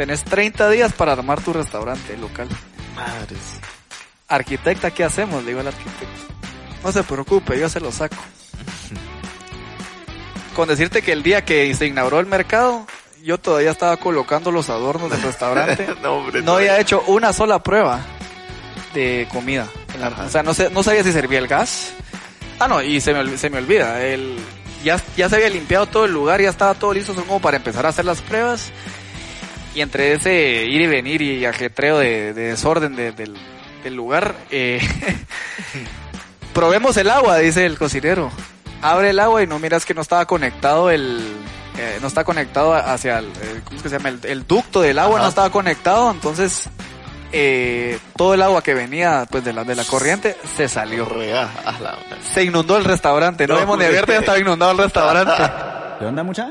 Tenés 30 días para armar tu restaurante local. Madres. Arquitecta, ¿qué hacemos? Le digo al arquitecto. No se preocupe, yo se lo saco. Con decirte que el día que se inauguró el mercado, yo todavía estaba colocando los adornos del restaurante. No, hombre. no había hecho una sola prueba de comida. en la- Ajá. o sea, no, sé, no sabía si servía el gas. Ah, no, y se me, se me olvida. El, ya, ya se había limpiado todo el lugar, ya estaba todo listo, son como para empezar a hacer las pruebas. Y entre ese ir y venir y ajetreo de, de desorden de- del, del lugar, eh, probemos el agua, dice el cocinero. Abre el agua y no miras que no estaba conectado el, eh, no está conectado hacia el, eh, ¿cómo es que se llama? El, el ducto del agua Ajá. no estaba conectado, entonces eh, todo el agua que venía pues de la, de la corriente se salió. Rea, a la- Se inundó el restaurante, no, No, hemos ni abierto, ya estaba inundado el restaurante. ¿Qué onda, mucha?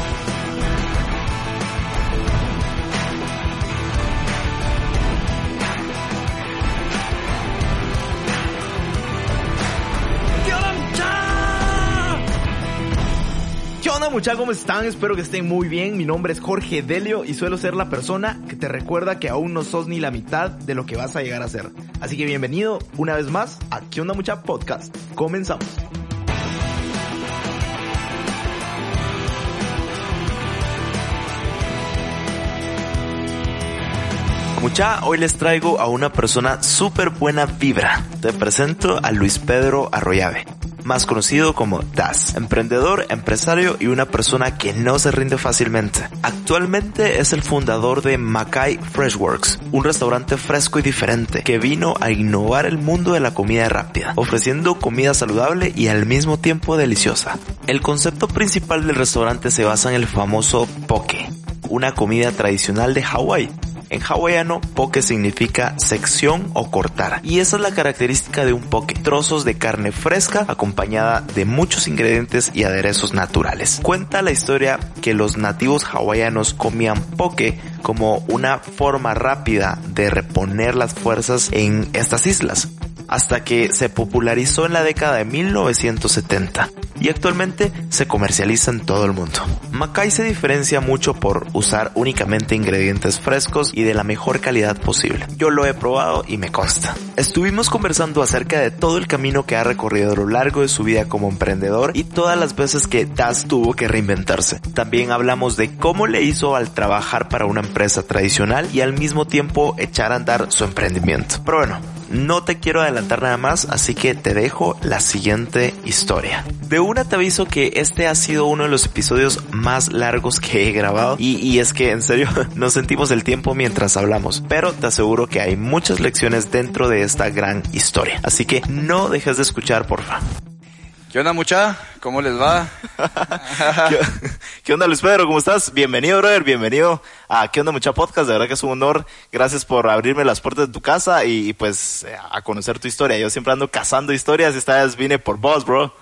muchachos? ¿Cómo están? Espero que estén muy bien. Mi nombre es Jorge Delio y suelo ser la persona que te recuerda que aún no sos ni la mitad de lo que vas a llegar a ser. Así que bienvenido una vez más a ¿Qué onda mucha podcast? Comenzamos. Mucha, hoy les traigo a una persona súper buena vibra. Te presento a Luis Pedro Arroyave, más conocido como Das, emprendedor, empresario y una persona que no se rinde fácilmente. Actualmente es el fundador de Mackay Freshworks, un restaurante fresco y diferente que vino a innovar el mundo de la comida rápida, ofreciendo comida saludable y al mismo tiempo deliciosa. El concepto principal del restaurante se basa en el famoso poke, una comida tradicional de Hawái en hawaiano, poke significa sección o cortar. Y esa es la característica de un poke. Trozos de carne fresca acompañada de muchos ingredientes y aderezos naturales. Cuenta la historia que los nativos hawaianos comían poke como una forma rápida de reponer las fuerzas en estas islas hasta que se popularizó en la década de 1970 y actualmente se comercializa en todo el mundo. Mackay se diferencia mucho por usar únicamente ingredientes frescos y de la mejor calidad posible. Yo lo he probado y me consta. Estuvimos conversando acerca de todo el camino que ha recorrido a lo largo de su vida como emprendedor y todas las veces que Das tuvo que reinventarse. También hablamos de cómo le hizo al trabajar para una empresa tradicional y al mismo tiempo echar a andar su emprendimiento. Pero bueno, no te quiero adelantar nada más, así que te dejo la siguiente historia. De una te aviso que este ha sido uno de los episodios más largos que he grabado y, y es que en serio no sentimos el tiempo mientras hablamos, pero te aseguro que hay muchas lecciones dentro de esta gran historia. Así que no dejes de escuchar, porfa. ¿Qué onda, mucha? ¿Cómo les va? ¿Qué, onda Luis Pedro? ¿Cómo estás? Bienvenido, brother. Bienvenido a ¿Qué onda mucha podcast? De verdad que es un honor. Gracias por abrirme las puertas de tu casa y, y, pues a conocer tu historia. Yo siempre ando cazando historias esta vez vine por vos, bro.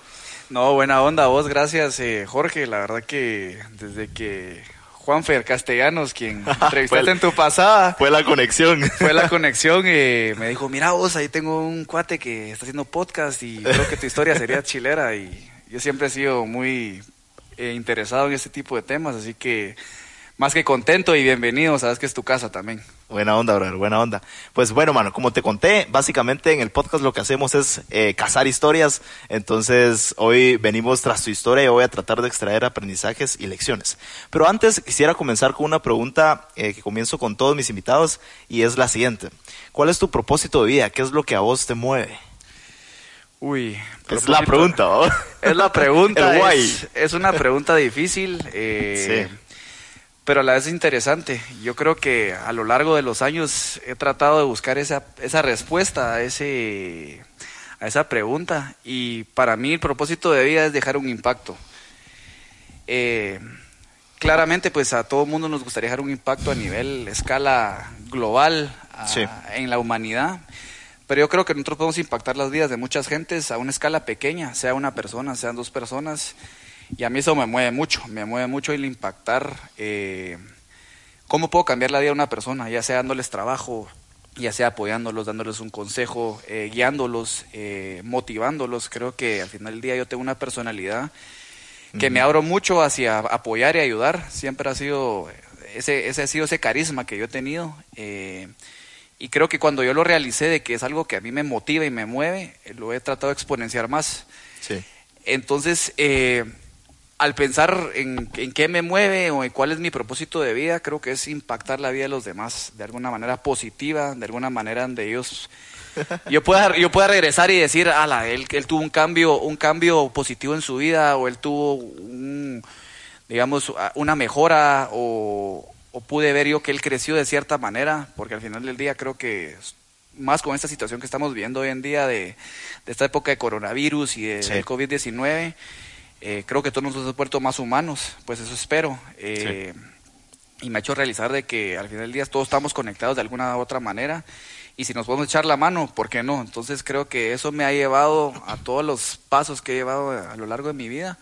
No, buena onda, vos, gracias, eh, Jorge. La verdad que desde que Juanfer Castellanos, quien entrevistaste en tu pasada, Fue la conexión. fue la conexión y me dijo, mira vos, ahí tengo un cuate que está haciendo podcast y creo que tu historia sería chilera y yo siempre he sido muy eh, interesado en este tipo de temas, así que más que contento y bienvenido, sabes que es tu casa también. Buena onda, brother, buena onda. Pues bueno, mano, como te conté, básicamente en el podcast lo que hacemos es eh, cazar historias. Entonces, hoy venimos tras tu historia y voy a tratar de extraer aprendizajes y lecciones. Pero antes quisiera comenzar con una pregunta eh, que comienzo con todos mis invitados y es la siguiente. ¿Cuál es tu propósito de vida? ¿Qué es lo que a vos te mueve? Uy, Es la pregunta, ¿no? Es la pregunta. El guay. Es, es una pregunta difícil, eh, Sí. Pero a la vez interesante. Yo creo que a lo largo de los años he tratado de buscar esa, esa respuesta a, ese, a esa pregunta y para mí el propósito de vida es dejar un impacto. Eh, claramente, pues a todo mundo nos gustaría dejar un impacto a nivel, escala global a- Sí. en la humanidad. Pero yo creo que nosotros podemos impactar las vidas de muchas gentes a una escala pequeña, sea una persona, sean dos personas. Y a mí eso me mueve mucho, me mueve mucho el impactar eh, cómo puedo cambiar la vida de una persona, ya sea dándoles trabajo, ya sea apoyándolos, dándoles un consejo, eh, guiándolos, eh, motivándolos. Creo que al final del día yo tengo una personalidad que me abro mucho hacia apoyar y ayudar. Siempre ha sido ese, ese ha sido ese carisma que yo he tenido. eh, y creo que cuando yo lo realicé de que es algo que a mí me motiva y me mueve, eh, lo he tratado de exponenciar más. Sí. Entonces, eh, al pensar en, en qué me mueve o en cuál es mi propósito de vida, creo que es impactar la vida de los demás de alguna manera positiva, de alguna manera donde ellos yo pueda yo pueda regresar y decir, ala, él, él tuvo un cambio un cambio positivo en su vida o él tuvo un digamos una mejora o, o pude ver yo que él creció de cierta manera, porque al final del día creo que más con esta situación que estamos viviendo hoy en día de, de esta época de coronavirus y de, Sí. del COVID-19, eh, creo que todos nos hemos vuelto más humanos, pues eso espero. Eh, Y me ha hecho realizar de que al final del día todos estamos conectados de alguna u otra manera. Y si nos podemos echar la mano, ¿por qué no? Entonces creo que eso me ha llevado a todos los pasos que he llevado a lo largo de mi vida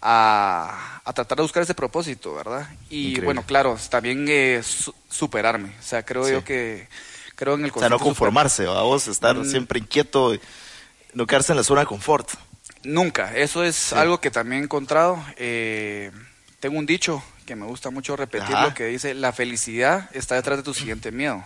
a, a tratar de buscar ese propósito, ¿verdad? Y Increíble. bueno, claro, también eh, su- superarme. O sea, creo Sí. yo que creo en el O sea, no conformarse, ¿va? vos estar Mm. siempre inquieto, y no quedarse en la zona de confort. Nunca, eso es algo que también he encontrado. Eh, tengo un dicho que me gusta mucho repetirlo Ajá. que dice, la felicidad está detrás de tu siguiente miedo.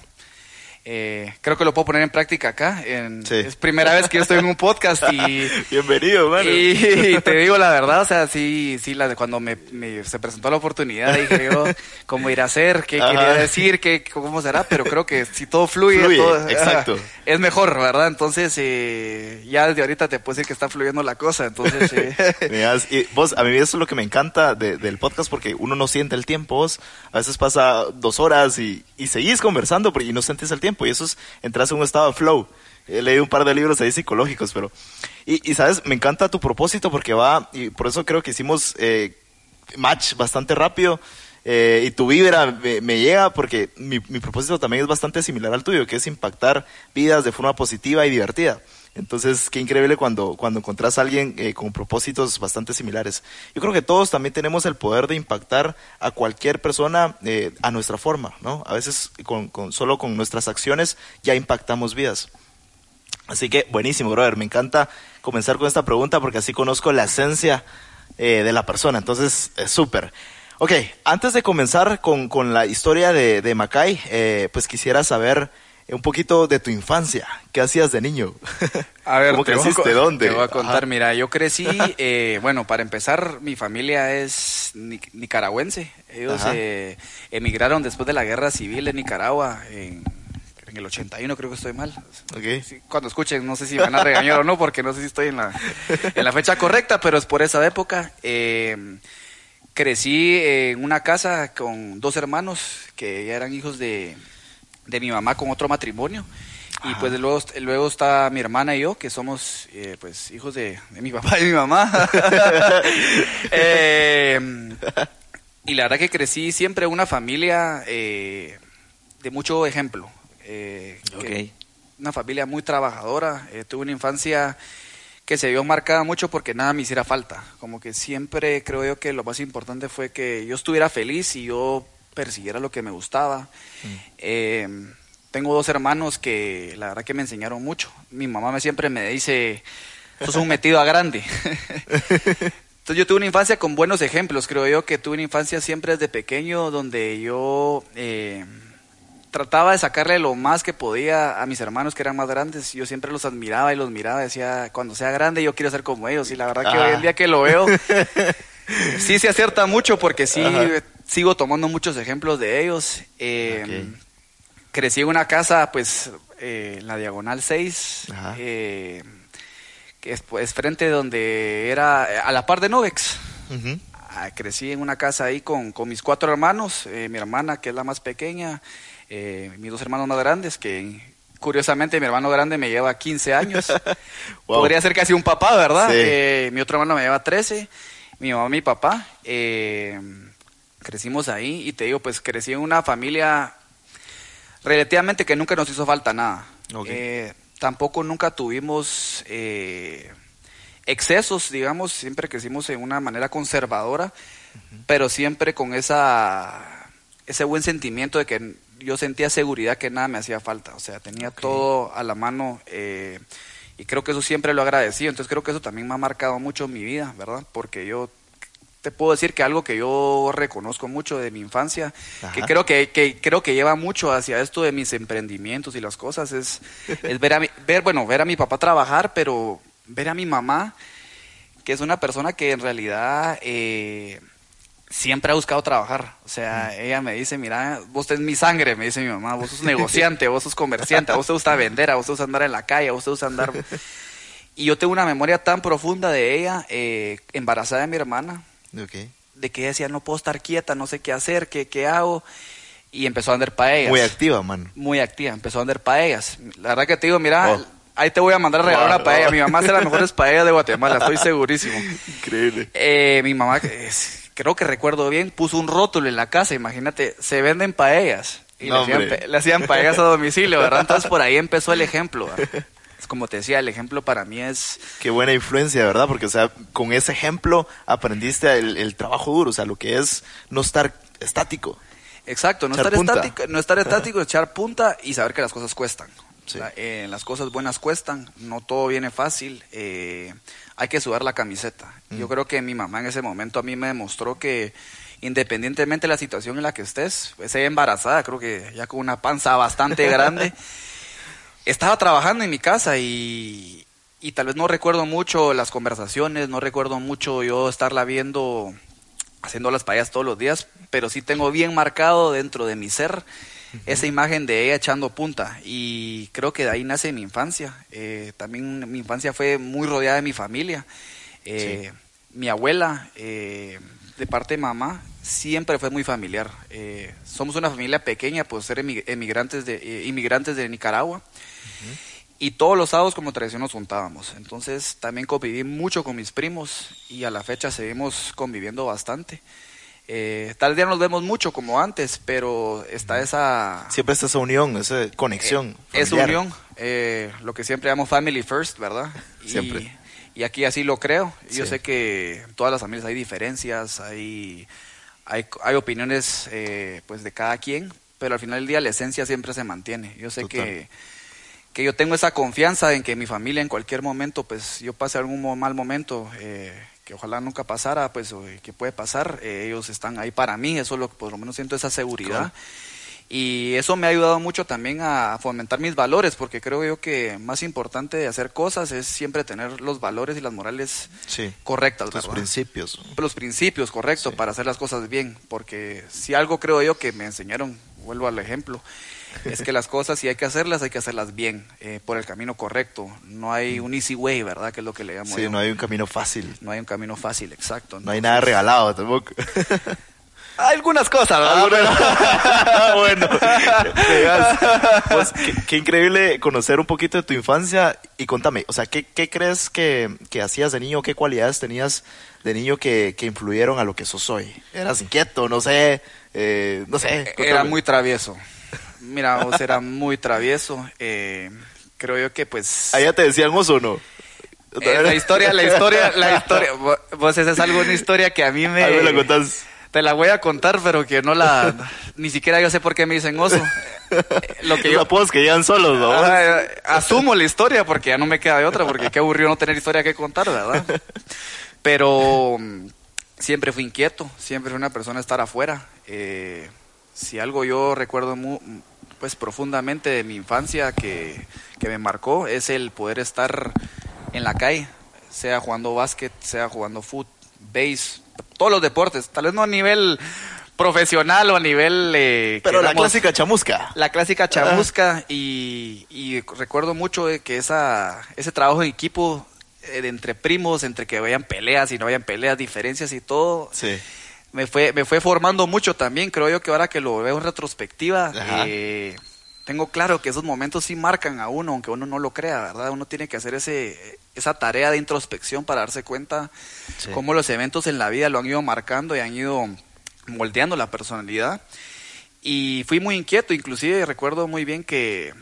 Eh, creo que lo puedo poner en práctica acá. En, Sí. Es primera vez que yo estoy en un podcast y, Bienvenido, mano. y te digo la verdad, o sea, sí, sí, la de cuando me, me- se presentó la oportunidad dije yo cómo ir a hacer, qué Ajá. quería decir, qué, cómo será, pero creo que si todo fluye, Fluye, todo- exacto. es mejor, ¿verdad? Entonces, eh, ya desde ahorita te puedo decir que está fluyendo la cosa, entonces... eh, Mirás, y vos, a mí eso es lo que me encanta de- del podcast porque uno no siente el tiempo, vos a veces pasa dos horas y, y seguís conversando y no sentís el tiempo y eso es, entras en un estado de flow. He leído un par de libros ahí psicológicos, pero... Y, y, sabes, me encanta tu propósito porque va, y por eso creo que hicimos eh, match bastante rápido. eh, y tu vibra me, me llega porque mi, mi propósito también es bastante similar al tuyo, que es impactar vidas de forma positiva y divertida. Entonces, qué increíble cuando, cuando encontrás a alguien eh, con propósitos bastante similares. Yo creo que todos también tenemos el poder de impactar a cualquier persona eh, a nuestra forma, ¿no? A veces con, con- solo con nuestras acciones ya impactamos vidas. Así que buenísimo, brother. Me encanta comenzar con esta pregunta porque así conozco la esencia eh, de la persona. Entonces, es súper. Ok, antes de comenzar con, con la historia de, de Macay, eh, pues quisiera saber un poquito de tu infancia. ¿Qué hacías de niño? A ver, ¿Cómo te voy a creciste? ¿Dónde? Te voy a contar, Ajá. mira, yo crecí, eh, bueno, para empezar, mi familia es ni- nicaragüense. Ellos eh, emigraron después de la guerra civil de Nicaragua en, en el 81, creo que estoy mal. Ok. Sí, cuando escuchen, no sé si van a regañar o no, porque no sé si estoy en la, en la fecha correcta, pero es por esa época. Eh, crecí en una casa con dos hermanos que ya eran hijos de, de mi mamá con otro matrimonio. Y pues luego, luego está mi hermana y yo, que somos eh, pues hijos de, de mi papá y mi mamá. Eh, y la verdad que crecí siempre en una familia eh, de mucho ejemplo. que- una familia muy trabajadora. tuve una infancia que se vio marcada mucho porque nada me hiciera falta. Como que siempre creo yo que lo más importante fue que yo estuviera feliz y yo persiguiera lo que me gustaba. Eh, tengo dos hermanos que la verdad que me enseñaron mucho. Mi mamá me siempre me dice, sos un metido a grande. Entonces yo tuve una infancia con buenos ejemplos, creo yo que tuve una infancia siempre desde pequeño donde yo eh, trataba de sacarle lo más que podía a mis hermanos que eran más grandes. Yo siempre los admiraba y los miraba, decía, cuando sea grande yo quiero ser como ellos. Y la verdad que Ah. hoy en día que lo veo, sí se acierta mucho porque sí Ajá. Sigo tomando muchos ejemplos de ellos. Eh. Crecí en una casa, pues, eh, en la Diagonal 6, Ajá. eh, que es pues, frente donde era, a la par de Novex. Ah, crecí en una casa ahí con, con mis cuatro hermanos, mi hermana que es la más pequeña, mis dos hermanos más grandes, que curiosamente mi hermano grande me lleva 15 años. Wow. Podría ser casi un papá, ¿verdad? Sí. Mi otro hermano me lleva 13, mi mamá y mi papá. eh, crecimos ahí y te digo, pues crecí en una familia relativamente que nunca nos hizo falta nada. Eh, tampoco nunca tuvimos eh, excesos, digamos, siempre crecimos en una manera conservadora, pero siempre con esa ese buen sentimiento de que yo sentía seguridad que nada me hacía falta, o sea, tenía todo a la mano eh, y creo que eso siempre lo he agradecido, entonces creo que eso también me ha marcado mucho mi vida, ¿verdad? Porque yo te puedo decir que algo que yo reconozco mucho de mi infancia, que creo que, que creo que lleva mucho hacia esto de mis emprendimientos y las cosas, es, es ver a mi, ver, bueno, ver a mi papá trabajar, pero ver a mi mamá, que es una persona que en realidad eh, siempre ha buscado trabajar. O sea, ella me dice, mira, vos tenés mi sangre, me dice mi mamá, vos sos negociante, vos sos comerciante, a vos te gusta vender, a vos te gusta andar en la calle, a vos te gusta andar... Y yo tengo una memoria tan profunda de ella, eh, embarazada de mi hermana, De que ella decía, no puedo estar quieta, no sé qué hacer, qué, qué hago. Y empezó a andar paellas. Muy activa, man. Muy activa, empezó a andar paellas. La verdad que te digo, mira, Oh. ahí te voy a mandar a regalar una paella. Mi mamá hace las mejores paellas de Guatemala, estoy segurísimo. Increíble. Eh, mi mamá, es- creo que recuerdo bien, puso un rótulo en la casa, imagínate, se venden paellas. Y No, le, hacían, le hacían paellas a domicilio, ¿verdad? Entonces por ahí empezó el ejemplo. ¿verdad? Como te decía, el ejemplo para mí es... Qué buena influencia, ¿verdad? Porque, o sea, con ese ejemplo aprendiste el, el trabajo duro, o sea, lo que es no estar estático. Exacto, no Echar estar, punta. estático, no estar estático, echar punta y saber que las cosas cuestan. Sí. Eh, las cosas buenas cuestan, no todo viene fácil, eh, hay que sudar la camiseta. Mm. Yo creo que mi mamá en ese momento a mí me demostró que independientemente de la situación en la que estés, pues ella embarazada, creo que ya con una panza bastante grande, estaba trabajando en mi casa y, y tal vez no recuerdo mucho las conversaciones, no recuerdo mucho yo estarla viendo haciendo las payas todos los días, pero sí tengo bien marcado dentro de mi ser esa imagen de ella echando punta y creo que de ahí nace mi infancia. Eh, también mi infancia fue muy rodeada de mi familia. Eh, Mi abuela, eh, de parte de mamá, siempre fue muy familiar. Eh, somos una familia pequeña por ser emi- emigrantes de, eh, inmigrantes de Nicaragua. Y todos los sábados como tradición nos juntábamos. Entonces también conviví mucho con mis primos y a la fecha seguimos conviviendo bastante. Eh, tal vez ya no nos vemos mucho como antes, pero está esa... Siempre está esa unión, esa conexión. Eh, es familiar. unión, eh, lo que siempre llamo family first, ¿verdad? Y- Siempre. Y, aquí así lo creo. Yo sé que en todas las familias hay diferencias, hay, hay, hay opiniones eh, pues de cada quien, pero al final del día la esencia siempre se mantiene. Yo sé Total. que, que yo tengo esa confianza en que mi familia en cualquier momento, pues yo pase algún mal momento, eh, que ojalá nunca pasara, pues eh, que puede pasar, eh, ellos están ahí para mí, eso es lo que por lo menos siento esa seguridad. Claro. Y eso me ha ayudado mucho también a fomentar mis valores, porque creo yo que más importante de hacer cosas es siempre tener los valores y las morales Sí. correctas, ¿verdad? principios. Los principios, correcto, Sí. para hacer las cosas bien, porque si algo creo yo que me enseñaron, vuelvo al ejemplo, es que las cosas si hay que hacerlas, hay que hacerlas bien, eh, por el camino correcto. No hay un easy way, ¿verdad? Que es lo que le llamo. Sí, yo. no hay un camino fácil. No hay un camino fácil, exacto. No hay nada regalado tampoco. Algunas cosas, ¿verdad? Ah, bueno. Pues, qué, qué increíble conocer un poquito de tu infancia y contame, o sea, ¿qué, qué crees que, que hacías de niño? ¿Qué cualidades tenías de niño que, que influyeron a lo que sos hoy? ¿Eras inquieto? No sé, eh, no sé. Era muy travieso. Mira, vos era muy travieso. eh, creo yo que pues... ¿Allá te decían oso o no? eh, la historia, la historia, la historia. vo- Vos esa es algo, una historia que a mí me... Ahí me la contás. Te la voy a contar, pero que no la... Ni siquiera yo sé por qué me dicen oso. Lo que Los yo... apodos que llegan solos, ¿no? Asumo la historia porque ya no me queda de otra, porque qué aburrido no tener historia que contar, ¿verdad? Pero siempre fui inquieto, siempre fui una persona a estar afuera. Eh, si algo yo recuerdo mu- pues profundamente de mi infancia que, que me marcó es el poder estar en la calle, sea jugando básquet, sea jugando foot, base, todos los deportes, tal vez no a nivel profesional o a nivel... eh, Pero la clásica chamusca. la clásica chamusca y, y recuerdo mucho de que esa, ese trabajo en equipo eh, entre primos, entre que vayan peleas y no vayan peleas, diferencias y todo, Sí. Me fue, me fue formando mucho también. Creo yo que ahora que lo veo en retrospectiva, eh, tengo claro que esos momentos sí marcan a uno, aunque uno no lo crea, ¿verdad? Uno tiene que hacer ese, esa tarea de introspección para darse cuenta Sí. cómo los eventos en la vida lo han ido marcando y han ido moldeando la personalidad. Y fui muy inquieto, inclusive recuerdo muy bien que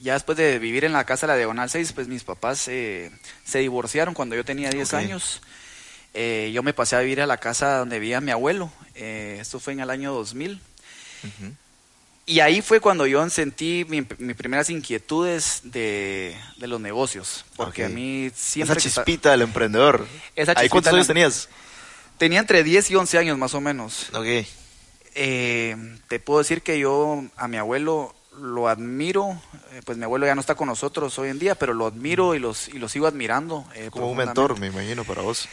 ya después de vivir en la casa de la Diagonal 6, pues mis papás eh, se divorciaron cuando yo tenía 10 Ok. años. Eh, yo me pasé a vivir a la casa donde vivía mi abuelo. Eh, esto fue en el año 2000. Ujú. Y ahí fue cuando yo sentí mi- mis primeras inquietudes de, de los negocios. Porque a mí siempre... Esa chispita del emprendedor. Esa ¿Ahí chispita cuántos años tenías? Tenía entre 10 y 11 años más o menos. Ok. Eh, te puedo decir que yo a mi abuelo lo admiro, pues mi abuelo ya no está con nosotros hoy en día, pero lo admiro y, los, y lo sigo admirando. eh, Como un mentor, me imagino, para vos.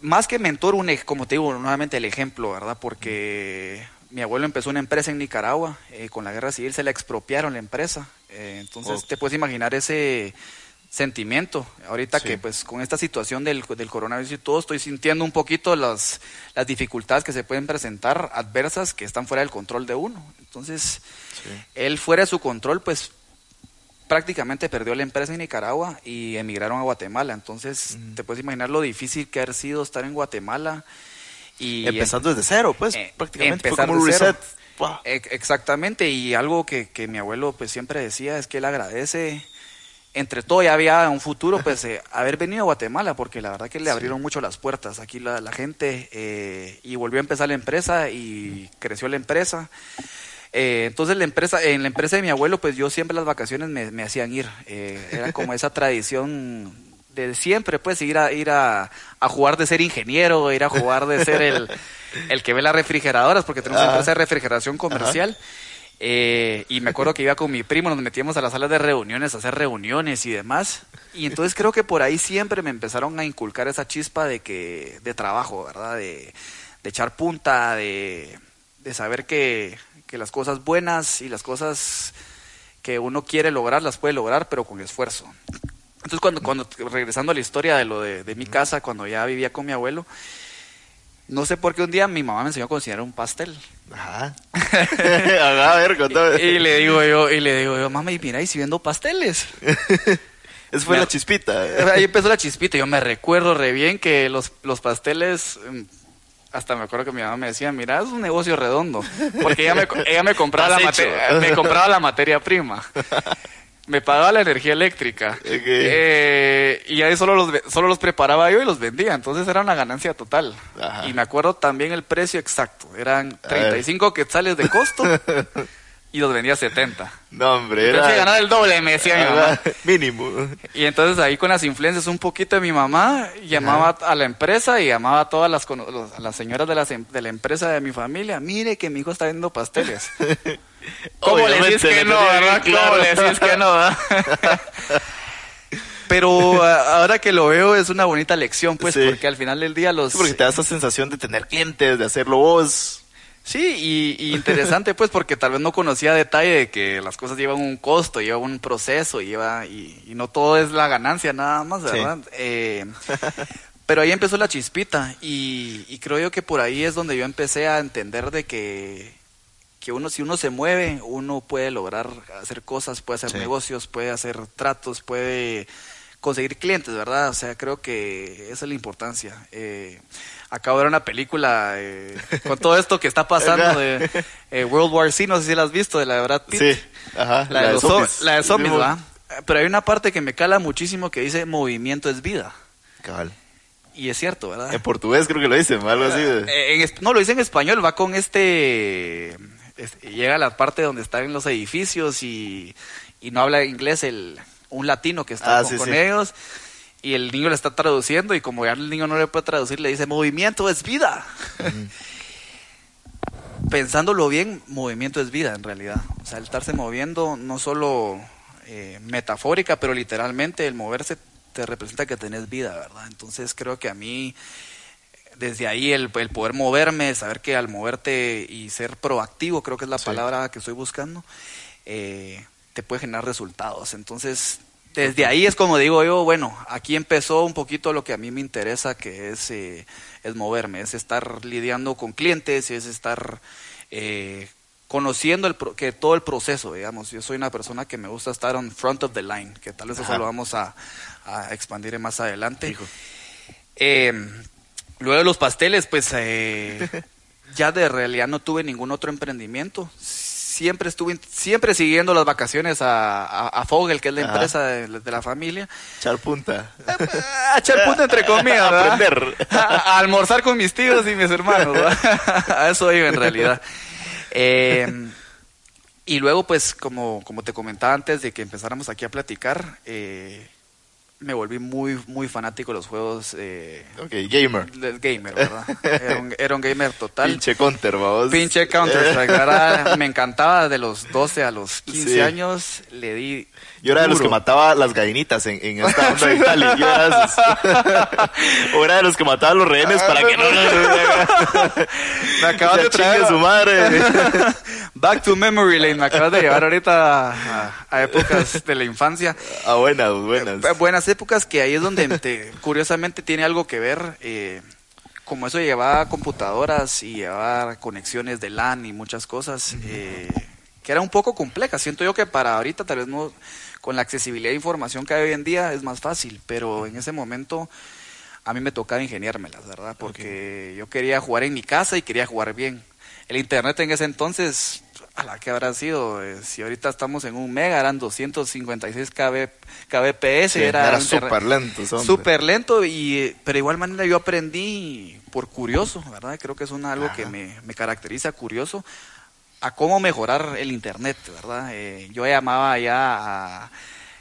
Más que mentor, un, como te digo, nuevamente el ejemplo, ¿verdad? Porque mi abuelo empezó una empresa en Nicaragua, eh, con la guerra civil se le expropiaron la empresa, eh, entonces Oh. te puedes imaginar ese sentimiento. Ahorita Sí. que pues con esta situación del, del coronavirus y todo, estoy sintiendo un poquito las, las dificultades que se pueden presentar adversas que están fuera del control de uno. Entonces, Sí. él fuera de su control, pues prácticamente perdió la empresa en Nicaragua y emigraron a Guatemala. Entonces, te puedes imaginar lo difícil que ha sido estar en Guatemala. Y Empezando desde cero, pues, eh, prácticamente. Fue como un reset. Wow. Exactamente, y algo que, que mi abuelo pues siempre decía es que él agradece, entre todo ya había un futuro, pues eh, haber venido a Guatemala, porque la verdad que le abrieron mucho las puertas aquí la, la gente, eh, y volvió a empezar la empresa y creció la empresa. Eh, entonces la empresa, en la empresa de mi abuelo, pues yo siempre las vacaciones me, me hacían ir, eh, era como esa tradición de siempre, pues ir a ir a, a jugar de ser ingeniero, ir a jugar de ser el, el que ve las refrigeradoras, porque tenemos una empresa de refrigeración comercial. Eh, y me acuerdo que iba con mi primo, nos metíamos a las salas de reuniones a hacer reuniones y demás. Y entonces creo que por ahí siempre me empezaron a inculcar esa chispa de que de trabajo, ¿verdad? De, de echar punta, de, de saber que, que las cosas buenas y las cosas que uno quiere lograr las puede lograr, pero con esfuerzo. Entonces, cuando, cuando regresando a la historia de lo de, de mi casa, cuando ya vivía con mi abuelo, no sé por qué un día mi mamá me enseñó a cocinar un pastel. Ajá. Ajá, a ver, contame. Y le digo yo, y le digo yo, mamá, y mira, y si vendo pasteles. Esa fue Me- la chispita. Ahí empezó la chispita. Yo me recuerdo re bien que los, los pasteles, mm, hasta me acuerdo que mi mamá me decía, mira, es un negocio redondo. Porque ella me, ella me compraba la mate- me compraba la materia prima. Me pagaba la energía eléctrica. Eh, y ahí solo los, solo los preparaba yo y los vendía. Entonces era una ganancia total. Ajá. Y me acuerdo también el precio exacto. Eran A ver. 35 quetzales de costo y los vendía a 70. No, hombre, era... ganar el doble, me decía mi mamá. Mínimo. Y entonces ahí con las influencias un poquito de mi mamá, llamaba a la empresa y llamaba a todas las, los- a las señoras de, las de la empresa de mi familia. Mire que mi hijo está vendiendo pasteles. ¿Cómo le decís que no, verdad? ¿Cómo le decís que no, verdad? Pero a- ahora que lo veo es una bonita lección, pues, Sí. porque al final del día los... Sí, porque te da esa sensación de tener clientes, de hacerlo vos. Sí, y, y interesante pues porque tal vez no conocía detalle de que las cosas llevan un costo, llevan un proceso, lleva y, y no todo es la ganancia nada más, Sí. ¿verdad? Eh, pero ahí empezó la chispita y, y creo yo que por ahí es donde yo empecé a entender de que, que uno si uno se mueve, uno puede lograr hacer cosas, puede hacer Sí. negocios, puede hacer tratos, puede conseguir clientes, ¿verdad? O sea, creo que esa es la importancia. Eh, acabo de ver una película eh, con todo esto que está pasando de eh, World War C, no sé si la has visto, de la de Brad Pitt. Sí, ajá. La, de, los zombies, la de zombies, ¿verdad? Pero hay una parte que me cala muchísimo que dice movimiento es vida. Cabal. Y es cierto, ¿verdad? En portugués creo que lo dicen, algo así. de- Eh, en no, lo dice en español, va con este, este- Llega a la parte donde están los edificios y, y no habla inglés el un latino que está Ah, con, sí, con sí. ellos y el niño le está traduciendo y como ya el niño no le puede traducir, le dice movimiento es vida. Pensándolo bien, movimiento es vida en realidad. O sea, el estarse moviendo no solo eh, metafórica, pero literalmente el moverse te representa que tenés vida, ¿verdad? Entonces creo que a mí desde ahí el, el poder moverme, saber que al moverte y ser proactivo, creo que es la Sí. palabra que estoy buscando, eh, te puede generar resultados. Entonces, desde ahí es como digo yo, bueno, aquí empezó un poquito lo que a mí me interesa, que es, eh, es moverme, es estar lidiando con clientes, es estar eh, conociendo el pro- que todo el proceso, digamos. Yo soy una persona que me gusta estar on front of the line, que tal vez eso lo vamos a, a expandir más adelante. Eh, luego de los pasteles, pues eh, ya de realidad no tuve ningún otro emprendimiento. Siempre estuve, siempre siguiendo las vacaciones a, a, a Fogel, que es la Ajá. empresa de, de la familia. Echar punta. A echar punta entre comillas, ¿verdad? Aprender. A, a almorzar con mis tíos y mis hermanos, ¿verdad? A eso iba en realidad. Eh, Y luego, pues, como, como te comentaba antes de que empezáramos aquí a platicar, eh, me volví muy, muy fanático de los juegos eh, Ok, gamer. del gamer, ¿verdad? Era un, era un gamer total. Pinche counter, vamos. Pinche ¿verdad? Me encantaba de los 12 a los 15 Sí. años, le di Yo era de los que mataba las gallinitas en, en esta onda de Italy. Yo era o era de los que mataba a los rehenes para que no... Me acabas Ya de traer su madre. Back to Memory Lane, me acabas de llevar ahorita a, a épocas de la infancia. Ah, buenas, buenas. Eh, Buenas épocas que ahí es donde te- curiosamente tiene algo que ver, eh, como eso llevaba computadoras y llevaba conexiones de LAN y muchas cosas, eh, que era un poco compleja. Siento yo que para ahorita tal vez no, con la accesibilidad de información que hay hoy en día es más fácil, pero en ese momento a mí me tocaba ingeniármelas, ¿verdad? Porque yo quería jugar en mi casa y quería jugar bien. El internet en ese entonces, a la que habrá sido, Eh, si ahorita estamos en un mega, eran 256 KB, kbps, Sí, era, era súper lento. Súper lento, y, pero de igual manera yo aprendí por curioso, ¿verdad? Creo que es una, algo que me caracteriza, curioso, a cómo mejorar el internet, ¿verdad? Eh, yo llamaba ya a,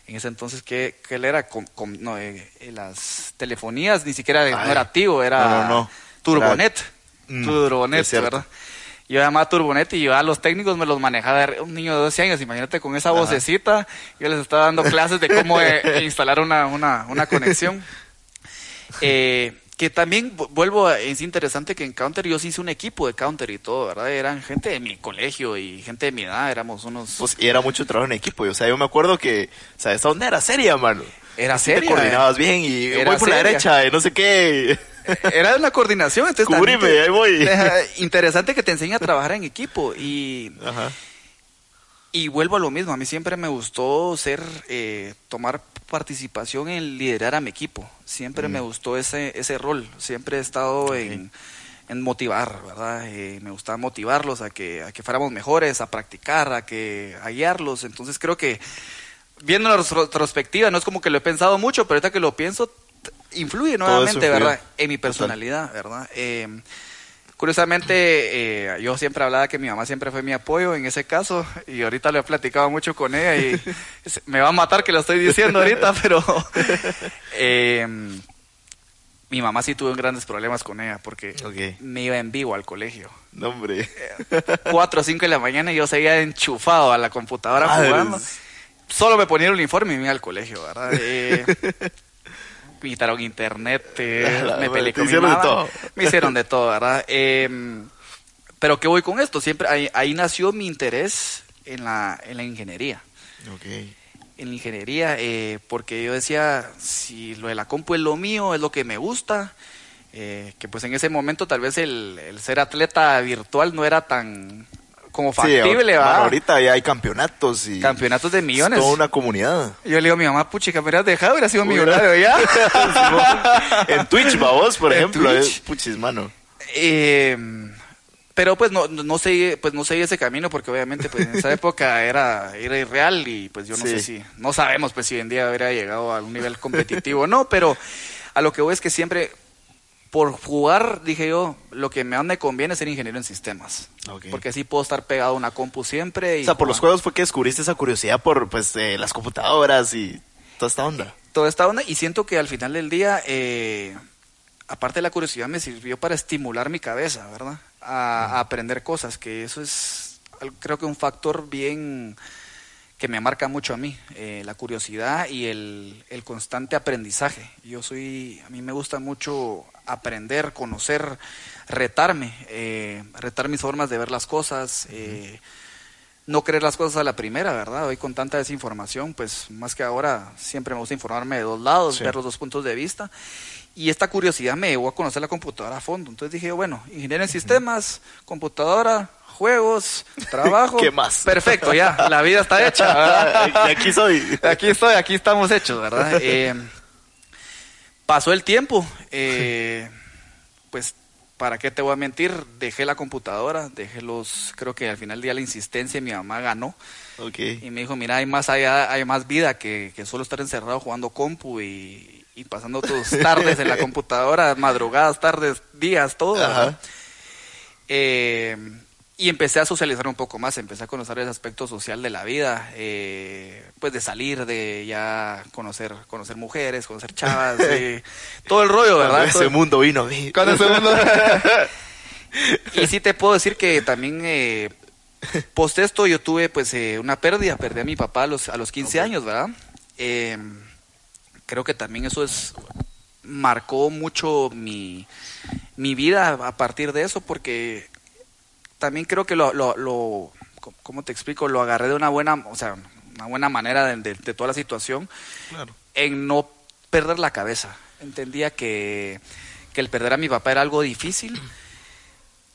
en ese entonces, ¿qué, qué él era? Com- com- no, eh, eh, las telefonías, ni siquiera Ay. no era activo, era No, no. Turbonet, Mm, Turbonet. ¿verdad? Yo llamaba a Turbonet y yo a los técnicos me los manejaba un niño de 12 años, imagínate con esa Ajá. vocecita, yo les estaba dando clases de cómo eh, instalar una, una, una conexión. Eh, que también vu- vuelvo a, es interesante que en Counter yo sí hice un equipo de Counter y todo, ¿verdad? Eran gente de mi colegio y gente de mi edad, éramos unos... Pues, y era mucho trabajo en equipo. y, O sea, yo me acuerdo que, o sea, esa onda era seria, mano. Era Sí te seria, coordinabas bien y Era voy por la seria. derecha y no sé qué. Era una coordinación, entonces... Cubrime, ahí voy. Interesante que te enseña a trabajar en equipo y Ajá. Y vuelvo a lo mismo, a mí siempre me gustó ser, eh, tomar participación en liderar a mi equipo. Siempre Mm. me gustó ese, ese rol, siempre he estado en, en motivar, ¿verdad? Eh, me gustaba motivarlos a que, a que fuéramos mejores, a practicar, a, que, a guiarlos. Entonces creo que, viendo la retrospectiva, no es como que lo he pensado mucho, pero ahorita que lo pienso, influye nuevamente. ¿verdad? En mi personalidad, ¿verdad? Eh, Curiosamente, eh, yo siempre hablaba que mi mamá siempre fue mi apoyo en ese caso, y ahorita lo he platicado mucho con ella y me va a matar que lo estoy diciendo ahorita, pero eh, mi mamá sí tuvo grandes problemas con ella porque me iba en vivo al colegio. No, hombre. Cuatro o cinco de la mañana y yo seguía enchufado a la computadora jugando. Solo me ponía el uniforme y me iba al colegio, ¿verdad? Quitaron internet, eh, La me peleé con mi de mamá. todo. Me hicieron de todo, ¿verdad? Eh, pero ¿qué voy con esto? Siempre ahí, ahí nació mi interés en la, en la ingeniería. Ok. En la ingeniería, eh, porque yo decía, si lo de la compu es lo mío, es lo que me gusta, eh, que pues en ese momento tal vez el, el ser atleta virtual no era tan como factible, sí, ¿va? ahorita ya hay campeonatos y... Campeonatos de millones. Es toda una comunidad. Yo le digo a mi mamá, puchica, me hubieras dejado, hubiera sido millonario ya. en Twitch, vos, por En ejemplo. Twitch. es puchis, mano. Eh, pero pues no, no, no seguí, pues no seguí ese camino porque obviamente pues en esa época era, era irreal y pues yo no Sí. sé si, no sabemos pues si hoy en día hubiera llegado a un nivel competitivo o no, pero a lo que voy es que siempre por jugar, dije yo, lo que más me conviene es ser ingeniero en sistemas. Porque así puedo estar pegado a una compu siempre. Y O sea, por los juegos fue que descubriste esa curiosidad por pues eh, las computadoras y toda esta onda. Toda esta onda. Y siento que al final del día, eh, aparte de la curiosidad, me sirvió para estimular mi cabeza, ¿verdad? A, a aprender cosas, que eso es, creo que un factor bien que me marca mucho a mí, eh, la curiosidad y el, el constante aprendizaje. Yo soy, a mí me gusta mucho aprender, conocer, retarme, eh, retar mis formas de ver las cosas, eh, no creer las cosas a la primera, ¿verdad? Hoy con tanta desinformación, pues más que ahora siempre me gusta informarme de dos lados, Sí. ver los dos puntos de vista. Y esta curiosidad me llevó a conocer la computadora a fondo. Entonces dije, bueno, ingeniero en sistemas, computadora, juegos, trabajo. ¿Qué más? Perfecto, ya, la vida está hecha, ¿verdad? y aquí soy. Aquí estoy, aquí estamos hechos, ¿verdad? Eh, pasó el tiempo, eh, pues, ¿para qué te voy a mentir? Dejé la computadora, dejé los, creo que al final del día la insistencia de mi mamá ganó Ok. y me dijo, mira, hay más allá, hay más vida que, que solo estar encerrado jugando compu y, y pasando tus tardes en la computadora, madrugadas, tardes, días, todo. Ajá. Eh, y empecé a socializar un poco más, empecé a conocer el aspecto social de la vida, eh, pues de salir, de ya conocer, conocer mujeres, conocer chavas, eh, todo el rollo, ¿verdad? Cuando ese mundo vino a mí. cuando ese mundo- y sí te puedo decir que también eh, post esto yo tuve pues eh, una pérdida, perdí a mi papá a los, a los 15 años, ¿verdad? Eh, creo que también eso es marcó mucho mi, mi vida a partir de eso porque también creo que lo, lo, lo ¿cómo te explico? Lo agarré de una buena, o sea, una buena manera de, de- de toda la situación Claro. en no perder la cabeza. Entendía que, que el perder a mi papá era algo difícil,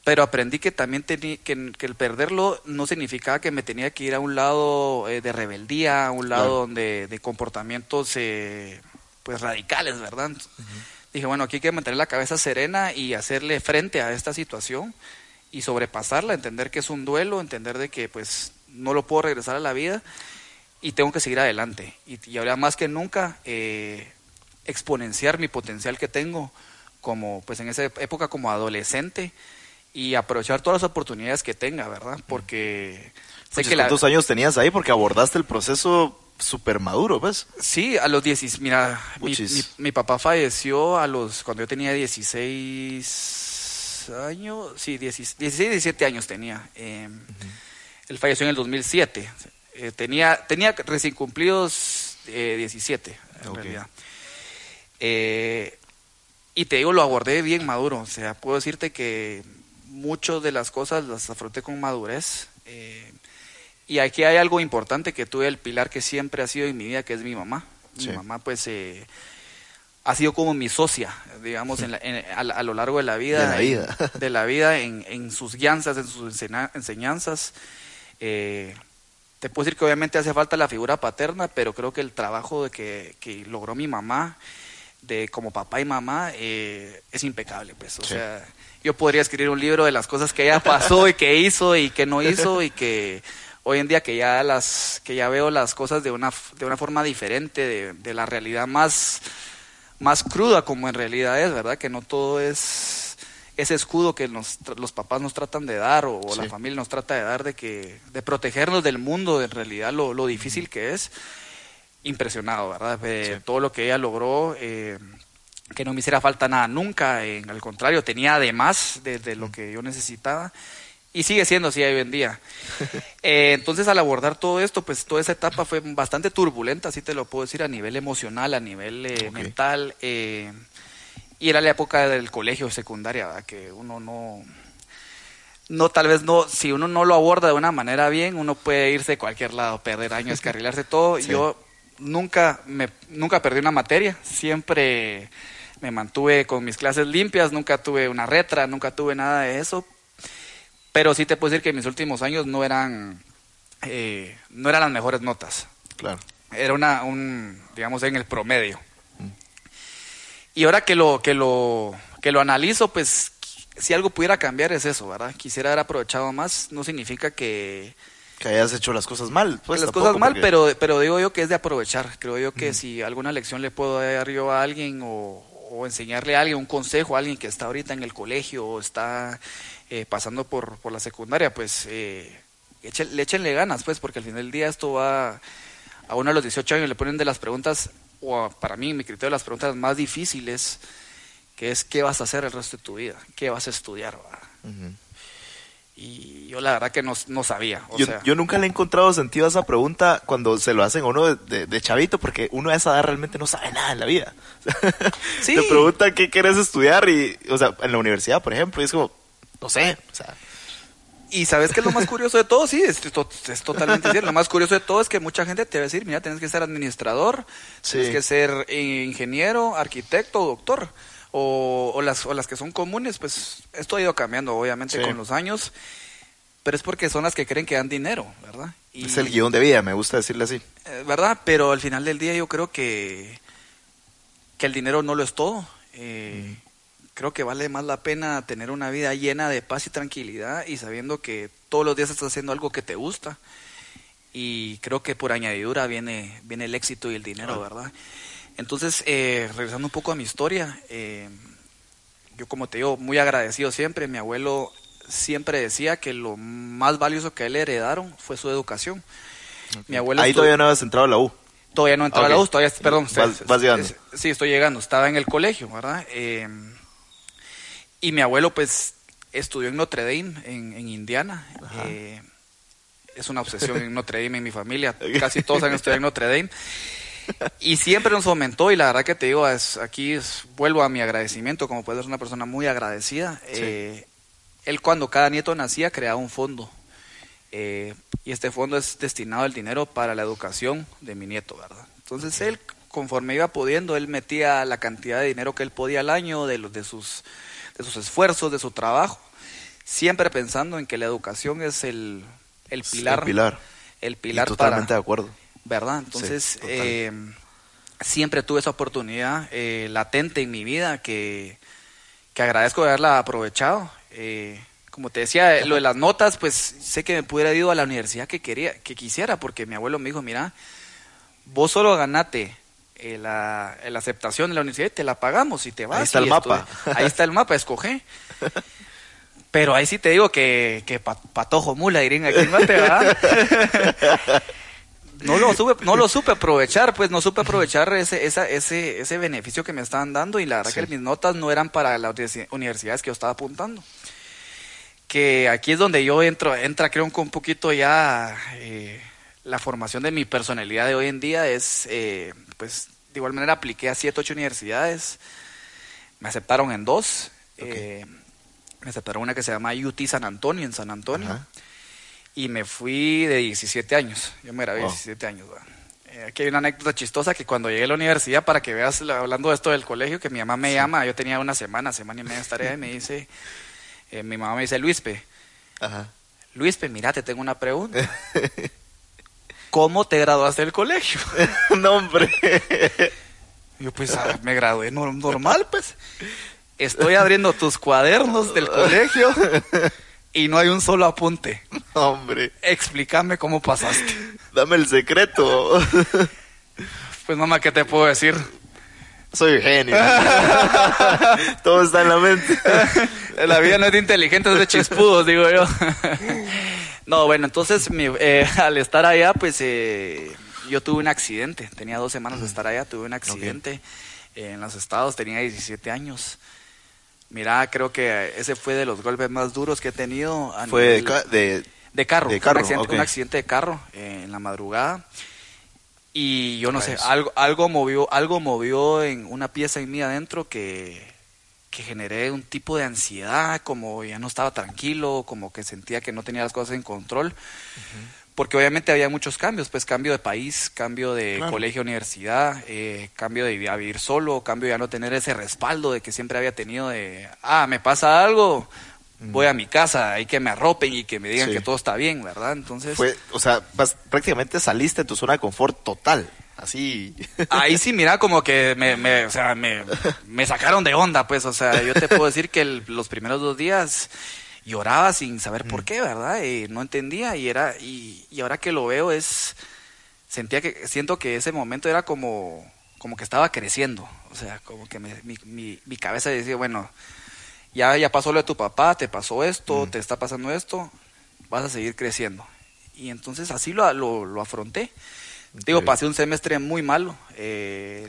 pero aprendí que también tenía que, que el perderlo no significaba que me tenía que ir a un lado eh, de rebeldía, a un lado Claro. donde de comportamientos eh, pues radicales, ¿verdad? Dije, bueno, aquí hay que mantener la cabeza serena y hacerle frente a esta situación y sobrepasarla, entender que es un duelo, entender de que pues no lo puedo regresar a la vida y tengo que seguir adelante. Y, y ahora más que nunca eh, exponenciar mi potencial que tengo como pues en esa época como adolescente y aprovechar todas las oportunidades que tenga, ¿verdad? Porque sé Puchis, que la, ¿Cuántos años tenías ahí? Porque abordaste el proceso súper maduro, pues. Sí, a los 10, mira, mi, mi- mi papá falleció a los, cuando yo tenía 16 años, sí, 16, 16 17 años tenía. eh, Él falleció en el 2007. Eh, tenía, tenía recién cumplidos eh, 17, en realidad. Eh, y te digo, lo abordé bien maduro. O sea, puedo decirte que muchas de las cosas las afronté con madurez. eh, y aquí hay algo importante que tuve el pilar que siempre ha sido en mi vida, que es mi mamá. Sí. Mi mamá, pues, eh, ha sido como mi socia, digamos, en la- en- a, a lo largo de la vida. De la en- vida. de la vida, en, en sus guianzas, en sus ensena- enseñanzas. Eh, te puedo decir que obviamente hace falta la figura paterna, pero creo que el trabajo de que, que logró mi mamá, de como papá y mamá, eh, es impecable, pues. O Sí. sea, yo podría escribir un libro de las cosas que ella pasó y que hizo y que no hizo y que hoy en día que ya las que ya veo las cosas de una de una forma diferente de, de la realidad más más cruda como en realidad es, ¿verdad? Que no todo es ese escudo que nos, los papás nos tratan de dar o, o la familia nos trata de dar de que de protegernos del mundo, en realidad lo, lo difícil que es. Impresionado, ¿verdad? De todo lo que ella logró, eh, que no me hiciera falta nada nunca, en, al contrario, tenía además de, de lo que yo necesitaba y sigue siendo así hoy en día. Eh, entonces, al abordar todo esto, pues toda esa etapa fue bastante turbulenta, así te lo puedo decir, a nivel emocional, a nivel eh, mental. eh, y era la época del colegio secundaria, ¿verdad? que uno no, no, tal vez no, si uno no lo aborda de una manera bien, uno puede irse de cualquier lado, perder años, descarrilarse todo. Sí. Yo nunca, me, nunca perdí una materia, siempre me mantuve con mis clases limpias, nunca tuve una retra, nunca tuve nada de eso. Pero sí te puedo decir que mis últimos años no eran, eh, no eran las mejores notas. Claro. Era una, un, digamos, en el promedio. Y ahora que lo, que lo, que lo analizo, pues, si algo pudiera cambiar es eso, ¿verdad? Quisiera haber aprovechado más, no significa que, Que hayas hecho las cosas mal. Pues, las tampoco, cosas mal, porque- pero, pero digo yo que es de aprovechar. Creo yo que si alguna lección le puedo dar yo a alguien o, o enseñarle a alguien, un consejo a alguien que está ahorita en el colegio o está eh, pasando por, por la secundaria, pues eh, le échenle ganas, pues, porque al final del día esto va a uno a los 18 años le ponen de las preguntas, o para mí, mi criterio, las preguntas más difíciles, que es qué vas a hacer el resto de tu vida, qué vas a estudiar, ¿verdad? Ujú. Y yo la verdad que no, no sabía. O yo, sea, yo nunca le he encontrado sentido a esa pregunta cuando se lo hacen a uno de, de- de chavito, porque uno a esa edad realmente no sabe nada en la vida. Sí. Te preguntan qué quieres estudiar y, o sea, en la universidad, por ejemplo, y es como, no sé, o sea, Y sabes que es lo más curioso de todo, sí, es, to- es totalmente cierto. Lo más curioso de todo es que mucha gente te va a decir, mira, tienes que ser administrador, Sí. tienes que ser ingeniero, arquitecto, doctor. O, o las, o las que son comunes, pues esto ha ido cambiando, obviamente, Sí. con los años. Pero es porque son las que creen que dan dinero, ¿verdad? Y- es el guion de vida, me gusta decirle así. eh, ¿Verdad? Pero al final del día yo creo que, que el dinero no lo es todo. Eh, Creo que vale más la pena tener una vida llena de paz y tranquilidad y sabiendo que todos los días estás haciendo algo que te gusta. Y creo que por añadidura viene, viene el éxito y el dinero, ¿verdad? Entonces, eh, regresando un poco a mi historia, eh, yo como te digo, muy agradecido siempre. Mi abuelo siempre decía que lo más valioso que a él le heredaron fue su educación. Mi abuelo Ahí todavía no habías entrado a la U. Todavía no entraba Ok. a la U, todavía, perdón. Vas- se- vas se- llegando. Sí, estoy llegando. Estaba en el colegio, ¿verdad? Eh, y mi abuelo, pues, estudió en Notre Dame, en, en Indiana. Eh, es una obsesión en Notre Dame en mi familia. Casi todos han estudiado en Notre Dame. Y siempre nos fomentó, y la verdad que te digo, es, aquí es- vuelvo a mi agradecimiento, como puedes ser una persona muy agradecida. Eh, él cuando cada nieto nacía creaba un fondo. Eh, y este fondo es destinado el dinero para la educación de mi nieto, ¿verdad? Entonces él, conforme iba pudiendo, él metía la cantidad de dinero que él podía al año, de, los, de, sus, de sus esfuerzos, de su trabajo, siempre pensando en que la educación es el, el pilar. El pilar. El pilar Y totalmente para, de acuerdo. ¿Verdad? Entonces, Sí, eh, siempre tuve esa oportunidad eh, latente en mi vida que, que agradezco de haberla aprovechado. Eh, como te decía, lo de las notas, pues sé que me pudiera ido a la universidad que quería, que quisiera, porque mi abuelo me dijo, mira, vos solo ganate eh, la, la aceptación de la universidad y te la pagamos y te vas. está el mapa. estudia. Ahí está el mapa, escoge. Pero ahí sí te digo que, que pa- patojo mula, dirían aquí en Mate, ¿verdad? no lo supe, no lo supe aprovechar, pues no supe aprovechar ese, esa, ese, ese beneficio que me estaban dando y la verdad Sí. que mis notas no eran para las universi- universidades que yo estaba apuntando. Que aquí es donde yo entro, entra creo que un poquito ya eh, la formación de mi personalidad de hoy en día es, eh, pues de igual manera apliqué a siete, ocho universidades, me aceptaron en dos, eh, me aceptaron una que se llama UT San Antonio, en San Antonio. Ajá. Y me fui de 17 años. Yo me grabé de Wow. 17 años. Eh, aquí hay una anécdota chistosa que cuando llegué a la universidad, para que veas, la- hablando de esto del colegio, que mi mamá me llama, yo tenía una semana, semana y media de allá, y me dice, eh, mi mamá me dice, Luispe, Ajá. Luispe, mira, te tengo una pregunta. ¿Cómo te graduaste del colegio? no, hombre. Yo pues ah, me gradué nor- normal, pues. Estoy abriendo tus cuadernos del colegio y no hay un solo apunte. Hombre. Explícame cómo pasaste. Dame el secreto. Pues mamá, ¿qué te puedo decir? Soy genio. Todo está en la mente. La vida no es de inteligentes, es de chispudos, digo yo. No, bueno, entonces mi- eh, al estar allá, pues eh, yo tuve un accidente. Tenía dos semanas de estar allá, tuve un accidente eh, en los estados, tenía 17 años. Mira, creo que ese fue de los golpes más duros que he tenido. a Fue de, nivel- de- de carro, De un carro, accidente, un accidente de carro eh, en la madrugada. Y yo no sé, algo, algo movió, algo movió en una pieza en mí adentro que, que generé un tipo de ansiedad, como ya no estaba tranquilo, como que sentía que no tenía las cosas en control. Porque obviamente había muchos cambios, pues cambio de país, cambio de Claro. colegio, universidad, eh, cambio de a vivir solo, cambio de ya no tener ese respaldo de que siempre había tenido de, ah, me pasa algo, voy a mi casa, hay que me arropen y que me digan Sí. que todo está bien, ¿verdad? Entonces, fue, o sea, vas- prácticamente saliste de tu zona de confort total. Así. ahí sí, mira, como que me, me, o sea, me, me sacaron de onda, pues, o sea, yo te puedo decir que el- los primeros dos días lloraba sin saber por qué, ¿verdad? Y no entendía y era, y, y ahora que lo veo es, sentía que, siento que ese momento era como, como que estaba creciendo, o sea, como que me- mi, mi, mi cabeza decía, bueno, ya, ya pasó lo de tu papá, te pasó esto, te está pasando esto, vas a seguir creciendo. Y entonces así lo, lo, lo afronté. Digo, pasé un semestre muy malo. eh,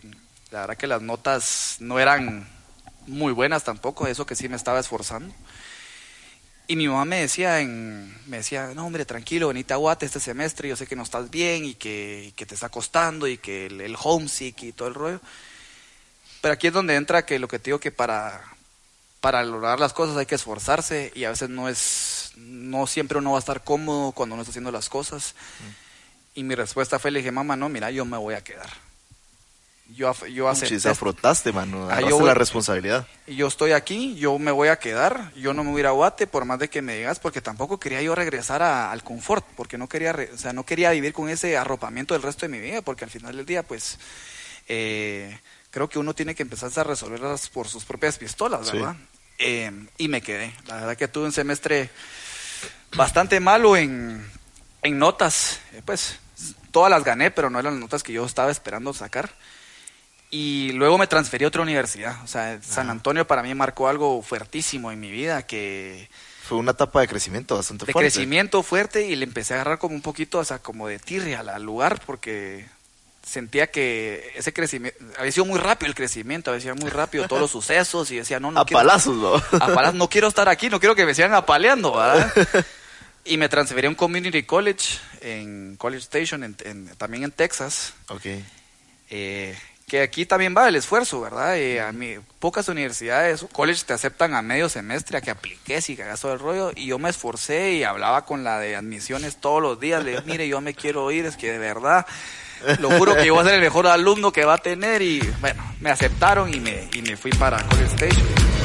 la verdad que las notas no eran muy buenas tampoco, eso que sí me estaba esforzando. Y mi mamá me decía, en, me decía, no hombre, tranquilo, venite a Guate este semestre, yo sé que no estás bien y que, y que te está costando y que el, el homesick y todo el rollo. Pero aquí es donde entra que lo que te digo que para, para lograr las cosas hay que esforzarse y a veces no es, no siempre uno va a estar cómodo cuando uno está haciendo las cosas. Y mi respuesta fue, le dije, mamá, no, mira, yo me voy a quedar. Yo, yo acepté Puchis, afrontaste, mano. Ah, yo voy- la responsabilidad. yo estoy aquí, yo me voy a quedar, yo no me voy a ir a Guate por más de que me digas, porque tampoco quería yo regresar a- al confort, porque no quería, re- o sea, no quería vivir con ese arropamiento del resto de mi vida, porque al final del día, pues, eh, creo que uno tiene que empezar a resolverlas por sus propias pistolas, Sí. ¿verdad? Eh, y me quedé. La verdad que tuve un semestre bastante malo en, en notas, eh, pues, todas las gané, pero no eran las notas que yo estaba esperando sacar. Y luego me transferí a otra universidad. O sea, San Antonio para mí marcó algo fuertísimo en mi vida que Fue una etapa de crecimiento bastante de fuerte. crecimiento fuerte y le empecé a agarrar como un poquito, o sea, como de tirria al, al lugar porque sentía que ese crecimiento, había sido muy rápido el crecimiento, había sido muy rápido todos los sucesos y decía, no, no A quiero, palazos, ¿no? a palazos, no quiero estar aquí, no quiero que me sigan apaleando, ¿verdad? Y me transferí a un community college en College Station, en- en- también en Texas, ok. eh, que aquí también va el esfuerzo, ¿verdad? Eh, a mí, pocas universidades, college te aceptan a medio semestre a que apliques y que todo el rollo. Y yo me esforcé y hablaba con la de admisiones todos los días. Le dije, mire, yo me quiero ir, es que de verdad, lo juro que yo voy a ser el mejor alumno que va a tener. Y bueno, me aceptaron y me, y me fui para College Station.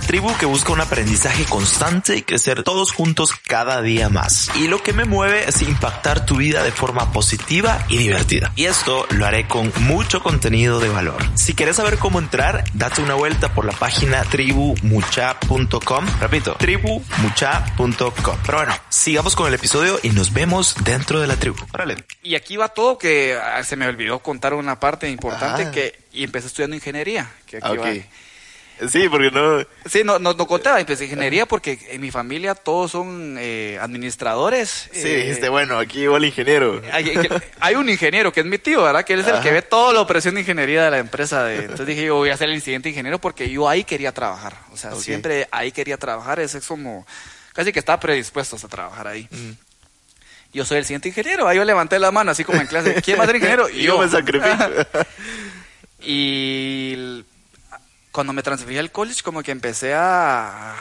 tribu que busca un aprendizaje constante y crecer todos juntos cada día más. Y lo que me mueve es impactar tu vida de forma positiva y divertida. Y esto lo haré con mucho contenido de valor. Si quieres saber cómo entrar, date una vuelta por la página tribumucha.com. Repito, tribumucha.com. Pero bueno, sigamos con el episodio y nos vemos dentro de la tribu. Órale. Y aquí va todo que ah, se me olvidó contar una parte importante Ah. que y empecé estudiando ingeniería. Que aquí Ok. va. Sí, porque no... Sí, no, no, no contaba, empecé ingeniería porque en mi familia todos son eh, administradores. Sí, eh, dijiste, bueno, aquí va el ingeniero. Hay, un ingeniero que es mi tío, ¿verdad? Que él es el que ve toda la operación de ingeniería de la empresa. De, entonces dije, yo voy a ser el siguiente ingeniero porque yo ahí quería trabajar. O sea, siempre ahí quería trabajar. Es como, casi que estaba predispuesto a trabajar ahí. Mm. Yo soy el siguiente ingeniero. Ahí yo levanté la mano, así como en clase. ¿Quién va a ser ingeniero? Y yo me sacrifico. Y cuando me transferí al college, como que empecé a,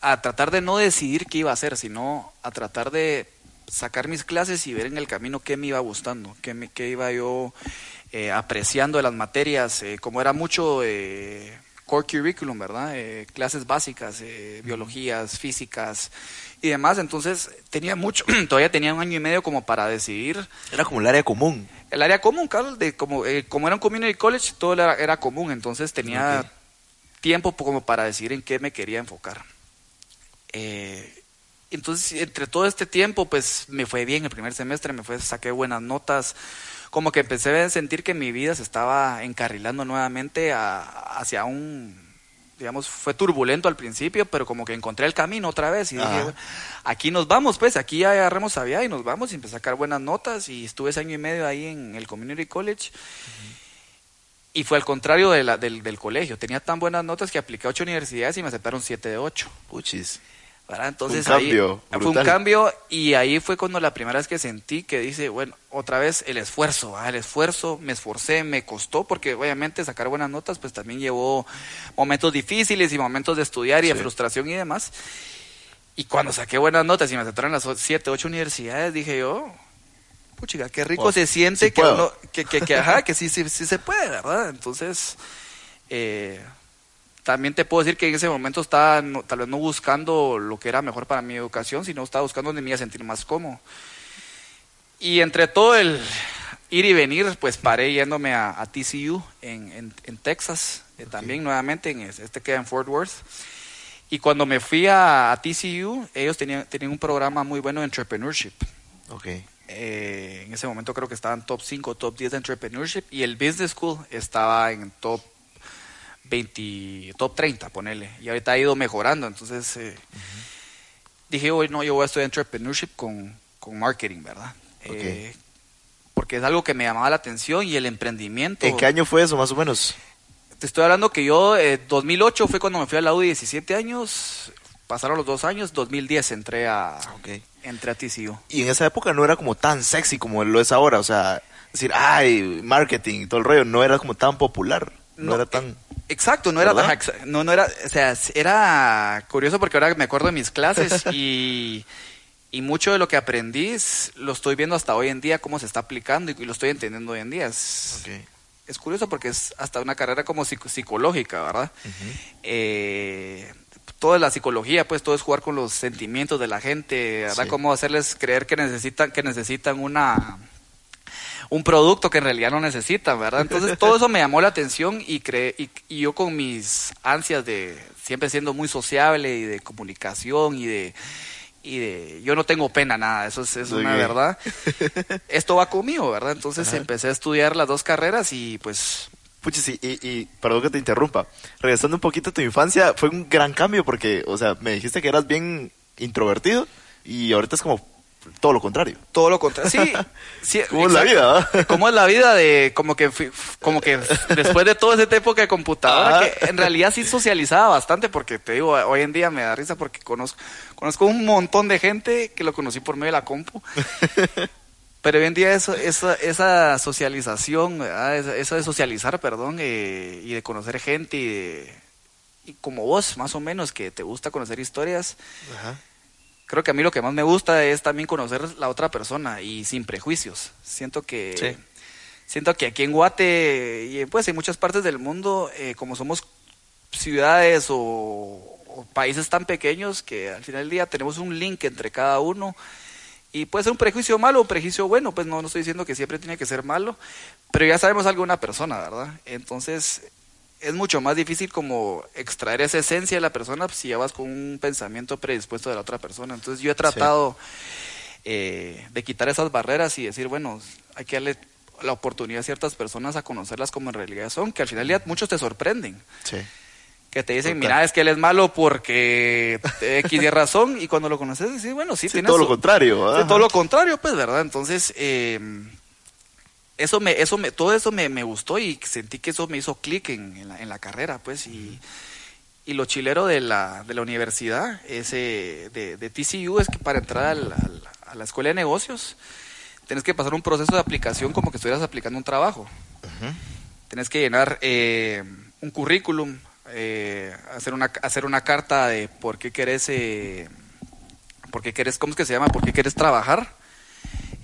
a tratar de no decidir qué iba a hacer, sino a tratar de sacar mis clases y ver en el camino qué me iba gustando, qué, me- qué iba yo eh, apreciando de las materias, eh, como era mucho eh, core curriculum, ¿verdad? Eh, clases básicas, eh, biologías, físicas y demás, entonces tenía mucho, todavía tenía un año y medio como para decidir Era como el área común. El área común, de como, eh, como era un community college, todo era, era común, entonces tenía tiempo po- como para decidir en qué me quería enfocar. Eh, entonces, entre todo este tiempo, pues me fue bien el primer semestre, me fue, saqué buenas notas, como que empecé a sentir que mi vida se estaba encarrilando nuevamente a- hacia un, digamos, fue turbulento al principio, pero como que encontré el camino otra vez y dije, Ajá. "Bueno, aquí nos vamos, pues, aquí ya agarremos a vía y nos vamos y empecé a sacar buenas notas y estuve ese año y medio ahí en el Community College. Y fue al contrario de la- del, del colegio. Tenía tan buenas notas que apliqué a ocho universidades y me aceptaron siete de ocho. Puchis. ¿Verdad? Entonces Un cambio ahí fue brutal. un cambio y ahí fue cuando la primera vez que sentí que dice, bueno, otra vez el esfuerzo, ¿verdad? el esfuerzo, me esforcé, me costó, porque obviamente sacar buenas notas pues también llevó momentos difíciles y momentos de estudiar y de frustración y demás. Y cuando saqué buenas notas y me aceptaron las siete, ocho universidades, dije yo, puchiga, qué rico Wow, se siente sí que, uno, que, que, que, ajá, que sí, sí, sí se puede, ¿verdad? Entonces, eh, también te puedo decir que en ese momento estaba no- tal vez no buscando lo que era mejor para mi educación, sino estaba buscando donde me iba a sentir más cómodo. Y entre todo el ir y venir, pues paré yéndome a, a TCU en, en, en Texas, eh, también nuevamente, en es- este queda en Fort Worth. Y cuando me fui a, a TCU, ellos tenían, tenían un programa muy bueno de entrepreneurship. Ok. Eh, en ese momento creo que estaban top 5, top 10 de entrepreneurship y el business school estaba en top 20, top 30, ponele. Y ahorita ha ido mejorando. Entonces eh, dije, hoy no, yo voy a estudiar entrepreneurship con, con marketing, ¿verdad? Eh, porque es algo que me llamaba la atención y el emprendimiento. ¿En qué año fue eso, más o menos? Te estoy hablando que yo, eh, 2008 fue cuando me fui a la U, 17 años. Pasaron los dos años, 2010 entré a, Ok. entré a TCU. Y en esa época no era como tan sexy como lo es ahora. O sea, decir, ay, marketing y todo el rollo, no era como tan popular. No, era tan... Exacto, no era, ajá, no, no era, o sea, era curioso porque ahora me acuerdo de mis clases y, y mucho de lo que aprendí lo estoy viendo hasta hoy en día, cómo se está aplicando y, lo estoy entendiendo hoy en día. Es, es curioso porque es hasta una carrera como psico- psicológica, ¿verdad? Eh, toda la psicología, pues todo es jugar con los sentimientos de la gente, ¿verdad? Sí. Cómo hacerles creer que necesitan, que necesitan una un producto que en realidad no necesitan, ¿verdad? Entonces todo eso me llamó la atención y, cre y, y yo con mis ansias de siempre siendo muy sociable y de comunicación y de y de yo no tengo pena nada, eso es, una bien. verdad. Esto va conmigo, ¿verdad? Entonces empecé a estudiar las dos carreras y pues Puchis, y, y, y perdón que te interrumpa. Regresando un poquito a tu infancia, fue un gran cambio porque, o sea, me dijiste que eras bien introvertido y ahorita es como todo lo contrario. todo lo contrario. Sí, sí ¿Cómo es la vida? ¿Cómo es la vida de como que como que después de toda esa época de computadora Ajá. que en realidad sí socializaba bastante porque te digo hoy en día me da risa porque conozco conozco un montón de gente que lo conocí por medio de la compu. Pero hoy en día eso, esa, esa socialización, ¿verdad? Esa- eso de socializar, perdón, eh, y de conocer gente y, de- y como vos, más o menos, que te gusta conocer historias, Ajá. Creo que a mí lo que más me gusta es también conocer la otra persona y sin prejuicios. Siento que Sí. siento que aquí en Guate y pues en muchas partes del mundo, eh, como somos ciudades o, o países tan pequeños que al final del día tenemos un link entre cada uno y puede ser un prejuicio malo o un prejuicio bueno, pues no, no estoy diciendo que siempre tiene que ser malo, pero ya sabemos algo de una persona, ¿verdad? Entonces es mucho más difícil como extraer esa esencia de la persona si ya vas con un pensamiento predispuesto de la otra persona. Entonces yo he tratado eh, de quitar esas barreras y decir, bueno, hay que darle la oportunidad a ciertas personas a conocerlas como en realidad son, que al final día muchos te sorprenden. Sí. Que te dicen, Total. mira, es que él es malo porque X y razón, y cuando lo conoces, dices, bueno, sí, Sí, tienes todo lo contrario. Sí, todo lo contrario, pues, ¿verdad? Entonces, eh, eso me, eso me, todo eso me, me gustó y sentí que eso me hizo clic en, en la, en la carrera, pues, y, y lo chilero de la, de la universidad, ese, de, de TCU, es que para entrar al- al- a la escuela de negocios, tienes que pasar un proceso de aplicación como que estuvieras aplicando un trabajo. Ujú. Tienes que llenar eh, un currículum, eh, hacer una hacer una carta de por qué querés, eh, por qué querés, ¿cómo es que se llama? ¿Por qué querés trabajar?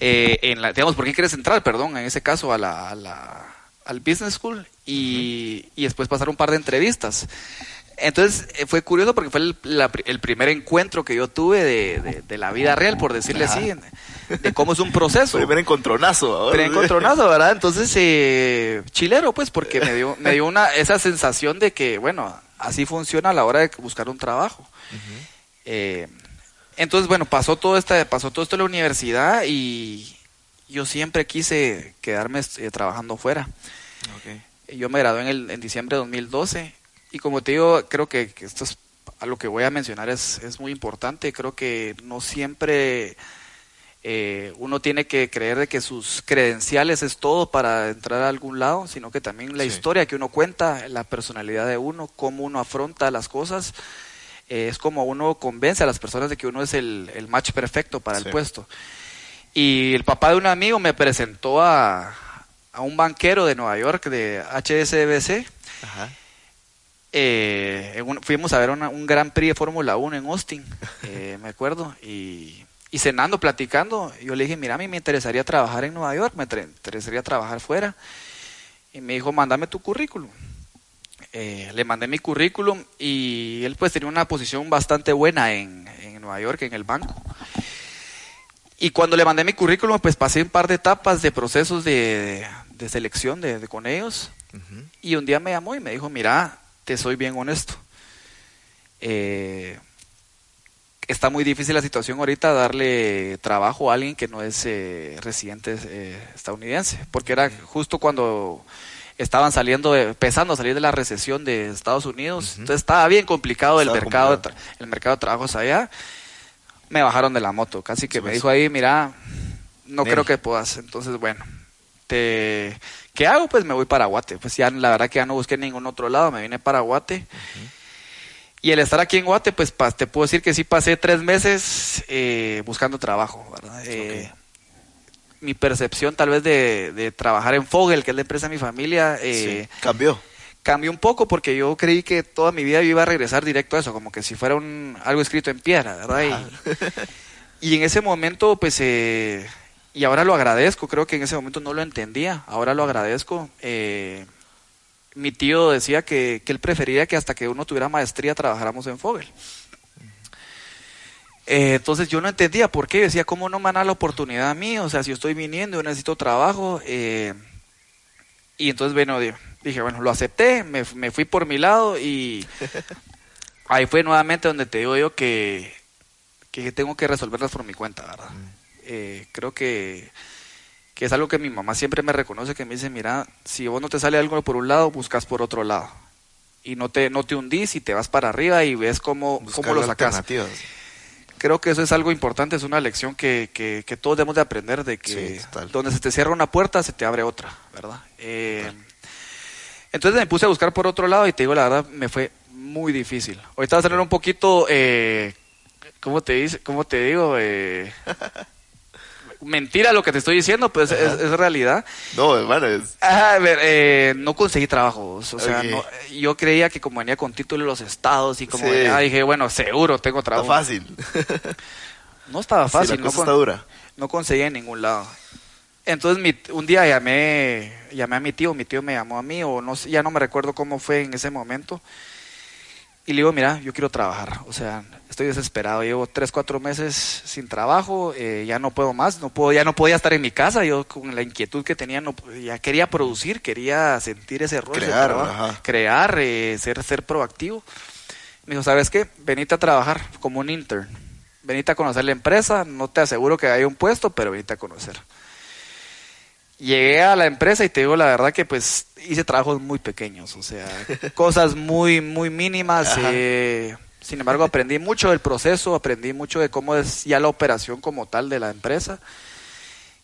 Eh, en la, digamos, ¿por qué quieres entrar, perdón, en ese caso a la, a la- al business school y, y después pasar un par de entrevistas. Entonces eh, fue curioso porque fue el, la el primer encuentro que yo tuve de, de- de la vida real, por decirle Ajá. así, de cómo es un proceso. Primer encontronazo. Primer encontronazo, ¿verdad? Entonces, eh, chilero, pues, porque me dio, me dio una, esa sensación de que, bueno, así funciona a la hora de buscar un trabajo. Eh, entonces, bueno, pasó todo, esta, pasó todo esto en la universidad y yo siempre quise quedarme eh, trabajando fuera. Yo me gradué en, el, en diciembre de 2012 y como te digo, creo que, que esto es a lo que voy a mencionar es, es muy importante. Creo que no siempre eh, uno tiene que creer de que sus credenciales es todo para entrar a algún lado, sino que también la Sí. historia que uno cuenta, la personalidad de uno, cómo uno afronta las cosas, eh, es como uno convence a las personas de que uno es el, el match perfecto para Sí. el puesto. Y el papá de un amigo me presentó a, a un banquero de Nueva York, de HSBC. Ajá. Eh, en un- fuimos a ver una- un Gran Prix de Fórmula 1 en Austin, eh, me acuerdo, y, y cenando, platicando, yo le dije, mira, a mí me interesaría trabajar en Nueva York, me interesaría trabajar fuera. Y me dijo, mándame tu currículum. Eh, le mandé mi currículum y él pues tenía una posición bastante buena en, en Nueva York, en el banco. Y cuando le mandé mi currículum, pues pasé un par de etapas de procesos de, de selección de, de con ellos. Y un día me llamó y me dijo, mira, te soy bien honesto. Eh, está muy difícil la situación ahorita darle trabajo a alguien que no es eh, residente estadounidense, porque era justo cuando estaban saliendo, de- empezando a salir de la recesión de Estados Unidos, entonces estaba bien complicado el mercado, de el mercado de trabajos allá. Me bajaron de la moto, casi que Sí, me dijo ahí, mira, no Nel. creo que puedas. Entonces, bueno, te, ¿qué hago? Pues me voy para Guate. Pues ya la verdad que ya no busqué ningún otro lado, me vine para Guate. Y el estar aquí en Guate, pues te puedo decir que sí pasé tres meses eh, buscando trabajo, ¿verdad? Eh, Mi percepción tal vez de, de trabajar en Fogel, que es la empresa de mi familia, eh, Sí. Cambió. cambió un poco porque yo creí que toda mi vida yo iba a regresar directo a eso, como que si fuera un, algo escrito en piedra, ¿verdad? Y, y en ese momento, pues, eh, y ahora lo agradezco, creo que en ese momento no lo entendía, ahora lo agradezco. eh, mi tío decía que, que él prefería que hasta que uno tuviera maestría trabajáramos en Fogel. Eh, entonces yo no entendía por qué, yo decía, ¿cómo no me dan la oportunidad a mí? O sea, si yo estoy viniendo, yo necesito trabajo. eh, y entonces, bueno, di- dije, bueno, lo acepté, me, me fui por mi lado y ahí fue nuevamente donde te digo yo que, que tengo que resolverlas por mi cuenta, ¿verdad? Eh, creo que, que es algo que mi mamá siempre me reconoce, que me dice, mira, si vos no te sale algo por un lado, buscas por otro lado. Y no te, no te hundís y te vas para arriba y ves cómo, Buscar cómo lo sacas alternativas. Creo que eso es algo importante, es una lección que, que, que todos debemos de aprender, de que Sí, donde se te cierra una puerta, se te abre otra, ¿verdad? Eh, entonces me puse a buscar por otro lado y te digo, la verdad, me fue muy difícil. Ahorita va a tener un poquito, eh, ¿cómo te dice? ¿Cómo te digo? Eh, mentira lo que te estoy diciendo, pues es, es realidad. No, hermano, es... Ah, a ver, eh, no conseguí trabajos, o sea, no- yo creía que como venía con título de los estados y como Sí. venía, dije, bueno, seguro tengo Está trabajo. fácil. No estaba fácil, no, con- está dura. no conseguía en ningún lado. Entonces mi- un día llamé, llamé a mi tío, mi tío me llamó a mí, o no ya no me recuerdo cómo fue en ese momento. Y le digo, mira, yo quiero trabajar, o sea, estoy desesperado, llevo tres, cuatro meses sin trabajo, eh, ya no puedo más, no puedo, ya no podía estar en mi casa, yo con la inquietud que tenía, no, ya quería producir, quería sentir ese rol, Crear, trabajo, crear, eh, ser, ser proactivo. Me dijo, ¿sabes qué? Venite a trabajar como un intern. Venite a conocer la empresa. No te aseguro que haya un puesto, pero venite a conocer. Llegué a la empresa y te digo la verdad que pues hice trabajos muy pequeños, o sea, cosas muy, muy mínimas. Eh, sin embargo, aprendí mucho del proceso, aprendí mucho de cómo es ya la operación como tal de la empresa.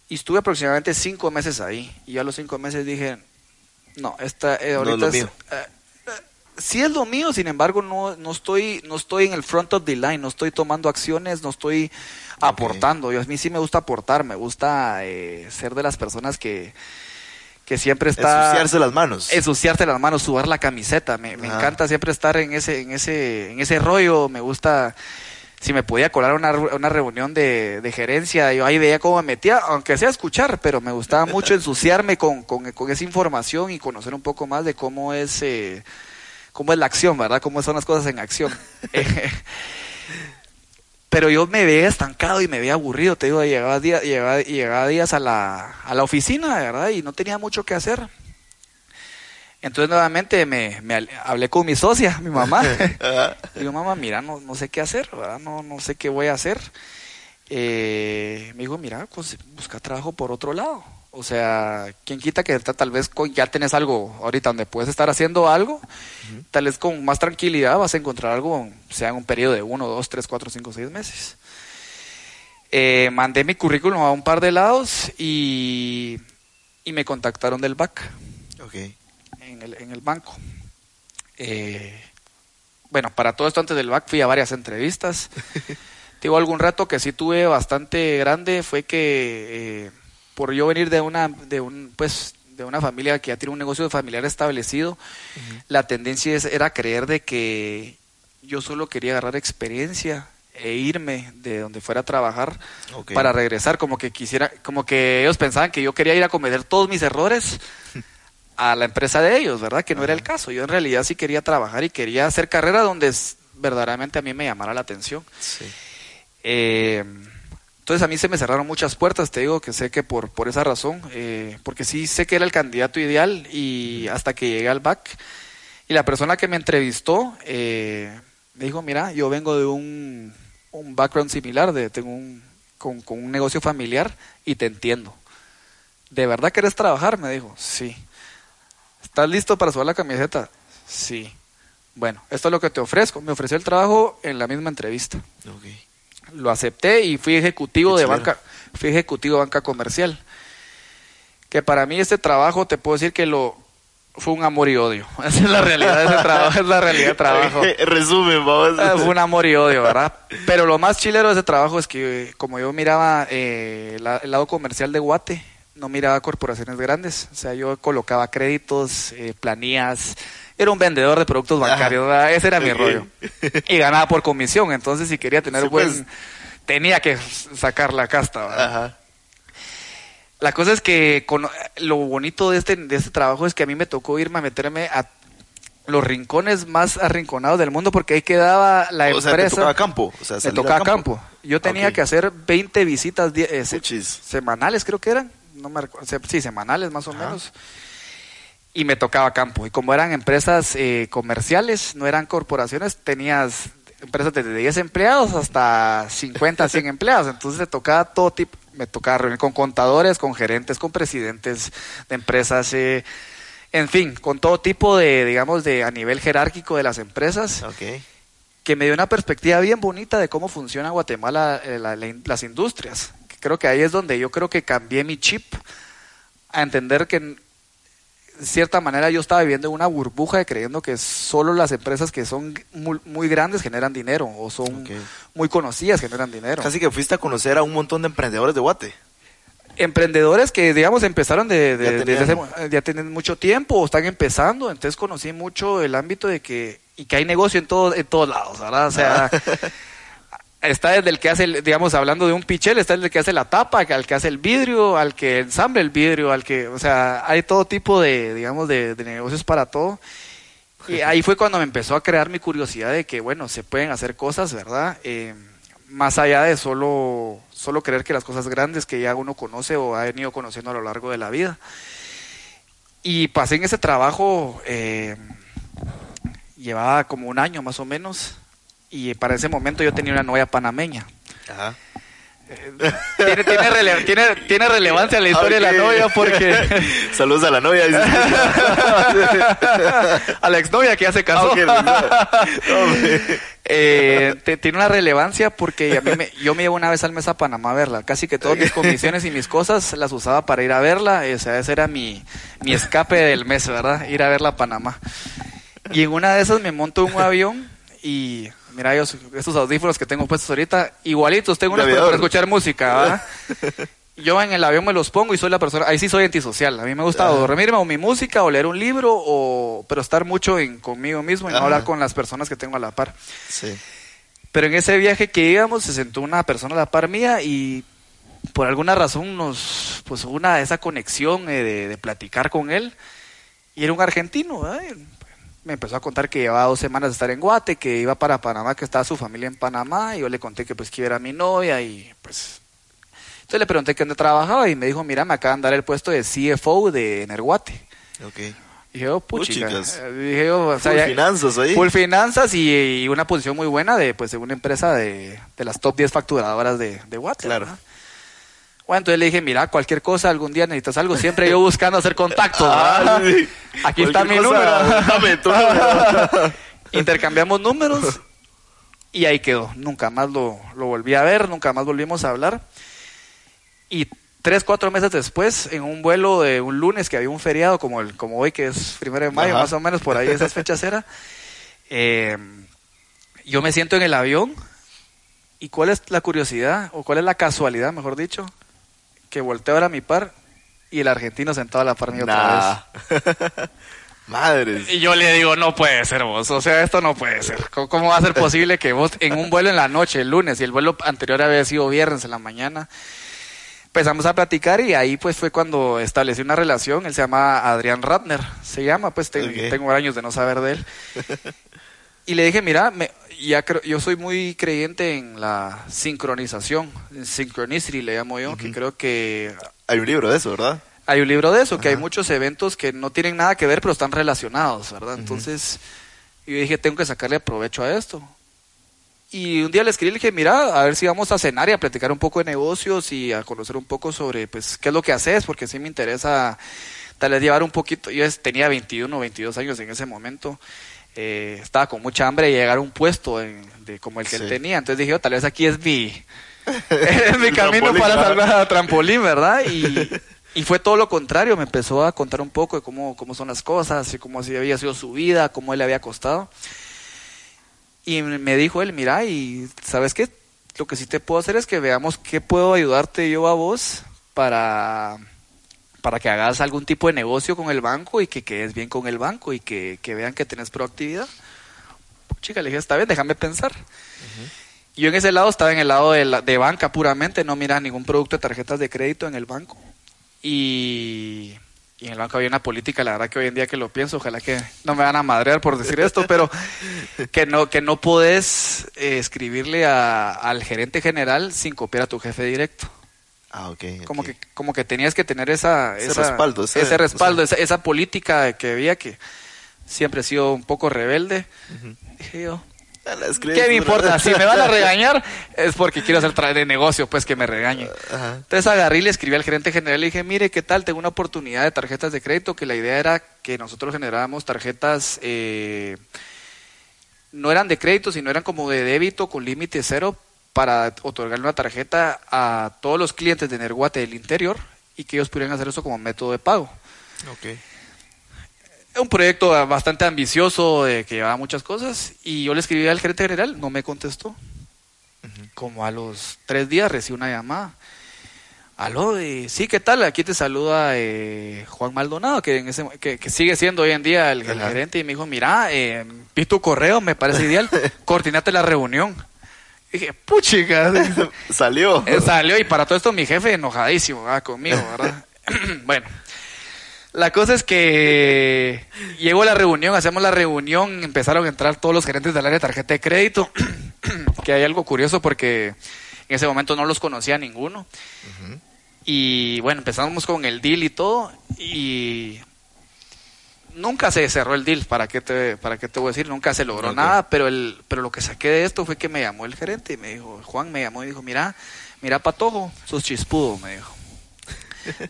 Y estuve aproximadamente cinco meses ahí. Y ya a los cinco meses dije, no, esta eh, No es ahorita lo es, mío. eh, eh, sí es lo mío, sin embargo no, no estoy no estoy en el front of the line, no estoy tomando acciones, no estoy aportando. Yo, a mí sí me gusta aportar, me gusta eh, ser de las personas que, que siempre está Ensuciarse las manos. ensuciarte las manos, sudar la camiseta. Me, me encanta siempre estar en ese, en ese, en ese rollo. Me gusta, si me podía colar a una, una reunión de, de gerencia, yo ahí veía cómo me metía, aunque sea escuchar, pero me gustaba mucho ensuciarme con, con, con esa información y conocer un poco más de cómo es, eh, cómo es la acción, ¿verdad? Cómo son las cosas en acción. pero yo me veía estancado y me veía aburrido, te digo, llegaba, día, llegaba, llegaba días a la, a la oficina, ¿verdad? Y no tenía mucho que hacer. Entonces nuevamente me, hablé con mi socia, mi mamá. Digo, mamá, mira, no, no sé qué hacer, ¿verdad? No, no sé qué voy a hacer. Eh, me dijo, mira, pues busca trabajo por otro lado. O sea, quien quita que ta- tal vez con- ya tenés algo ahorita donde puedes estar haciendo algo, tal vez con más tranquilidad vas a encontrar algo, sea en un periodo de uno, dos, tres, cuatro, cinco, seis meses. Eh, mandé mi currículum a un par de lados y, y me contactaron del BAC Ok. en el, en el banco. Eh, bueno, para todo esto antes del BAC fui a varias entrevistas. Digo, algún rato que sí tuve bastante grande fue que eh, por yo venir de una, de un, pues, de una familia que ya tiene un negocio familiar establecido, la tendencia es- era creer de que yo solo quería agarrar experiencia e irme de donde fuera a trabajar para regresar, como que quisiera, como que ellos pensaban que yo quería ir a cometer todos mis errores a la empresa de ellos, ¿verdad? Que no era el caso. Yo en realidad sí quería trabajar y quería hacer carrera donde verdaderamente a mí me llamara la atención. Sí. Eh, entonces a mí se me cerraron muchas puertas, te digo que sé que por, por esa razón, eh, porque sí sé que era el candidato ideal y hasta que llegué al BAC y la persona que me entrevistó eh, me dijo, mira, yo vengo de un, un background similar, de, tengo un, con, con un negocio familiar y te entiendo. ¿De verdad querés trabajar? Me dijo, sí. ¿Estás listo para subir la camiseta? Sí. Bueno, esto es lo que te ofrezco. Me ofreció el trabajo en la misma entrevista. Lo acepté y fui ejecutivo de banca, fui ejecutivo de banca comercial. Que para mí este trabajo te puedo decir que lo fue un amor y odio. Esa es la realidad de ese trabajo, es la realidad del trabajo. Resumen, vamos. Ah, Fue un amor y odio, ¿verdad? Pero lo más chilero de ese trabajo es que como yo miraba eh, la- el lado comercial de Guate, no miraba corporaciones grandes. O sea, yo colocaba créditos, eh, planillas, era un vendedor de productos bancarios, ¿verdad? ese era mi rollo. Y ganaba por comisión, entonces si quería tener Sí, buen... pues. Tenía que sacar la casta, ¿verdad? Ajá. La cosa es que con, lo bonito de este, de este trabajo es que a mí me tocó irme a meterme a los rincones más arrinconados del mundo porque ahí quedaba la O sea, empresa. te tocaba campo. O sea, me tocaba al campo. Yo tenía que hacer 20 visitas eh, semanales, creo que eran. No me recuerdo. Sí, semanales más o Ajá. menos. Y me tocaba campo. Y como eran empresas eh, comerciales, no eran corporaciones, tenías empresas desde 10 empleados hasta 50, 100 empleados. Entonces te tocaba todo tipo. Me tocaba reunir con contadores, con gerentes, con presidentes de empresas. eh, en fin, con todo tipo de, digamos, de a nivel jerárquico de las empresas Ok. que me dio una perspectiva bien bonita de cómo funciona Guatemala, eh, la- la las industrias. Creo que ahí es donde yo creo que cambié mi chip a entender que cierta manera yo estaba viviendo en una burbuja de creyendo que solo las empresas que son muy, muy grandes generan dinero o son muy conocidas generan dinero. Casi que fuiste a conocer a un montón de emprendedores de Guate. Emprendedores que, digamos, empezaron de, de- Ya desde hace- ya tienen mucho tiempo o están empezando, entonces conocí mucho el ámbito de que, y que hay negocio en, todo, en todos lados, ¿verdad? O sea, está desde el que hace, el- digamos, hablando de un pichel, está desde el que hace la tapa, al que hace el vidrio, al que ensambla el vidrio, al que, o sea, hay todo tipo de, digamos, de, de negocios para todo. Y ahí fue cuando me empezó a crear mi curiosidad de que, bueno, se pueden hacer cosas, ¿verdad? Eh, más allá de solo, solo creer que las cosas grandes que ya uno conoce o ha venido conociendo a lo largo de la vida. Y pasé en ese trabajo, eh, llevaba como un año más o menos, y para ese momento yo tenía una novia panameña. Ajá. Tiene, tiene, rele- tiene, tiene relevancia la historia de la novia porque Saludos a la novia. dice. a la exnovia que ya se casó. hombre. Eh, te- tiene una relevancia porque a mí me- yo me llevo una vez al mes a Panamá a verla. Casi que todas mis comisiones y mis cosas las usaba para ir a verla. O sea, ese era mi, mi escape del mes, ¿verdad? Ir a verla a Panamá. Y en una de esas me monto un avión y mira, yo, estos audífonos que tengo puestos ahorita, igualitos, tengo unos para, escuchar música. Yo en el avión me los pongo y soy la persona, ahí sí soy antisocial. A mí me gusta dormirme o mi música o leer un libro, o, pero estar mucho en, conmigo mismo y no hablar con las personas que tengo a la par. Sí. Pero en ese viaje que íbamos se sentó una persona a la par mía y por alguna razón nos, pues una esa conexión eh, de, de platicar con él y era un argentino, ¿verdad? Me empezó a contar que llevaba dos semanas de estar en Guate, que iba para Panamá, que estaba su familia en Panamá y yo le conté que pues que era mi novia y pues entonces le pregunté que dónde trabajaba y me dijo, mira, me acaban de dar el puesto de CFO de Energuate. Ok. Y dije, oh, puchica. Eh, Dije, yo, o sea, Full ya- finanzas ahí. Full finanzas y, y una posición muy buena de, pues, de una empresa de, de las top 10 facturadoras de, de Guate. Claro. Bueno, entonces le dije, mira, cualquier cosa, algún día necesitas algo. Siempre yo buscando hacer sí. Aquí está mi cosa, número. Número. Intercambiamos números y ahí quedó. Nunca más lo, lo volví a ver, nunca más volvimos a hablar. Y tres, cuatro meses después, en un vuelo de un lunes que había un feriado como el como hoy, que es primero de mayo, Ajá. más o menos por ahí esas fechas era, eh, yo me siento en el avión y cuál es la curiosidad, o cuál es la casualidad, mejor dicho, que volteo ahora a mi par y el argentino sentado a la par mía otra vez. Madres. Y yo le digo, no puede ser vos, o sea, esto no puede ser. ¿Cómo, cómo va a ser posible que vos en un vuelo en la noche, el lunes, y el vuelo anterior había sido viernes en la mañana? Empezamos a platicar y ahí pues fue cuando establecí una relación, él se llama Adrián Ratner, se llama, pues te- tengo años de no saber de él. Y le dije, mira, me- ya creo, yo soy muy creyente en la sincronización, en synchronicity le llamo yo, que creo que Hay un libro de eso, ¿verdad? hay un libro de eso, que hay muchos eventos que no tienen nada que ver, pero están relacionados, ¿verdad? Entonces, yo dije, tengo que sacarle provecho a esto. Y un día le escribí le dije, mira, a ver si vamos a cenar y a platicar un poco de negocios y a conocer un poco sobre, pues, qué es lo que haces, porque sí me interesa tal vez llevar un poquito, yo tenía 21 o 22 años en ese momento, eh, estaba con mucha hambre de llegar a un puesto en- de, como el que él tenía, entonces dije, oh, tal vez aquí es mi, es mi El camino para salvar a trampolín, ¿verdad? Y, y fue todo lo contrario, me empezó a contar un poco de cómo, cómo son las cosas, y cómo así había sido su vida, cómo él le había costado. Y me dijo él, mira, y ¿sabes qué? Lo que sí te puedo hacer es que veamos qué puedo ayudarte yo a vos para, para que hagas algún tipo de negocio con el banco y que quedes bien con el banco y que, que vean que tenés proactividad. Chica, le dije, está bien, déjame pensar. Yo en ese lado estaba en el lado de, la, de banca puramente, no mira ningún producto de tarjetas de crédito en el banco. y, y en el banco había una política, la verdad que hoy en día que lo pienso, ojalá que no me van a madrear por decir esto, pero que no, que no podés eh, escribirle a- al gerente general sin copiar a tu jefe directo. Ah, ok. Como que, como que tenías que tener esa, Ese esa- respaldo, ese- ese respaldo, o sea- esa, esa política que había que siempre he sido un poco rebelde. Dije yo, Ah, ¿qué me importa? Si me van a regañar es porque quiero hacer tra- de negocio, pues que me regañen. Ajá. Entonces agarré y le escribí al gerente general y dije, mire, ¿qué tal? Tengo una oportunidad de tarjetas de crédito, que la idea era que nosotros generábamos tarjetas, eh, no eran de crédito, sino eran como de débito con límite cero para otorgarle una tarjeta a todos los clientes de Nerguate del interior y que ellos pudieran hacer eso como método de pago. Ok. Un proyecto bastante ambicioso eh, que llevaba muchas cosas y yo le escribí al gerente general, no me contestó. Como a los tres días recibí una llamada. Aló, eh, sí, ¿qué tal? Aquí te saluda eh, Juan Maldonado, que, en ese, que, que sigue siendo hoy en día el, el gerente, y me dijo, mira, eh, vi tu correo, me parece ideal, coordinate la reunión. Y dije, puchica, Salió. eh, salió y para todo esto mi jefe enojadísimo ¿verdad? conmigo, ¿verdad? bueno, la cosa es que llegó la reunión, hacemos la reunión, empezaron a entrar todos los gerentes del área de tarjeta de crédito, que hay algo curioso porque en ese momento no los conocía ninguno. Y bueno, empezamos con el deal y todo y nunca se cerró el deal, ¿para qué te, para qué te voy a decir? Nunca se logró nada, pero, el, pero lo que saqué de esto fue que me llamó el gerente y me dijo, Juan me llamó y dijo, mira, mira Patojo, sos chispudo, me dijo.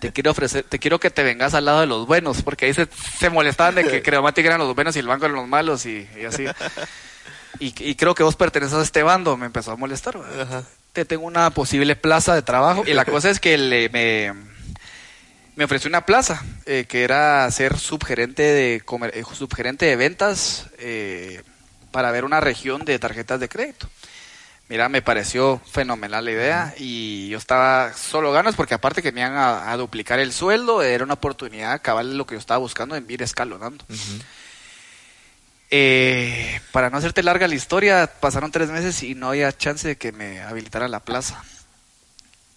Te quiero ofrecer, te quiero que te vengas al lado de los buenos, porque ahí se, se molestaban de que Creomatic eran los buenos y el banco eran los malos y, y así. Y, y creo que vos perteneces a este bando, me empezó a molestar. Te tengo una posible plaza de trabajo y la cosa es que le, me, me ofreció una plaza eh, que era ser subgerente de comer- eh, subgerente de ventas eh, para ver una región de tarjetas de crédito. Mira, me pareció fenomenal la idea y yo estaba solo ganas porque aparte que me iban a, a duplicar el sueldo, era una oportunidad cabal lo que yo estaba buscando en ir escalonando. Eh, para no hacerte larga la historia, pasaron tres meses y no había chance de que me habilitaran la plaza.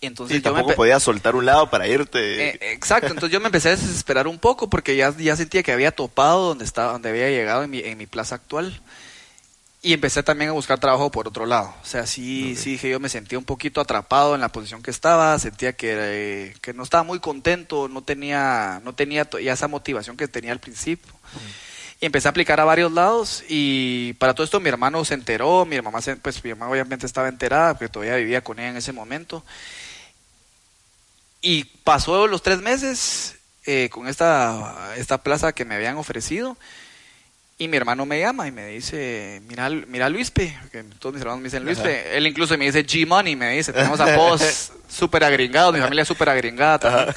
Y entonces Sí, yo me tampoco empe- podías soltar un lado para irte. eh, exacto, entonces yo me empecé a desesperar un poco porque ya, ya sentía que había topado donde estaba, donde había llegado en mi, en mi plaza actual. Y empecé también a buscar trabajo por otro lado. O sea, sí, sí dije yo me sentía un poquito atrapado en la posición que estaba, sentía que, eh, que no estaba muy contento, no tenía, no tenía ya esa motivación que tenía al principio. Y empecé a aplicar a varios lados y para todo esto mi hermano se enteró, mi mamá, se- pues mi mamá obviamente estaba enterada porque todavía vivía con ella en ese momento. Y pasó los tres meses eh, con esta, esta plaza que me habían ofrecido. Y mi hermano me llama y me dice, mira, mira Luispe, que todos mis hermanos me dicen Luispe. Él incluso me dice G-Money, me dice, tenemos apodos súper agringados, mi familia es súper agringada también.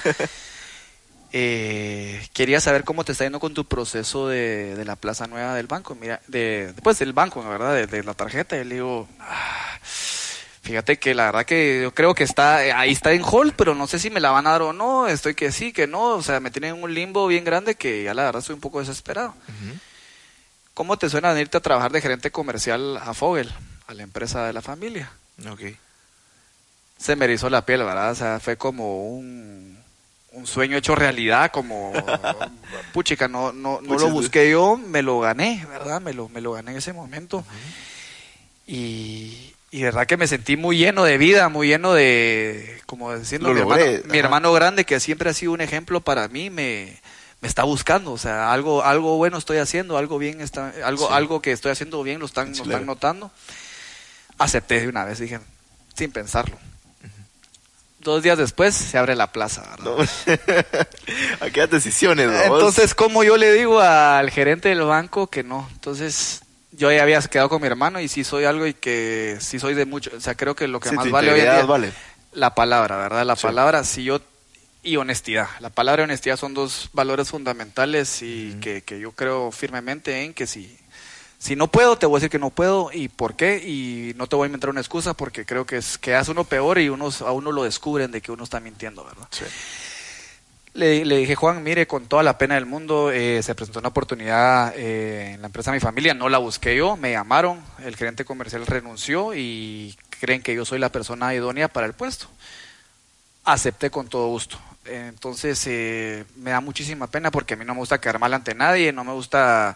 Eh, quería saber cómo te está yendo con tu proceso de, de la plaza nueva del banco, mira, de, pues del banco, la verdad, de, de la tarjeta. Y le digo, "Ah, Fíjate que la verdad que yo creo que está ahí está en hold, pero no sé si me la van a dar o no. Estoy que sí, que no. O sea, me tienen en un limbo bien grande que ya la verdad estoy un poco desesperado. ¿Cómo te suena venirte a trabajar de gerente comercial a Fogel, a la empresa de la familia? Ok. Se me erizó la piel, ¿verdad? O sea, fue como un, un sueño hecho realidad, como puchica, no, no, no lo busqué yo, me lo gané, ¿verdad? Me lo, me lo gané en ese momento. Y, y verdad que me sentí muy lleno de vida, muy lleno de, como diciendo, Lo mi, hermano, mi hermano grande, que siempre ha sido un ejemplo para mí, me, me está buscando, o sea, algo, algo bueno estoy haciendo, algo bien está, algo, Sí. algo que estoy haciendo bien lo están, lo Excelente. están notando. Acepté de una vez, dije, sin pensarlo. Dos días después se abre la plaza, ¿verdad? No. Aquellas decisiones, ¿no? Entonces, ¿cómo yo le digo al gerente del banco que no? Entonces, yo ya había quedado con mi hermano y sí soy algo y que sí soy de mucho, o sea, creo que lo que Sí, más vale hoy en día vale. la palabra, ¿verdad? La Sí. palabra, si yo y honestidad. La palabra y honestidad son dos valores fundamentales y que, que yo creo firmemente en que si si no puedo, te voy a decir que no puedo y por qué y no te voy a inventar una excusa porque creo que es que hace uno peor y unos a uno lo descubren de que uno está mintiendo, ¿verdad? Sí. Le, dije, Juan, mire, con toda la pena del mundo, eh, se presentó una oportunidad eh, en la empresa de mi familia, no la busqué yo, me llamaron, el gerente comercial renunció y creen que yo soy la persona idónea para el puesto. Acepté con todo gusto. Entonces eh, me da muchísima pena porque a mí no me gusta quedar mal ante nadie, no me gusta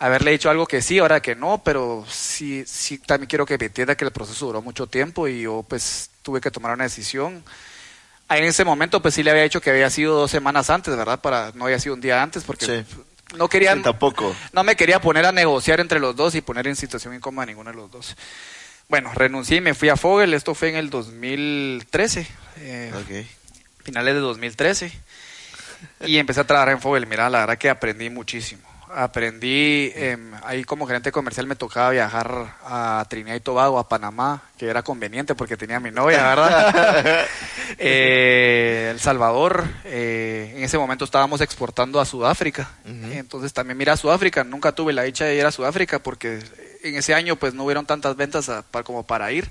haberle dicho algo que sí, ahora que no, pero sí, sí también quiero que me entienda que el proceso duró mucho tiempo y yo pues tuve que tomar una decisión. Ahí en ese momento pues sí le había dicho que había sido dos semanas antes, ¿verdad? Para no había sido un día antes porque Sí. no quería Sí, tampoco. no me quería poner a negociar entre los dos y poner en situación incómoda a ninguno de los dos. Bueno, renuncié y me fui a Fogel, esto fue en el 2013. eh, Ok. finales de 2013 y empecé a trabajar en Fogel. Mira, la verdad que aprendí muchísimo. Aprendí, em, ahí como gerente comercial me tocaba viajar a Trinidad y Tobago, a Panamá, que era conveniente porque tenía a mi novia, ¿verdad? Eh, El Salvador, eh, en ese momento estábamos exportando a Sudáfrica. Entonces también mira a Sudáfrica, nunca tuve la dicha de ir a Sudáfrica porque en ese año pues no hubieron tantas ventas a- pa- como para ir.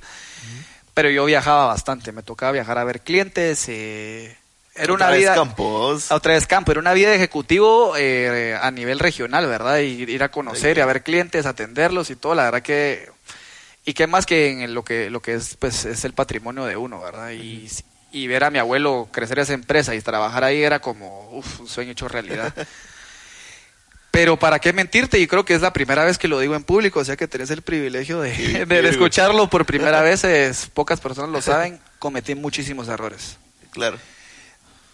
Pero yo viajaba bastante, me tocaba viajar a ver clientes. eh, era una Otra vez vida... Campos. A otra vez campo, era una vida de ejecutivo eh, a nivel regional, ¿verdad? Y ir a conocer y a ver clientes, atenderlos y todo, la verdad que... Y qué más que en lo que, lo que es, pues, es el patrimonio de uno, ¿verdad? Y, y ver a mi abuelo crecer esa empresa y trabajar ahí era como, uf, un sueño hecho realidad. Pero para qué mentirte, y creo que es la primera vez que lo digo en público, o sea que tenés el privilegio de, de- de escucharlo por primera vez, es- pocas personas lo saben, cometí muchísimos errores Claro.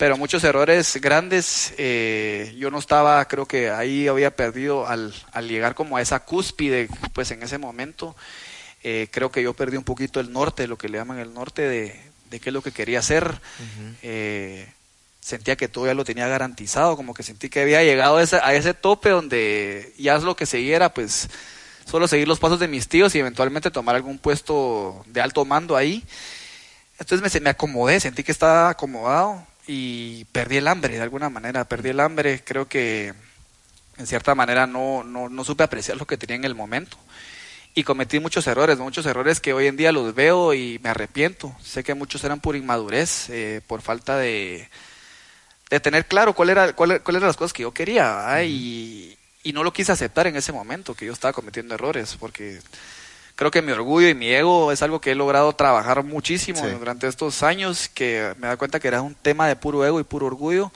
Pero muchos errores grandes. eh, yo no estaba, creo que ahí había perdido al, al llegar como a esa cúspide, pues en ese momento. eh, creo que yo perdí un poquito el norte, lo que le llaman el norte de, de qué es lo que quería hacer. Eh, sentía que todo ya lo tenía garantizado, como que sentí que había llegado a ese, a ese tope donde ya es lo que siguiera, pues solo seguir los pasos de mis tíos y eventualmente tomar algún puesto de alto mando ahí. Entonces me, se- me acomodé, sentí que estaba acomodado y perdí el hambre de alguna manera, perdí el hambre, creo que en cierta manera no, no, no supe apreciar lo que tenía en el momento. Y cometí muchos errores, muchos errores que hoy en día los veo y me arrepiento. Sé que muchos eran por inmadurez, eh, por falta de, de tener claro cuál era, cuál, cuáles eran las cosas que yo quería y, y no lo quise aceptar en ese momento que yo estaba cometiendo errores porque creo que mi orgullo y mi ego es algo que he logrado trabajar muchísimo Sí. durante estos años que me da cuenta que era un tema de puro ego y puro orgullo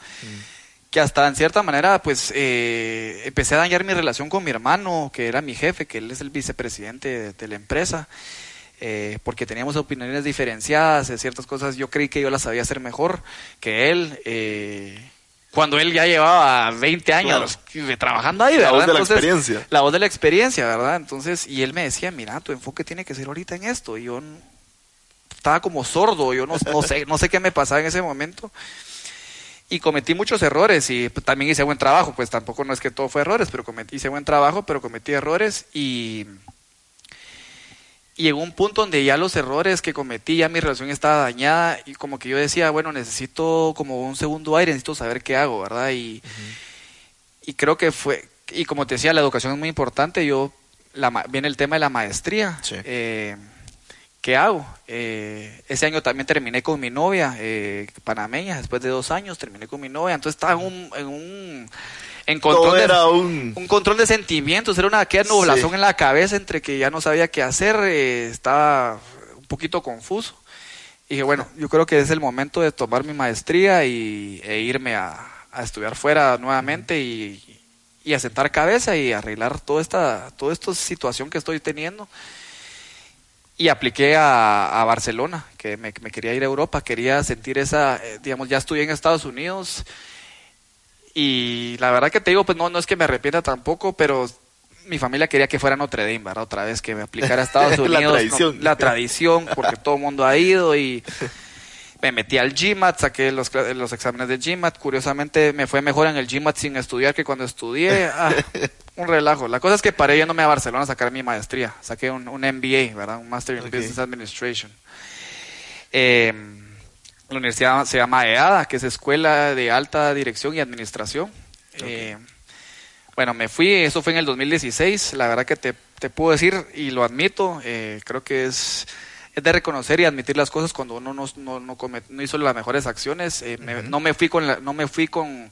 que hasta en cierta manera pues eh, empecé a dañar mi relación con mi hermano que era mi jefe que él es el vicepresidente de, de la empresa eh, porque teníamos opiniones diferenciadas de ciertas cosas yo creí que yo las sabía hacer mejor que él eh, cuando él ya llevaba 20 años trabajando ahí La ¿verdad? voz de la experiencia. la voz de la experiencia verdad entonces y él me decía mira tu enfoque tiene que ser ahorita en esto y yo estaba como sordo yo no, no sé no sé qué me pasaba en ese momento y cometí muchos errores y pues, también hice buen trabajo, pues tampoco no es que todo fue errores, pero cometí, hice buen trabajo, pero cometí errores y, y llegó un punto donde ya los errores que cometí, ya mi relación estaba dañada y como que yo decía, bueno, necesito como un segundo aire, necesito saber qué hago, ¿verdad? Y, y creo que fue, y como te decía, la educación es muy importante, yo, la, viene el tema de la maestría. Sí. Eh, ¿Qué hago? Eh, ese año también terminé con mi novia, eh, panameña, después de dos años terminé con mi novia, entonces estaba en un, en un en Todo de, era un... un control de sentimientos, era una aquella nublación Sí. en la cabeza entre que ya no sabía qué hacer, eh, estaba un poquito confuso. Y dije, bueno, yo creo que es el momento de tomar mi maestría y, e irme a, a estudiar fuera nuevamente y, y a sentar cabeza y arreglar toda esta, toda esta situación que estoy teniendo. Y apliqué a, a Barcelona, que me, me quería ir a Europa, quería sentir esa, eh, digamos, ya estudié en Estados Unidos y la verdad que te digo, pues no, no es que me arrepienta tampoco, pero mi familia quería que fuera a Notre Dame, ¿verdad? Otra vez que me aplicara a Estados La Unidos. tradición. no, la tradición, porque todo el mundo ha ido y me metí al GMAT, saqué los, los exámenes de GMAT. Curiosamente me fue mejor en el GMAT sin estudiar que cuando estudié. Ah, un relajo. La cosa es que paré yéndome a Barcelona a sacar mi maestría. Saqué un, un MBA, ¿verdad? Un Master in. Business Administration. Eh, la universidad se llama EADA, que es Escuela de Alta Dirección y Administración. Eh, bueno, me fui, eso fue en el 2016, la verdad que te, te puedo decir y lo admito, eh, creo que es, es de reconocer y admitir las cosas cuando uno no, no, no, come- no hizo las mejores acciones. Eh, me- no me fui con la- no me fui con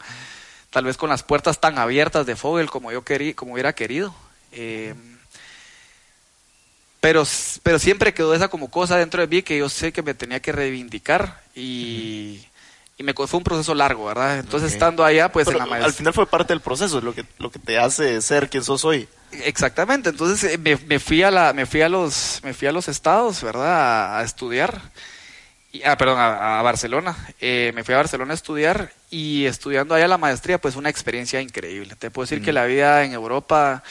tal vez con las puertas tan abiertas de Fogel como yo querí, como hubiera querido. Eh, pero, pero siempre quedó esa como cosa dentro de mí que yo sé que me tenía que reivindicar y Y me fue un proceso largo, ¿verdad? Entonces, estando allá, pues Pero en la maestría. al final fue parte del proceso, es lo que, lo que te hace ser quien sos hoy. Exactamente, entonces eh, me, me fui a la, me fui a los, me fui a los estados, ¿verdad? A, a estudiar, y, ah, perdón, a, a Barcelona. Eh, me fui a Barcelona a estudiar y estudiando allá la maestría, pues una experiencia increíble. Te puedo decir que la vida en Europa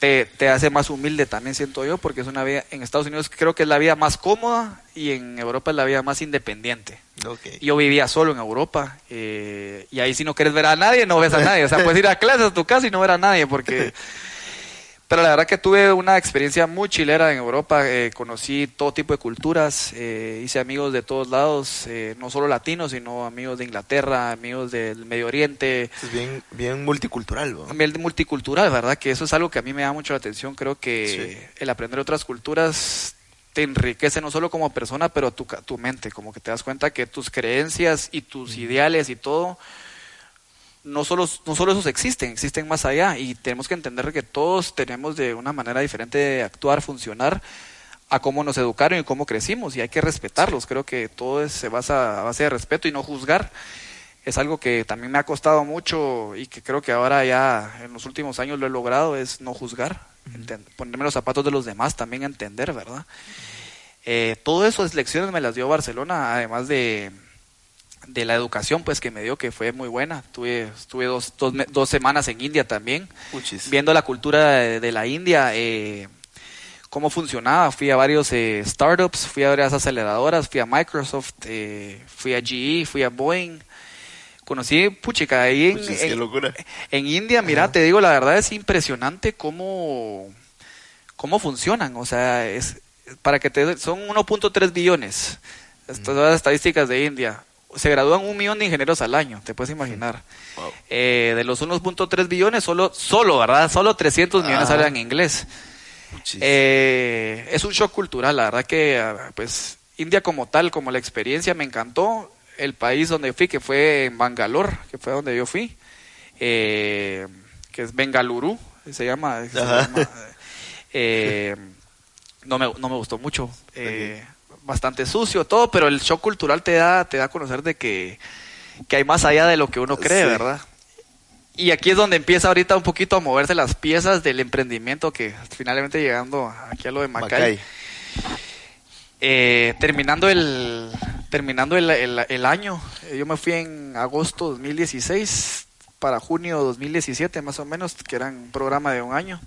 te, te hace más humilde también, siento yo, porque es una vida, en Estados Unidos creo que es la vida más cómoda y en Europa es la vida más independiente. Yo vivía solo en Europa eh, y ahí si no quieres ver a nadie, no ves a nadie. O sea, puedes ir a clases a tu casa y no ver a nadie porque... Pero la verdad que tuve una experiencia muy chilera en Europa. eh, conocí todo tipo de culturas, eh, hice amigos de todos lados, eh, no solo latinos, sino amigos de Inglaterra, amigos del Medio Oriente, Es bien, bien multicultural, ¿no? multicultural, ¿verdad? Que eso es algo que a mí me da mucho la atención. Creo que Sí. el aprender otras culturas te enriquece no solo como persona, pero tu, tu mente, como que te das cuenta que tus creencias y tus ideales y todo, no solo, no solo esos existen, existen más allá y tenemos que entender que todos tenemos de una manera diferente de actuar, funcionar a cómo nos educaron y cómo crecimos y hay que respetarlos. Creo que todo se basa a base de respeto y no juzgar. Es algo que también me ha costado mucho y que creo que ahora ya en los últimos años lo he logrado, es no juzgar, ponerme los zapatos de los demás, también entender, ¿verdad? Eh, todo eso es lecciones me las dio Barcelona, además de, de la educación pues que me dio que fue muy buena. Tuve, estuve dos, dos, dos semanas en India también, viendo la cultura de, de la India, eh, cómo funcionaba. Fui a varios eh, startups, fui a varias aceleradoras, fui a Microsoft, eh, fui a GE, fui a Boeing. Conocí, puchica, ahí en, en- locura. en India, mira, te digo, la verdad es impresionante cómo, cómo funcionan. O sea, es para que te son 1.3 billones. Estas son las estadísticas de India. Se gradúan un millón de ingenieros al año, te puedes imaginar. Wow. Eh, de los 1.3 billones, solo, solo, ¿verdad? Solo 300 millones Ajá. hablan inglés. Eh, es un shock cultural, la verdad que, ah, pues, India como tal, como la experiencia, me encantó. El país donde fui, que fue en Bangalore, que fue donde yo fui, eh, que es Bengaluru, se llama. se llama, eh, no, me, no me gustó mucho. eh, Bastante sucio, todo, pero el shock cultural te da, te da a conocer de que, que hay más allá de lo que uno cree, Sí. ¿verdad? Y aquí es donde empieza ahorita un poquito a moverse las piezas del emprendimiento que finalmente llegando aquí a lo de Macay. Macay. Eh, terminando el terminando el, el- el año, yo me fui en agosto 2016 para junio 2017 más o menos, que era un programa de un año.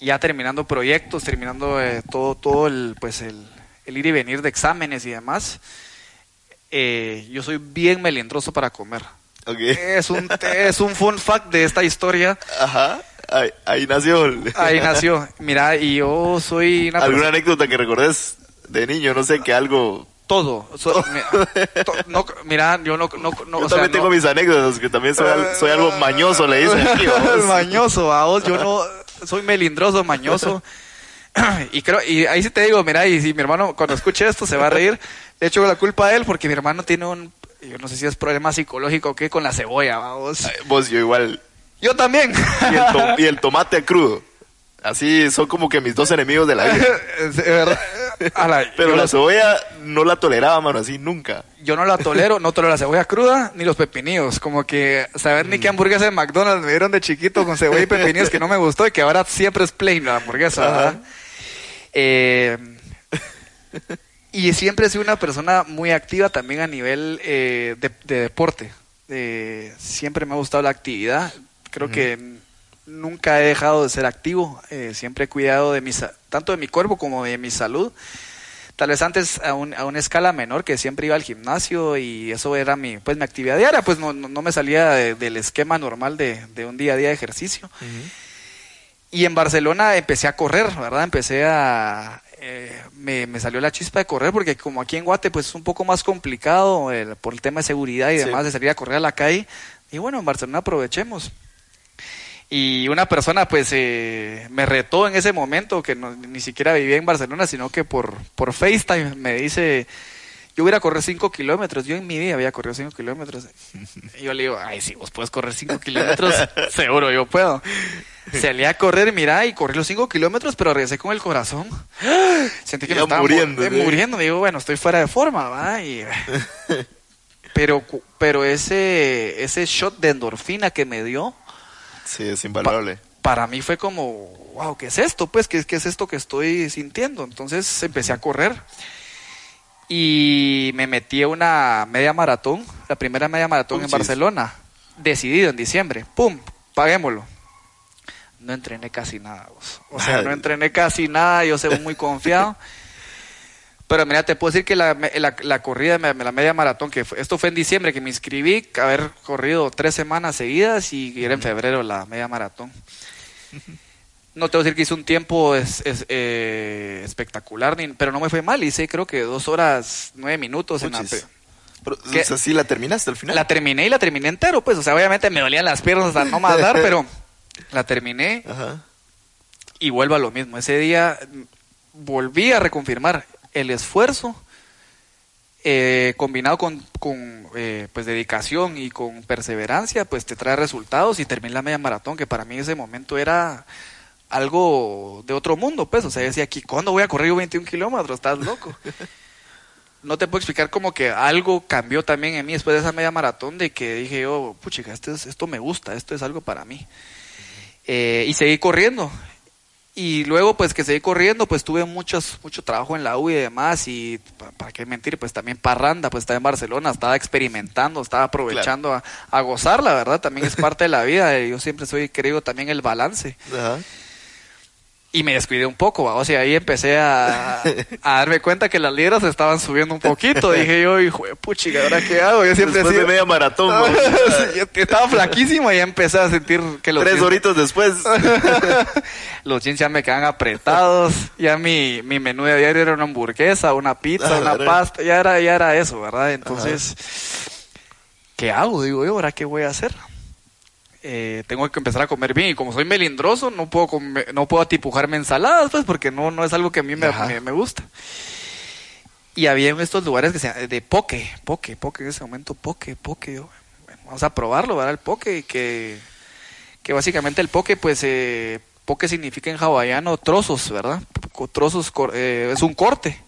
Ya terminando proyectos, terminando eh, todo todo el pues el, el ir y venir de exámenes y demás. Eh, yo soy bien melindroso para comer. Ok. Es un es un fun fact de esta historia. Ajá. Ahí, ahí nació. el- Ahí nació. Mira, y yo soy una ¿Alguna persona- anécdota que recordes de niño? No sé, que algo... todo. So- mi- to- no, mira, yo no, no, no, Yo o sea, también tengo no- mis anécdotas, que también soy, soy algo mañoso, le dicen aquí. mañoso, a vos, yo no soy melindroso, mañoso. y creo, y ahí sí te digo, mira, y si mi hermano cuando escuche esto se va a reír, le echo la culpa a él porque mi hermano tiene un, yo no sé si es problema psicológico o qué, con la cebolla, vamos. Ay, Vos, yo igual. Yo también. Y el, to- y el tomate crudo. Así son como que mis dos enemigos de la vida. Es verdad. Pero la cebolla no la toleraba, mano, así nunca. yo no la tolero, no tolero la cebolla cruda ni los pepinillos. Como que, saber ni qué hamburguesa de McDonald's me dieron de chiquito con cebolla y pepinillos que no me gustó y que ahora siempre es plain la hamburguesa. Eh, y siempre he sido una persona muy activa también a nivel eh, de, de deporte. Eh, siempre me ha gustado la actividad. Creo que nunca he dejado de ser activo. Eh, siempre he cuidado de mi, tanto de mi cuerpo como de mi salud. Tal vez antes a, un- a una escala menor, que siempre iba al gimnasio y eso era mi, pues, mi actividad diaria. Pues no, no, me salía de- del esquema normal de, de un día a día de ejercicio. Y en Barcelona empecé a correr, ¿verdad? Empecé a... eh, me, me salió la chispa de correr porque como aquí en Guate pues es un poco más complicado el- por el tema de seguridad y Sí. demás de salir a correr a la calle. Y bueno, en Barcelona aprovechemos. Y una persona pues eh, me retó en ese momento, que no- ni siquiera vivía en Barcelona, sino que por, por FaceTime me dice, yo voy a ir a correr 5 kilómetros, yo en mi vida había corrido 5 kilómetros. Y yo le digo, ay, si vos puedes correr 5 kilómetros, seguro yo puedo. Salí a correr, mira, y corrí los 5 kilómetros, pero regresé con el corazón. Sentí que me Ya estaba muriendo, mu- eh, ¿sí? muriendo. Digo, bueno, estoy fuera de forma, ¿va? Y, pero, cu- pero ese, ese shot de endorfina que me dio, Sí, es invalorable. para mí fue como, wow, ¿qué es esto? Pues, ¿qué, qué es esto que estoy sintiendo? Entonces empecé a correr y me metí a una media maratón, la primera media maratón en. Barcelona, decidido en diciembre, ¡pum! Paguémoslo. No entrené casi nada, vos. o sea, no entrené casi nada, yo sé muy confiado. Pero mira, te puedo decir que la, la, la corrida, la media maratón, que fue- esto fue en diciembre que me inscribí, haber corrido tres semanas seguidas y era en febrero la media maratón. No te voy a decir que hice un tiempo es, es, eh, espectacular, ni- pero no me fue mal. Hice creo que dos horas, nueve minutos. En la, Pero, ¿Qué? o sea, sí la terminaste al final. la terminé y la terminé entero, pues. O sea, obviamente me dolían las piernas hasta no más dar, pero la terminé Ajá. y vuelvo a lo mismo. Ese día volví a reconfirmar el esfuerzo eh, combinado con, con eh, pues dedicación y con perseverancia, pues te trae resultados y terminé la media maratón, que para mí en ese momento era algo de otro mundo, pues, o sea, yo decía aquí, ¿cuándo voy a correr yo 21 kilómetros? Estás loco. No te puedo explicar como que algo cambió también en mí después de esa media maratón de que dije yo, puchica, esto, es- esto me gusta, esto es algo para mí. Eh, y seguí corriendo. Y luego, pues que seguí corriendo, pues tuve muchos, mucho trabajo en la U y demás. Y pa- para qué mentir, pues también parranda, pues estaba en Barcelona, estaba experimentando, estaba aprovechando a, a gozar, la verdad, también es parte de la vida. eh, Yo siempre soy, creo, también el balance. Ajá. Y me descuidé un poco, ¿va? o sea, ahí empecé a, a darme cuenta que las libras estaban subiendo un poquito. Dije yo, hijo de puchica, ¿ahora qué hago? Yo siempre he Después de media maratón. ¿no? Yo estaba flaquísimo y ya empecé a sentir que los Tres jeans- horitos después. los jeans ya me quedan apretados. Ya mi, mi menú de diario era una hamburguesa, una pizza, Ah, una pasta. Ya era, ya era eso, ¿verdad? Entonces, ¿qué hago? Digo yo, ¿ahora qué voy a hacer? Eh, tengo que empezar a comer bien y como soy melindroso no puedo comer- no puedo atipujarme ensaladas pues porque no no es algo que a mí me, Ajá. me- me gusta y había en estos lugares que se de poke poke poke en ese momento poke poke yo, bueno, vamos a probarlo ¿verdad? el poke que que básicamente el poke pues eh, poke significa en hawaiano trozos verdad trozos eh, es un corte.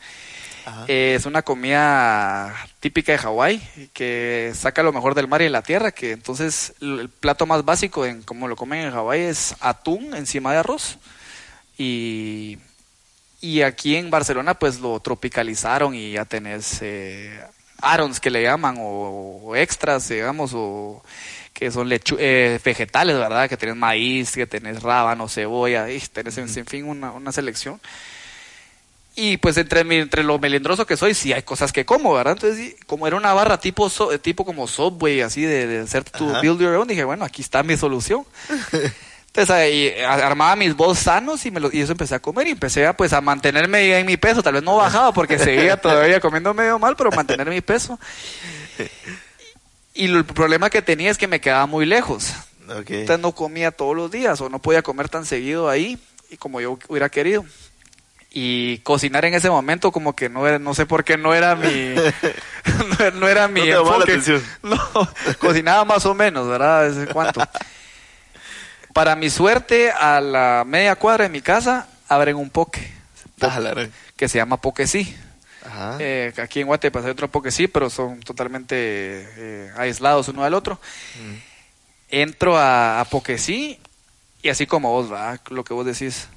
Eh, es una comida típica de Hawái que saca lo mejor del mar y de la tierra, que entonces el, plato más básico en como lo comen en Hawái es atún encima de arroz. Y, y aquí en Barcelona pues lo tropicalizaron y ya tenés eh, arons que le llaman o, o extras, digamos, o que son lechu eh, vegetales, ¿verdad? Que tenés maíz, que tenés rábano, cebolla, y tenés en, en fin una, una selección. Y pues entre, mi- entre lo melindroso que soy, sí hay cosas que como, ¿verdad? Entonces, sí, como era una barra tipo so- eh, tipo como Subway, así de, de hacer tu Ajá. build your own, dije, bueno, aquí está mi solución. Entonces ahí armaba mis bols sanos y, me lo- y eso empecé a comer y empecé a, pues, a mantenerme en mi peso. Tal vez no bajaba porque seguía todavía comiendo medio mal, pero mantener mi peso. Y el problema que tenía es que me quedaba muy lejos. Ok. Entonces no comía todos los días o no podía comer tan seguido ahí y como yo hubiera querido. Y cocinar en ese momento como que no era, no sé por qué no era mi no, no era mi No enfoque. atención. No, cocinaba más o menos, ¿verdad? ¿Desde cuánto? Para mi suerte, a la media cuadra de mi casa abren un poke Ah, la re- que se llama Poke Sí. Ajá. Eh, aquí en Guatepas hay otro Poke Sí, pero son totalmente eh, aislados uno del otro. Mm. Entro a, a Poquesí y así como vos, ¿verdad? lo que vos decís.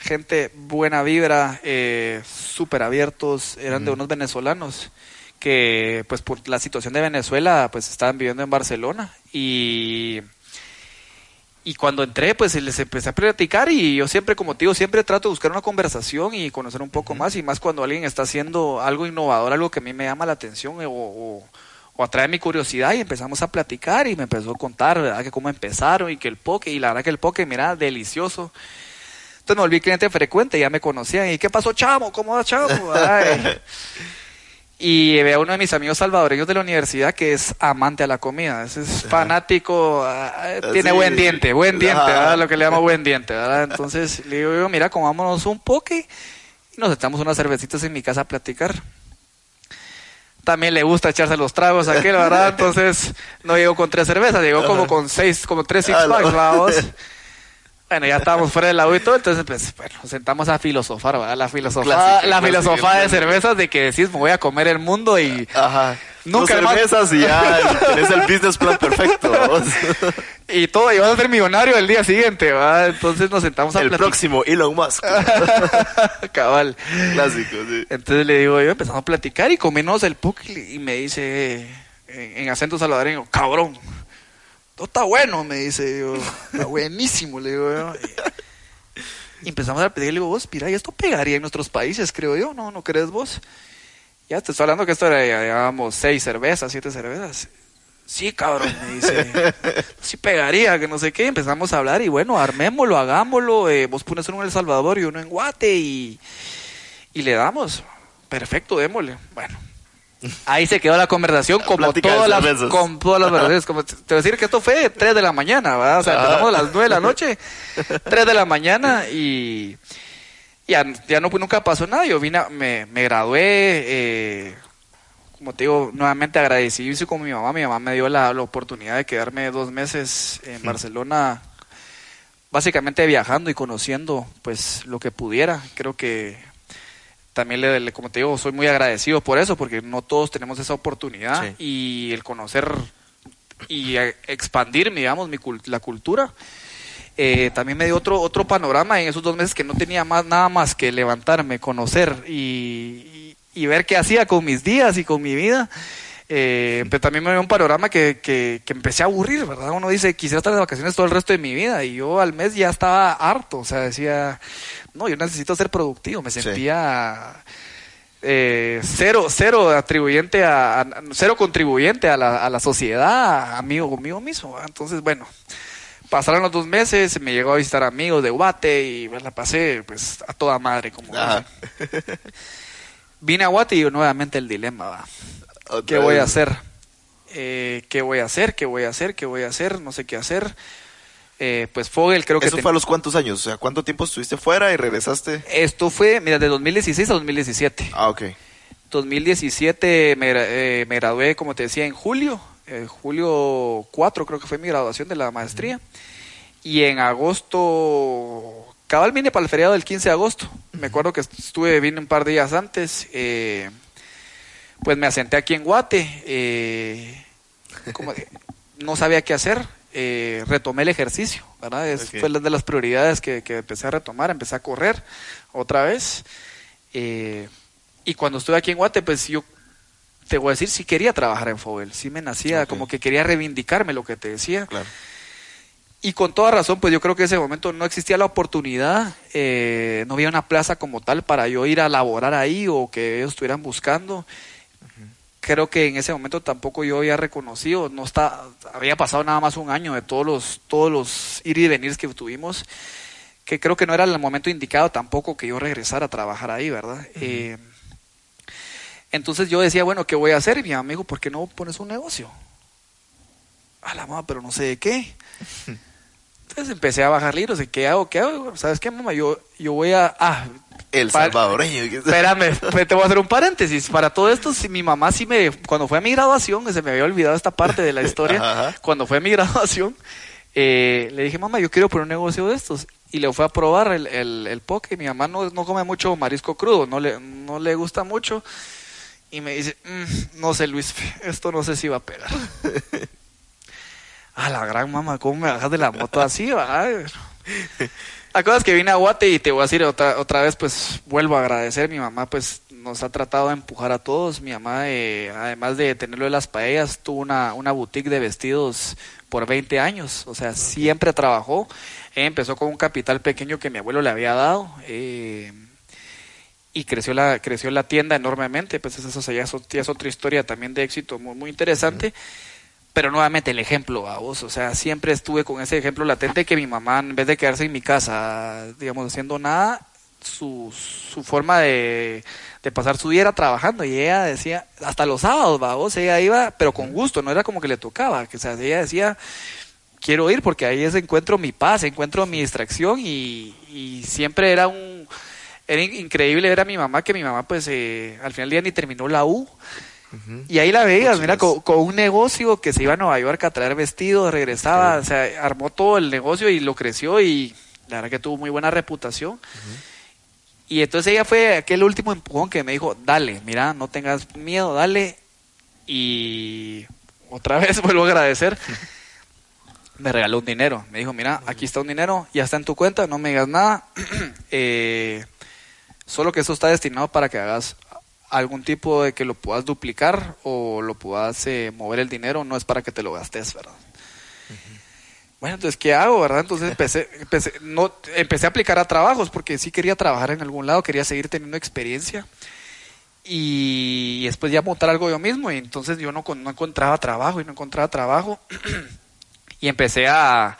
Gente buena vibra, eh, súper abiertos, eran de unos venezolanos que pues por la situación de Venezuela pues estaban viviendo en Barcelona. Y y cuando entré pues les empecé a platicar y yo siempre como te digo siempre trato de buscar una conversación y conocer un poco más. Y más cuando alguien está haciendo algo innovador algo que a mí me llama la atención eh, o, o- o atrae mi curiosidad y empezamos a platicar y me empezó a contar verdad que cómo empezaron y que el poke y la verdad que el poke mira delicioso entonces me volví cliente frecuente ya me conocían y qué pasó chamo cómo va chamo Ay. Y veo a uno de mis amigos salvadoreños de la universidad que es amante a la comida. Es fanático, ah, tiene Así. buen diente, buen diente, Ajá. ¿verdad? lo que le llamo buen diente. ¿verdad? Entonces le digo, yo, mira, comámonos un poke y nos echamos unas cervecitas en mi casa a platicar. También le gusta echarse los tragos a aquel, ¿verdad? Entonces no llegó con tres cervezas, llegó como con seis, como tres six Ah, packs, vamos. Bueno, ya estábamos fuera del agua y todo, entonces pues, bueno, nos sentamos a filosofar, ¿verdad? La filosofía, Clásica, la filosofía de cervezas de que decís, me voy a comer el mundo y Ajá. Nunca Dos más. cervezas y ya tenés el business plan perfecto. vos. Y todo, y vas a ser millonario el día siguiente, ¿va? Entonces nos sentamos a el platicar. próximo Elon Musk. Cabal. Clásico, sí. Entonces le digo, yo empezamos a platicar y comimos el puc y me dice en, en acento salvadoreño, cabrón, todo está bueno, me dice yo, está buenísimo, le digo. Y empezamos a y le digo, vos, mira, y esto pegaría en nuestros países, creo yo, ¿no? ¿No crees vos? Ya te estoy hablando que esto era, llevábamos seis cervezas, siete cervezas. Sí, cabrón, me dice. Sí pegaría, que no sé qué. Empezamos a hablar y bueno, armémoslo, hagámoslo. eh, vos pones uno en El Salvador y uno en Guate y, y le damos. Perfecto, démosle. Bueno. Ahí se quedó la conversación como todas las, cervezas. con todas las verdades. Como te voy a decir que esto fue 3 de la mañana, ¿verdad? O sea, empezamos a las 9 de la noche, 3 de la mañana y ya, ya no, nunca pasó nada. Yo vine, a- me, me gradué, eh, como te digo, nuevamente agradecido con mi mamá. Mi mamá me dio la, la oportunidad de quedarme dos meses en Barcelona, básicamente viajando y conociendo pues lo que pudiera. Creo que también, le, le- como te digo, soy muy agradecido por eso, porque no todos tenemos esa oportunidad Sí. y el conocer y eh, expandir, digamos, mi la cultura. Eh, también me dio otro otro panorama en esos dos meses que no tenía más nada más que levantarme, conocer y, y- y ver qué hacía con mis días y con mi vida. Eh, pero también me dio un panorama que, que, que empecé a aburrir, ¿verdad? Uno dice, quisiera estar de vacaciones todo el resto de mi vida y yo al mes ya estaba harto, o sea, decía, no, yo necesito ser productivo, me Sí. sentía eh, cero, cero atribuyente a, a- cero contribuyente a la, a la sociedad, amigo conmigo mismo. ¿verdad? Entonces, bueno, pasaron los dos meses, me llegó a visitar amigos de Guate y pues, la pasé pues a toda madre, como dicen. Vine a Guate y nuevamente el dilema, ¿Qué voy a hacer? Eh, ¿Qué voy a hacer? ¿Qué voy a hacer? ¿Qué voy a hacer? No sé qué hacer. Eh, pues Fogel creo que... ¿Eso ten- fue a los cuántos años? O sea, ¿cuánto tiempo estuviste fuera y regresaste? Esto fue, mira, de 2016 a 2017. Ah, ok. 2017 me, gra- eh, me gradué, como te decía, en julio. eh, julio 4 creo que fue mi graduación de la maestría. Y en agosto, cabal vine para el feriado del 15 de agosto. Me acuerdo que estuve, vine un par de días antes. eh, pues me asenté aquí en Guate. como no sabía qué hacer. Eh, retomé el ejercicio, ¿verdad? Es. Fue la de las prioridades que, que empecé a retomar. Empecé a correr otra vez. eh, y cuando estuve aquí en Guate, pues yo te voy a decir, sí quería trabajar en Fogel. Sí me nacía, como que quería reivindicarme lo que te decía. Claro. Y con toda razón, pues yo creo que en ese momento no existía la oportunidad, eh, no había una plaza como tal para yo ir a laborar ahí o que ellos estuvieran buscando. Creo que en ese momento tampoco yo había reconocido, no está, había pasado nada más un año de todos los, todos los ir y venir que tuvimos, que creo que no era el momento indicado tampoco que yo regresara a trabajar ahí, ¿verdad? Eh, entonces yo decía, bueno, ¿qué voy a hacer? Y mi amigo, ¿por qué no pones un negocio? A la mamá, pero no sé de qué. Entonces empecé a bajar libros qué hago, qué hago. ¿Sabes qué, mamá? Yo, yo voy a... Ah, El salvadoreño. espérame, te voy a hacer un paréntesis. Para todo esto, si mi mamá sí me... Cuando fue a mi graduación, que se me había olvidado esta parte de la historia, Ajá. cuando fue a mi graduación, eh, le dije, mamá, yo quiero poner un negocio de estos. Y le fue a probar el, el, el poke. Mi mamá no, no come mucho marisco crudo, no le, no le gusta mucho. Y me dice, "Mm, no sé, Luis, esto no sé si va a pegar. A la gran mamá, ¿cómo me bajas de la moto así? va? Es que vine a Guate y te voy a decir otra, otra vez, pues vuelvo a agradecer. Mi mamá, pues nos ha tratado de empujar a todos. Mi mamá, eh, además de tenerlo de las paellas, tuvo una, una boutique de vestidos por 20 años. O sea, siempre trabajó. Empezó con un capital pequeño que mi abuelo le había dado. eh, y creció la creció la tienda enormemente pues eso ya es, ya es otra historia también de éxito muy muy interesante pero nuevamente el ejemplo a vos o sea siempre estuve con ese ejemplo latente que mi mamá en vez de quedarse en mi casa digamos haciendo nada su, su forma de, de pasar su día era trabajando. Y ella decía hasta los sábados va vos ella iba pero con gusto no era como que le tocaba que o sea ella decía quiero ir porque ahí es encuentro mi paz, encuentro mi distracción y, y siempre era un era in- increíble ver a mi mamá que mi mamá pues eh, al final del día ni terminó la U y ahí la veías, mira, con, con un negocio que se iba a Nueva York a traer vestidos, regresaba, o sea, armó todo el negocio y lo creció y la verdad que tuvo muy buena reputación. Y entonces ella fue aquel último empujón que me dijo, dale, mira, no tengas miedo, dale, Y otra vez vuelvo a agradecer. Me regaló un dinero. Me dijo, mira, aquí está un dinero, ya está en tu cuenta, no me digas nada. Eh, solo que eso está destinado para que hagas algún tipo de que lo puedas duplicar o lo puedas eh, mover el dinero, no es para que te lo gastes, ¿verdad? Bueno, entonces, ¿qué hago, verdad? Entonces empecé, empecé, no, empecé a aplicar a trabajos porque sí quería trabajar en algún lado, quería seguir teniendo experiencia y después ya montar algo yo mismo y entonces yo no, no encontraba trabajo y no encontraba trabajo y empecé a,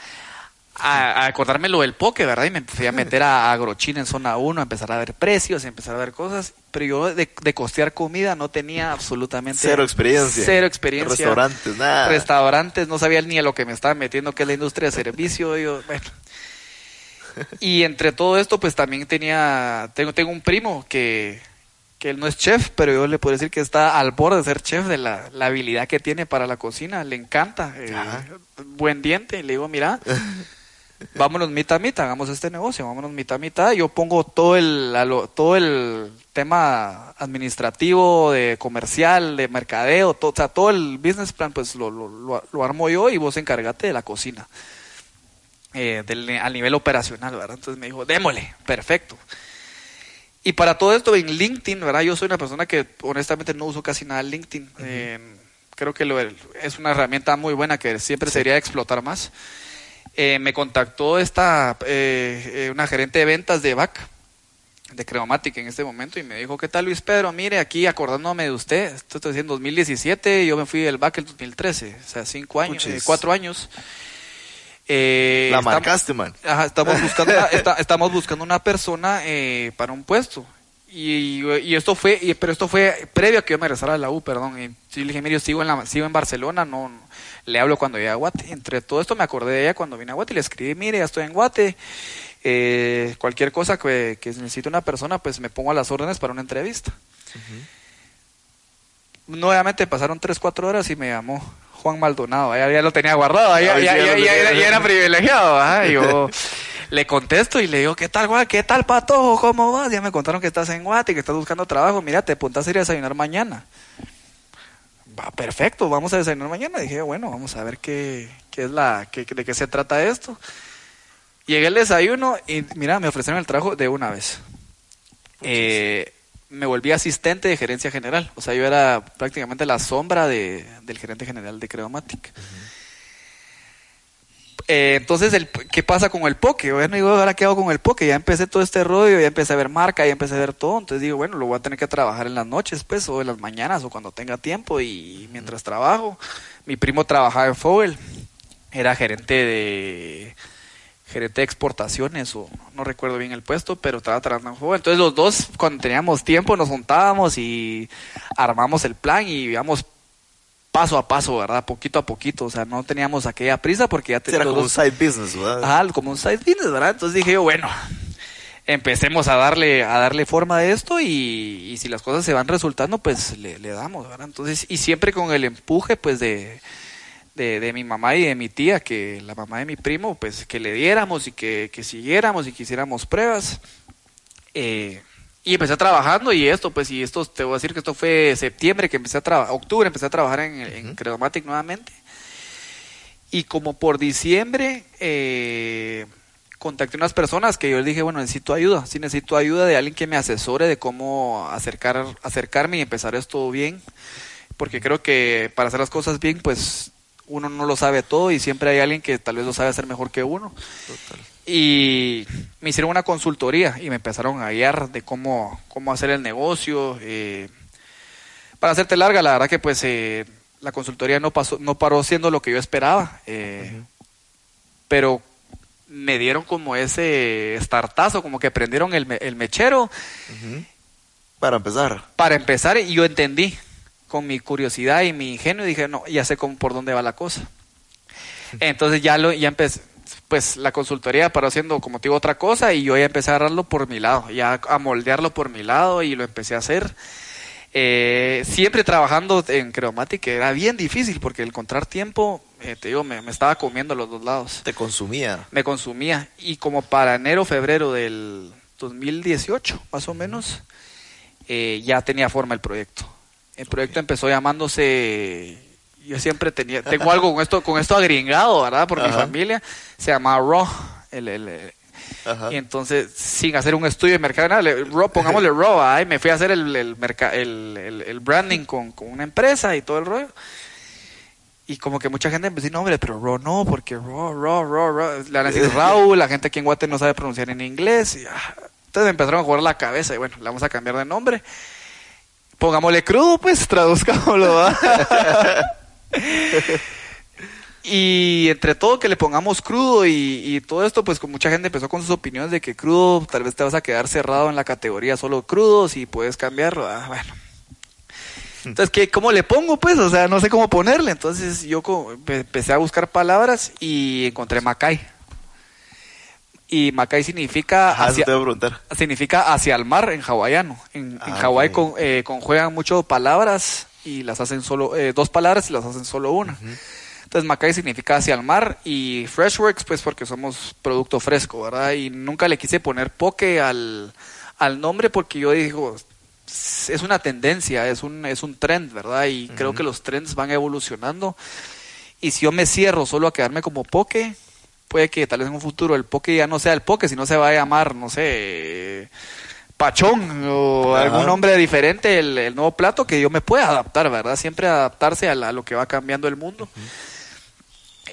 a, acordarme lo del poke, ¿verdad? Y me fui a meter a Agrochina en zona 1, a empezar a ver precios, a empezar a ver cosas. Pero yo de, costear comida no tenía absolutamente... Cero experiencia. Cero experiencia. Restaurantes, nada. Restaurantes, no sabía ni a lo que me estaba metiendo, que es la industria de servicio. Yo, bueno. Y entre todo esto, pues también tenía... Tengo, tengo un primo que, que él no es chef, pero yo le puedo decir que está al borde de ser chef de la, la habilidad que tiene para la cocina. Le encanta. Eh, buen diente. Le digo, mira vámonos mitad a mitad, hagamos este negocio, vámonos mitad a mitad. Yo pongo todo el, todo el tema administrativo, de comercial, de mercadeo, todo, o sea, todo el business plan, pues lo, lo, lo, armo yo y vos encárgate de la cocina. Eh, del, a nivel operacional, ¿verdad? Entonces me dijo, démosle, perfecto. Y para todo esto en LinkedIn, ¿verdad? Yo soy una persona que honestamente no uso casi nada LinkedIn. Eh, creo que lo, es una herramienta muy buena que siempre sería explotar más. Eh, me contactó esta, eh, eh, una gerente de ventas de VAC, de Creomatic en este momento, y me dijo, ¿qué tal Luis Pedro? Mire, aquí acordándome de usted, esto estoy diciendo 2017, yo me fui del VAC el 2013, o sea, cinco años, cuatro años. La marcaste, man. estamos, buscando una, estamos buscando una persona para un puesto. Y, y, esto fue, y, pero esto fue previo a que yo me regresara a la U, perdón. Y yo le dije, mire, yo sigo en, la, sigo en Barcelona, no, le hablo cuando llegue a Guate. Entre todo esto me acordé de ella cuando vine a Guate y le escribí, mire, ya estoy en Guate. Eh, cualquier cosa que, que, necesite una persona, pues me pongo a las órdenes para una entrevista. Nuevamente pasaron 3, 4 horas y me llamó Juan Maldonado. Ya, ya lo tenía guardado, ya, ya, era privilegiado. yo le contesto y le digo, ¿qué tal, Juan? ¿Qué tal, Patojo? ¿Cómo vas? Ya me contaron que estás en Guate, que estás buscando trabajo. Mira, te apuntas a ir a desayunar mañana. Va, perfecto, vamos a desayunar mañana. Dije, bueno, vamos a ver qué, qué es la, qué, de qué se trata esto. Llegué al desayuno y, mira, me ofrecieron el trabajo de una vez. Eh, me volví asistente de gerencia general. O sea, yo era prácticamente la sombra de, del gerente general de Creomatic. Eh, entonces, el, ¿qué pasa con el poke? Bueno, digo, ahora qué hago con el poke? Ya empecé todo este rollo, ya empecé a ver marca, ya empecé a ver todo. Entonces digo, bueno, lo voy a tener que trabajar en las noches, pues, o en las mañanas, o cuando tenga tiempo. Y mientras trabajo, mi primo trabajaba en Fogel, era gerente de gerente de exportaciones, o no recuerdo bien el puesto, pero estaba trabajando. Entonces los dos, cuando teníamos tiempo, nos juntábamos y armamos el plan y íbamos paso a paso, ¿verdad? Poquito a poquito, o sea, no teníamos aquella prisa porque ya teníamos... Era como un side business, ¿verdad? Ah, como un side business, ¿verdad? Entonces dije yo, bueno, empecemos a darle, a darle forma de esto y, si las cosas se van resultando, pues le, damos, ¿verdad? Entonces, y siempre con el empuje, pues, de, de, de, mi mamá y de mi tía, que la mamá de mi primo, pues, que le diéramos y que, que siguiéramos y que hiciéramos pruebas. Eh, y empecé trabajando y esto, pues, y esto, te voy a decir que esto fue septiembre que empecé a trabajar, octubre empecé a trabajar en, en Credomatic nuevamente. Y como por diciembre, eh, contacté unas personas que yo les dije, bueno, necesito ayuda, sí necesito ayuda de alguien que me asesore de cómo acercar, acercarme y empezar esto bien. Porque creo que para hacer las cosas bien, pues uno no lo sabe todo y siempre hay alguien que tal vez lo sabe hacer mejor que uno. Total. Y me hicieron una consultoría y me empezaron a guiar de cómo, cómo hacer el negocio. Eh, para hacerte larga, la verdad que pues eh, la consultoría no, pasó, no paró siendo lo que yo esperaba. Eh, pero me dieron como ese startazo, como que prendieron el, el mechero. Para empezar. Para empezar, y yo entendí con mi curiosidad y mi ingenio, dije, no, ya sé cómo, por dónde va la cosa. Entonces ya, lo, ya empecé, pues la consultoría paró haciendo, como te digo, otra cosa y yo ya empecé a agarrarlo por mi lado, ya a moldearlo por mi lado y lo empecé a hacer. Eh, siempre trabajando en Creomatic era bien difícil porque encontrar tiempo, eh, te digo, me, estaba comiendo los dos lados. Te consumía. Me consumía. Y como para enero, febrero del 2018, más o menos, eh, ya tenía forma el proyecto. El proyecto empezó llamándose yo siempre tenía tengo algo con esto con esto agringado, ¿verdad? Por mi familia se llamaba Raw, el, el- el- Ajá. y entonces sin hacer un estudio de mercado, nada, le- Raw, pongámosle Raw, ¿verdad? y me fui a hacer el el, merca- el, el- el branding con, con una empresa y todo el rollo. Y como que mucha gente a decir, no, hombre, pero Raw no, porque Raw, Raw, Raw, Raw. Le van a decir Raw, la gente aquí en Guate no sabe pronunciar en inglés. Y, ah, entonces me empezaron a jugar la cabeza y bueno, le vamos a cambiar de nombre. Pongámosle crudo, pues, traduzcámoslo. y entre todo que le pongamos crudo y, y todo esto, pues con mucha gente empezó con sus opiniones de que crudo, tal vez te vas a quedar cerrado en la categoría solo crudos y puedes cambiarlo. Ah, bueno. Entonces, ¿qué, ¿cómo le pongo? Pues, o sea, no sé cómo ponerle. Entonces, yo empecé a buscar palabras y encontré Macay. Y Macay significa hacia, te voy a preguntar. significa hacia el mar en hawaiano. En, en Ah, Hawái con- eh, conjuegan mucho palabras y las hacen solo, eh, dos palabras y las hacen solo una. Entonces Macay significa hacia el mar y Freshworks pues porque somos producto fresco, ¿verdad? Y nunca le quise poner poke al, al nombre porque yo digo, es una tendencia, es un, es un trend, ¿verdad? Y creo que los trends van evolucionando. Y si yo me cierro solo a quedarme como poke, puede que tal vez en un futuro el poke ya no sea el poke, sino se va a llamar, no sé, pachón o Ajá. algún nombre diferente, el, el nuevo plato que yo me pueda adaptar, ¿verdad? Siempre adaptarse a, la- a lo que va cambiando el mundo.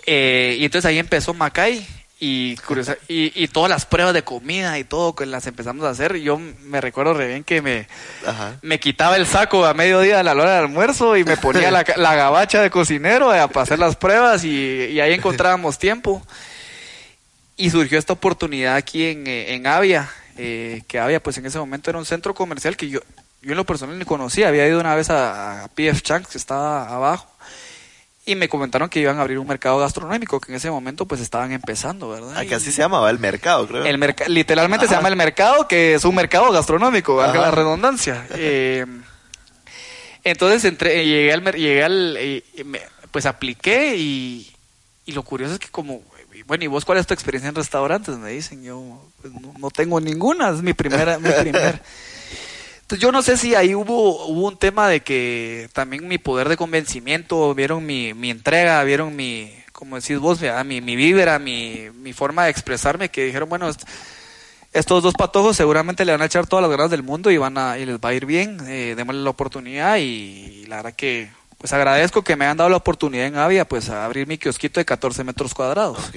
Eh, y entonces ahí empezó Macay y, curiosa- y, y todas las pruebas de comida y todo que las empezamos a hacer. Yo me recuerdo re bien que me, Ajá. me quitaba el saco a mediodía a la hora del almuerzo y me ponía la, la gabacha de cocinero eh, a hacer las pruebas y, y ahí encontrábamos tiempo. Y surgió esta oportunidad aquí en, eh, en Avia, eh, que Avia pues en ese momento era un centro comercial que yo, yo en lo personal ni conocía, había ido una vez a, a PF Chang's que estaba abajo y me comentaron que iban a abrir un mercado gastronómico que en ese momento pues estaban empezando, ¿verdad? Ah, que así se llamaba el mercado, creo. el merca- literalmente se llama el mercado, que es un mercado gastronómico, valga la redundancia. Eh, entonces entré, llegué al, llegué al eh, me- pues apliqué y, y lo curioso es que como, bueno, ¿y vos cuál es tu experiencia en restaurantes? Me dicen, yo pues, no, no tengo ninguna, es mi primera, mi primer. Entonces yo no sé si ahí hubo, hubo un tema de que también mi poder de convencimiento, vieron mi, mi entrega, vieron mi, como decís vos, ¿verdad? mi, mi vibra, mi, mi forma de expresarme, que dijeron, bueno, est- estos dos patojos seguramente le van a echar todas las ganas del mundo y van a y les va a ir bien, eh, démosle la oportunidad y, la verdad que pues agradezco que me hayan dado la oportunidad en Avia pues a abrir mi kiosquito de 14 metros cuadrados. Ok.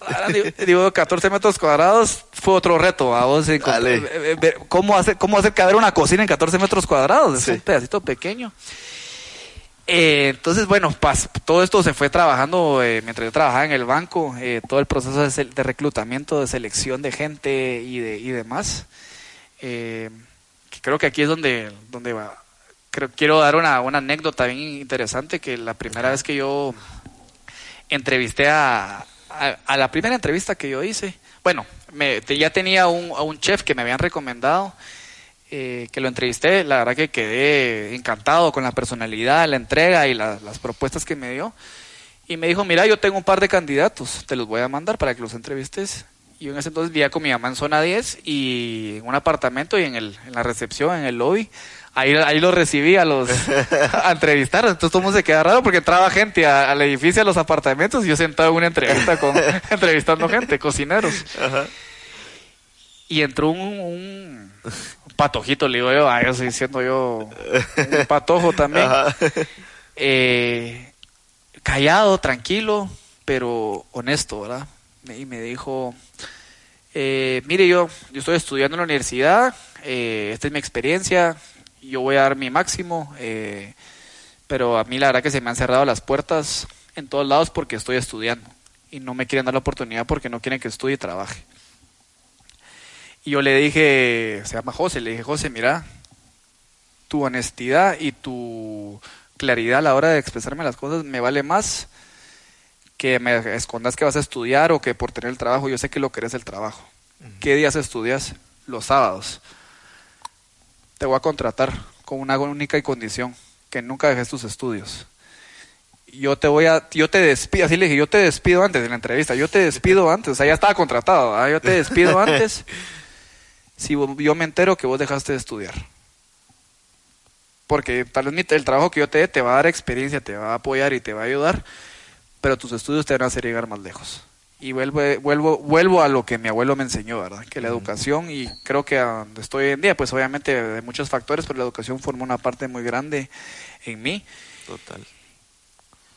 Ahora digo, digo, 14 metros cuadrados fue otro reto. ¿a vos eh, eh, ver ¿Cómo hacer, cómo hacer caber una cocina en 14 metros cuadrados? Es Sí. un pedacito pequeño. Eh, entonces, bueno, pas- todo esto se fue trabajando eh, mientras yo trabajaba en el banco, eh, todo el proceso de, reclutamiento, de selección de gente y, de, y demás. Eh, que creo que aquí es donde, donde va. Creo, quiero dar una, una anécdota bien interesante, que la primera vez que yo entrevisté a, a, la primera entrevista que yo hice, bueno, me, ya tenía un, un chef que me habían recomendado, eh, que lo entrevisté, la verdad que quedé encantado con la personalidad, la entrega y la- las propuestas que me dio. Y me dijo, mira, yo tengo un par de candidatos, te los voy a mandar para que los entrevistes. Y en ese entonces vivía con mi mamá en zona 10 y en un apartamento y en, el, en la recepción, en el lobby. Ahí, ahí los recibí a los a entrevistar. Entonces todo el mundo se queda raro porque entraba gente a- al edificio, a los apartamentos y yo sentado en una entrevista con entrevistando gente, cocineros. Ajá. Y entró un, un patojito, le digo yo, ah, yo estoy siendo yo un patojo también. Eh, callado, tranquilo, pero honesto, ¿verdad? Y me dijo, eh, mire, yo, yo estoy estudiando en la universidad, eh, esta es mi experiencia, yo voy a dar mi máximo, eh, pero a mí la verdad que se me han cerrado las puertas en todos lados porque estoy estudiando y no me quieren dar la oportunidad porque no quieren que estudie y trabaje. Y yo le dije, se llama José, le dije, José, mira, tu honestidad y tu claridad a la hora de expresarme las cosas me vale más que me escondas que vas a estudiar o que por tener el trabajo. Yo sé que lo querés el trabajo. ¿Qué días estudias? Los sábados. Te voy a contratar con una única y condición, que nunca dejes tus estudios. Yo te voy a, yo te despido, así le dije, yo te despido antes de la entrevista, yo te despido antes, o sea, ya estaba contratado, yo te despido antes si yo me entero que vos dejaste de estudiar. porque tal vez el trabajo que yo te dé te va a dar experiencia, te va a apoyar y te va a ayudar, pero tus estudios te van a hacer llegar más lejos. Y vuelvo, vuelvo, vuelvo a lo que mi abuelo me enseñó, ¿verdad? Que la educación, y creo que a donde estoy hoy en día, pues obviamente de muchos factores, pero la educación formó una parte muy grande en mí. Total.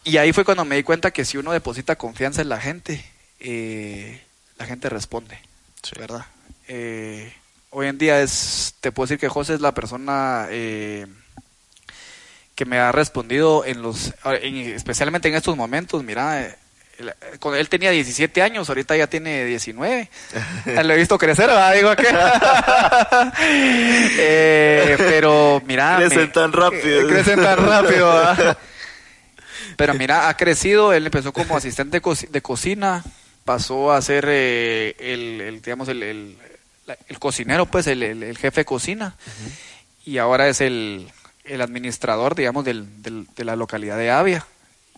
Y ahí fue cuando me di cuenta que si uno deposita confianza en la gente, eh, la gente responde, Sí. ¿verdad? Eh, hoy en día es, te puedo decir que José es la persona eh, que me ha respondido en los, en- especialmente en estos momentos, mira, eh, cuando él tenía 17 años, ahorita ya tiene 19. Lo he visto crecer, ¿verdad? Digo que. Eh, pero mira. Crecen tan rápido. Crecen tan rápido, ¿verdad? Pero mira, ha crecido. Él empezó como asistente de co- de cocina, pasó a ser eh, el, el, digamos, el, el, la- el cocinero, pues, el, jefe de cocina. Y ahora es el, el administrador, digamos, del, del- de la localidad de Avia.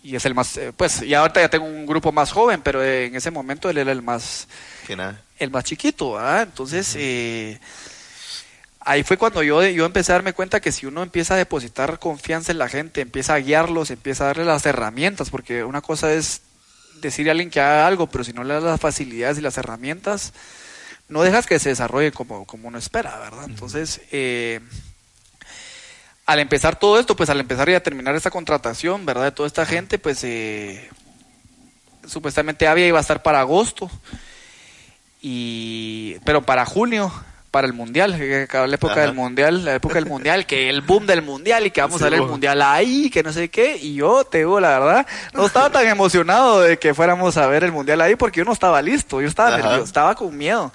Y es el más, eh, pues, y ahorita ya tengo un grupo más joven, pero eh, en ese momento él era el más, Que nada. el más chiquito, ¿verdad? Entonces, eh, ahí fue cuando yo, yo empecé a darme cuenta que si uno empieza a depositar confianza en la gente, empieza a guiarlos, empieza a darle las herramientas, porque una cosa es decirle a alguien que haga algo, pero si no le das las facilidades y las herramientas, no dejas que se desarrolle como, como uno espera, ¿verdad? Entonces, eh, al empezar todo esto, pues al empezar y a terminar esta contratación, ¿verdad? De toda esta gente, pues eh, supuestamente Avia iba a estar para agosto. Y pero para junio para el mundial que acaba la época Ajá. del mundial la época del mundial que el boom del mundial y que vamos Sí, a ver el mundial ahí que no sé qué. Y yo te digo la verdad no estaba tan emocionado de que fuéramos a ver el mundial ahí porque yo no estaba listo yo estaba nervioso estaba con miedo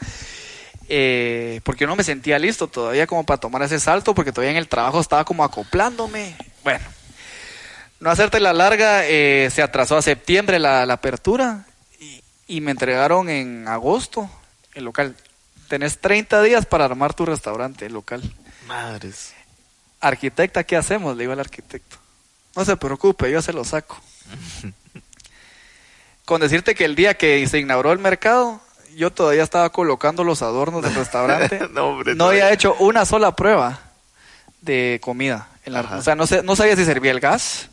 eh, porque yo no me sentía listo todavía como para tomar ese salto porque todavía en el trabajo estaba como acoplándome bueno no hacerte la larga, eh, se atrasó a septiembre la, la apertura y, y me entregaron en agosto el local. Tenés 30 días para armar tu restaurante el local. Madres. Arquitecta, ¿qué hacemos? Le digo al arquitecto. No se preocupe, yo se lo saco. Con decirte que el día que se inauguró el mercado, yo todavía estaba colocando los adornos del restaurante. No, hombre, no había hecho una sola prueba de comida. En la- o sea, no, sé, no sabía si servía el gas.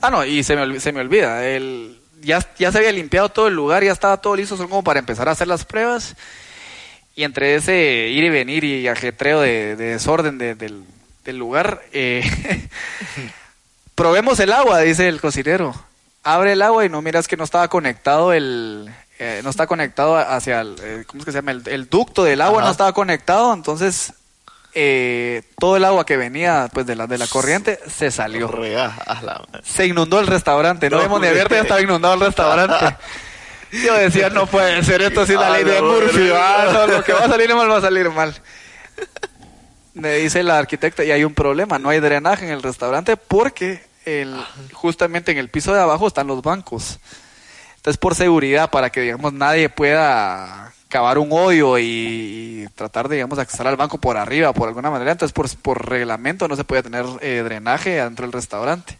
Ah, no, y se me, se me olvida. El, ya, ya se había limpiado todo el lugar, ya estaba todo listo, son como para empezar a hacer las pruebas. Y entre ese ir y venir y ajetreo de, de desorden de- del, del lugar, eh, probemos el agua, dice el cocinero. Abre el agua y no miras que no estaba conectado el... eh, no está conectado hacia el... eh, ¿Cómo es que se llama? El, el ducto del agua Ajá. no estaba conectado, entonces eh, todo el agua que venía pues de la, de la corriente se salió. Se inundó el restaurante, no, vemos ni hombre. abierto, ya estaba inundado el restaurante. Yo decía, no puede ser esto así la Ah, ley de Murphy. Ah, no, lo que va a salir mal va a salir mal. Me dice la arquitecta, y hay un problema, no hay drenaje en el restaurante porque el, justamente en el piso de abajo están los bancos. Entonces, por seguridad, para que, digamos, nadie pueda cavar un hoyo y, tratar de, digamos, accesar al banco por arriba, por alguna manera, entonces, por, por reglamento no se puede tener eh, drenaje dentro del restaurante.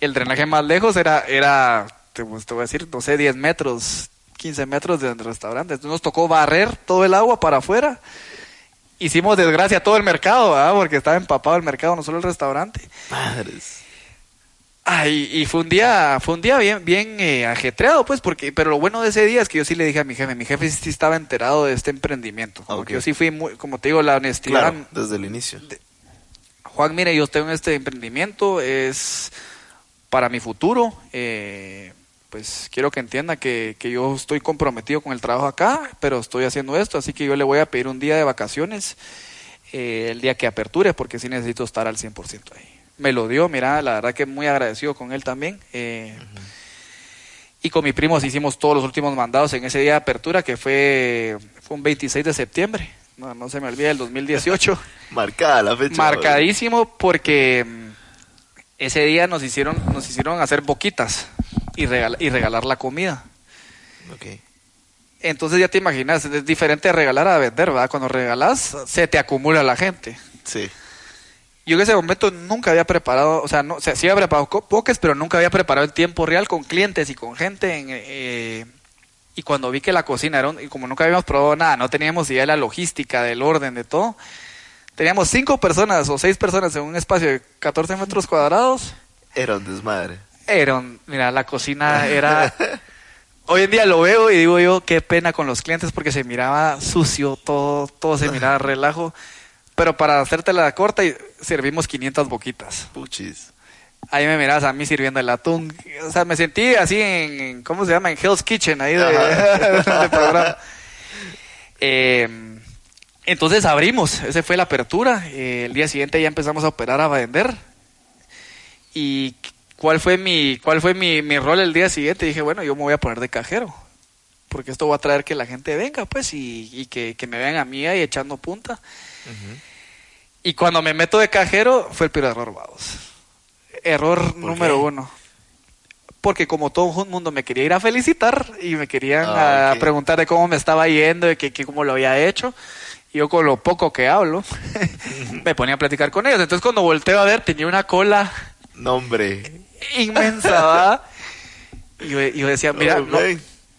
El drenaje más lejos era, era te, pues, voy a decir, no sé, 10 metros, 15 metros del restaurante. Entonces nos tocó barrer todo el agua para afuera. Hicimos desgracia a todo el mercado, ¿verdad? porque estaba empapado el mercado, no solo el restaurante. Madres. Ay, y fue un día, fue un día bien, bien eh, ajetreado, pues, porque, pero lo bueno de ese día es que yo sí le dije a mi jefe, mi jefe sí estaba enterado de este emprendimiento. Como Ok. que yo sí fui muy, como te digo, la honestidad. Claro, desde el inicio. Juan, mire, yo tengo este emprendimiento, es para mi futuro. eh, pues quiero que entienda que, que yo estoy comprometido con el trabajo acá, pero estoy haciendo esto, así que yo le voy a pedir un día de vacaciones eh, el día que aperture, porque sí necesito estar al 100% ahí. Me lo dio, mira, la verdad que muy agradecido con él también. eh, Y con mis primos hicimos todos los últimos mandados en ese día de apertura, que fue, fue un 26 de septiembre, no, no se me olvida, el 2018. Marcada la fecha. Marcadísimo porque mm, ese día nos hicieron, nos hicieron hacer boquitas y, regal- y regalar la comida. Ok. Entonces ya te imaginas, es diferente regalar a vender, ¿verdad? Cuando regalas, se te acumula la gente. Sí. Yo en ese momento nunca había preparado, o sea, no, o sea, sí había preparado pokés, pero nunca había preparado en tiempo real con clientes y con gente. en, eh, y cuando vi que la cocina era, un- y como nunca habíamos probado nada, no teníamos idea de la logística, del orden, de todo, Teníamos cinco personas o seis personas en un espacio de 14 metros cuadrados. Era un desmadre. Era un- mira, la cocina era... Hoy en día lo veo y digo yo, qué pena con los clientes porque se miraba sucio, todo, todo se miraba relajo. Pero para hacerte la corta, servimos 500 boquitas. Puchis. Ahí me mirabas a mí sirviendo el atún. O sea, me sentí así en, en- ¿cómo se llama? En Hell's Kitchen, ahí de, de programa. Eh, entonces abrimos, esa fue la apertura. Eh, el día siguiente ya empezamos a operar, a vender. ¿Y cuál fue mi, cuál fue mi, mi rol el día siguiente? Dije, bueno, yo me voy a poner de cajero. Porque esto va a traer que la gente venga, pues, y, y que, que me vean a mí ahí echando punta. Y cuando me meto de cajero, fue el peor error, vamos. Error número qué? uno. Porque como todo el mundo me quería ir a felicitar y me querían Ah, a preguntar de cómo me estaba yendo, de que, que cómo lo había hecho. Y yo con lo poco que hablo, me ponía a platicar con ellos. Entonces cuando volteo a ver, tenía una cola No, hombre. inmensa, ¿va? Y yo, yo decía, mira, Oh, no-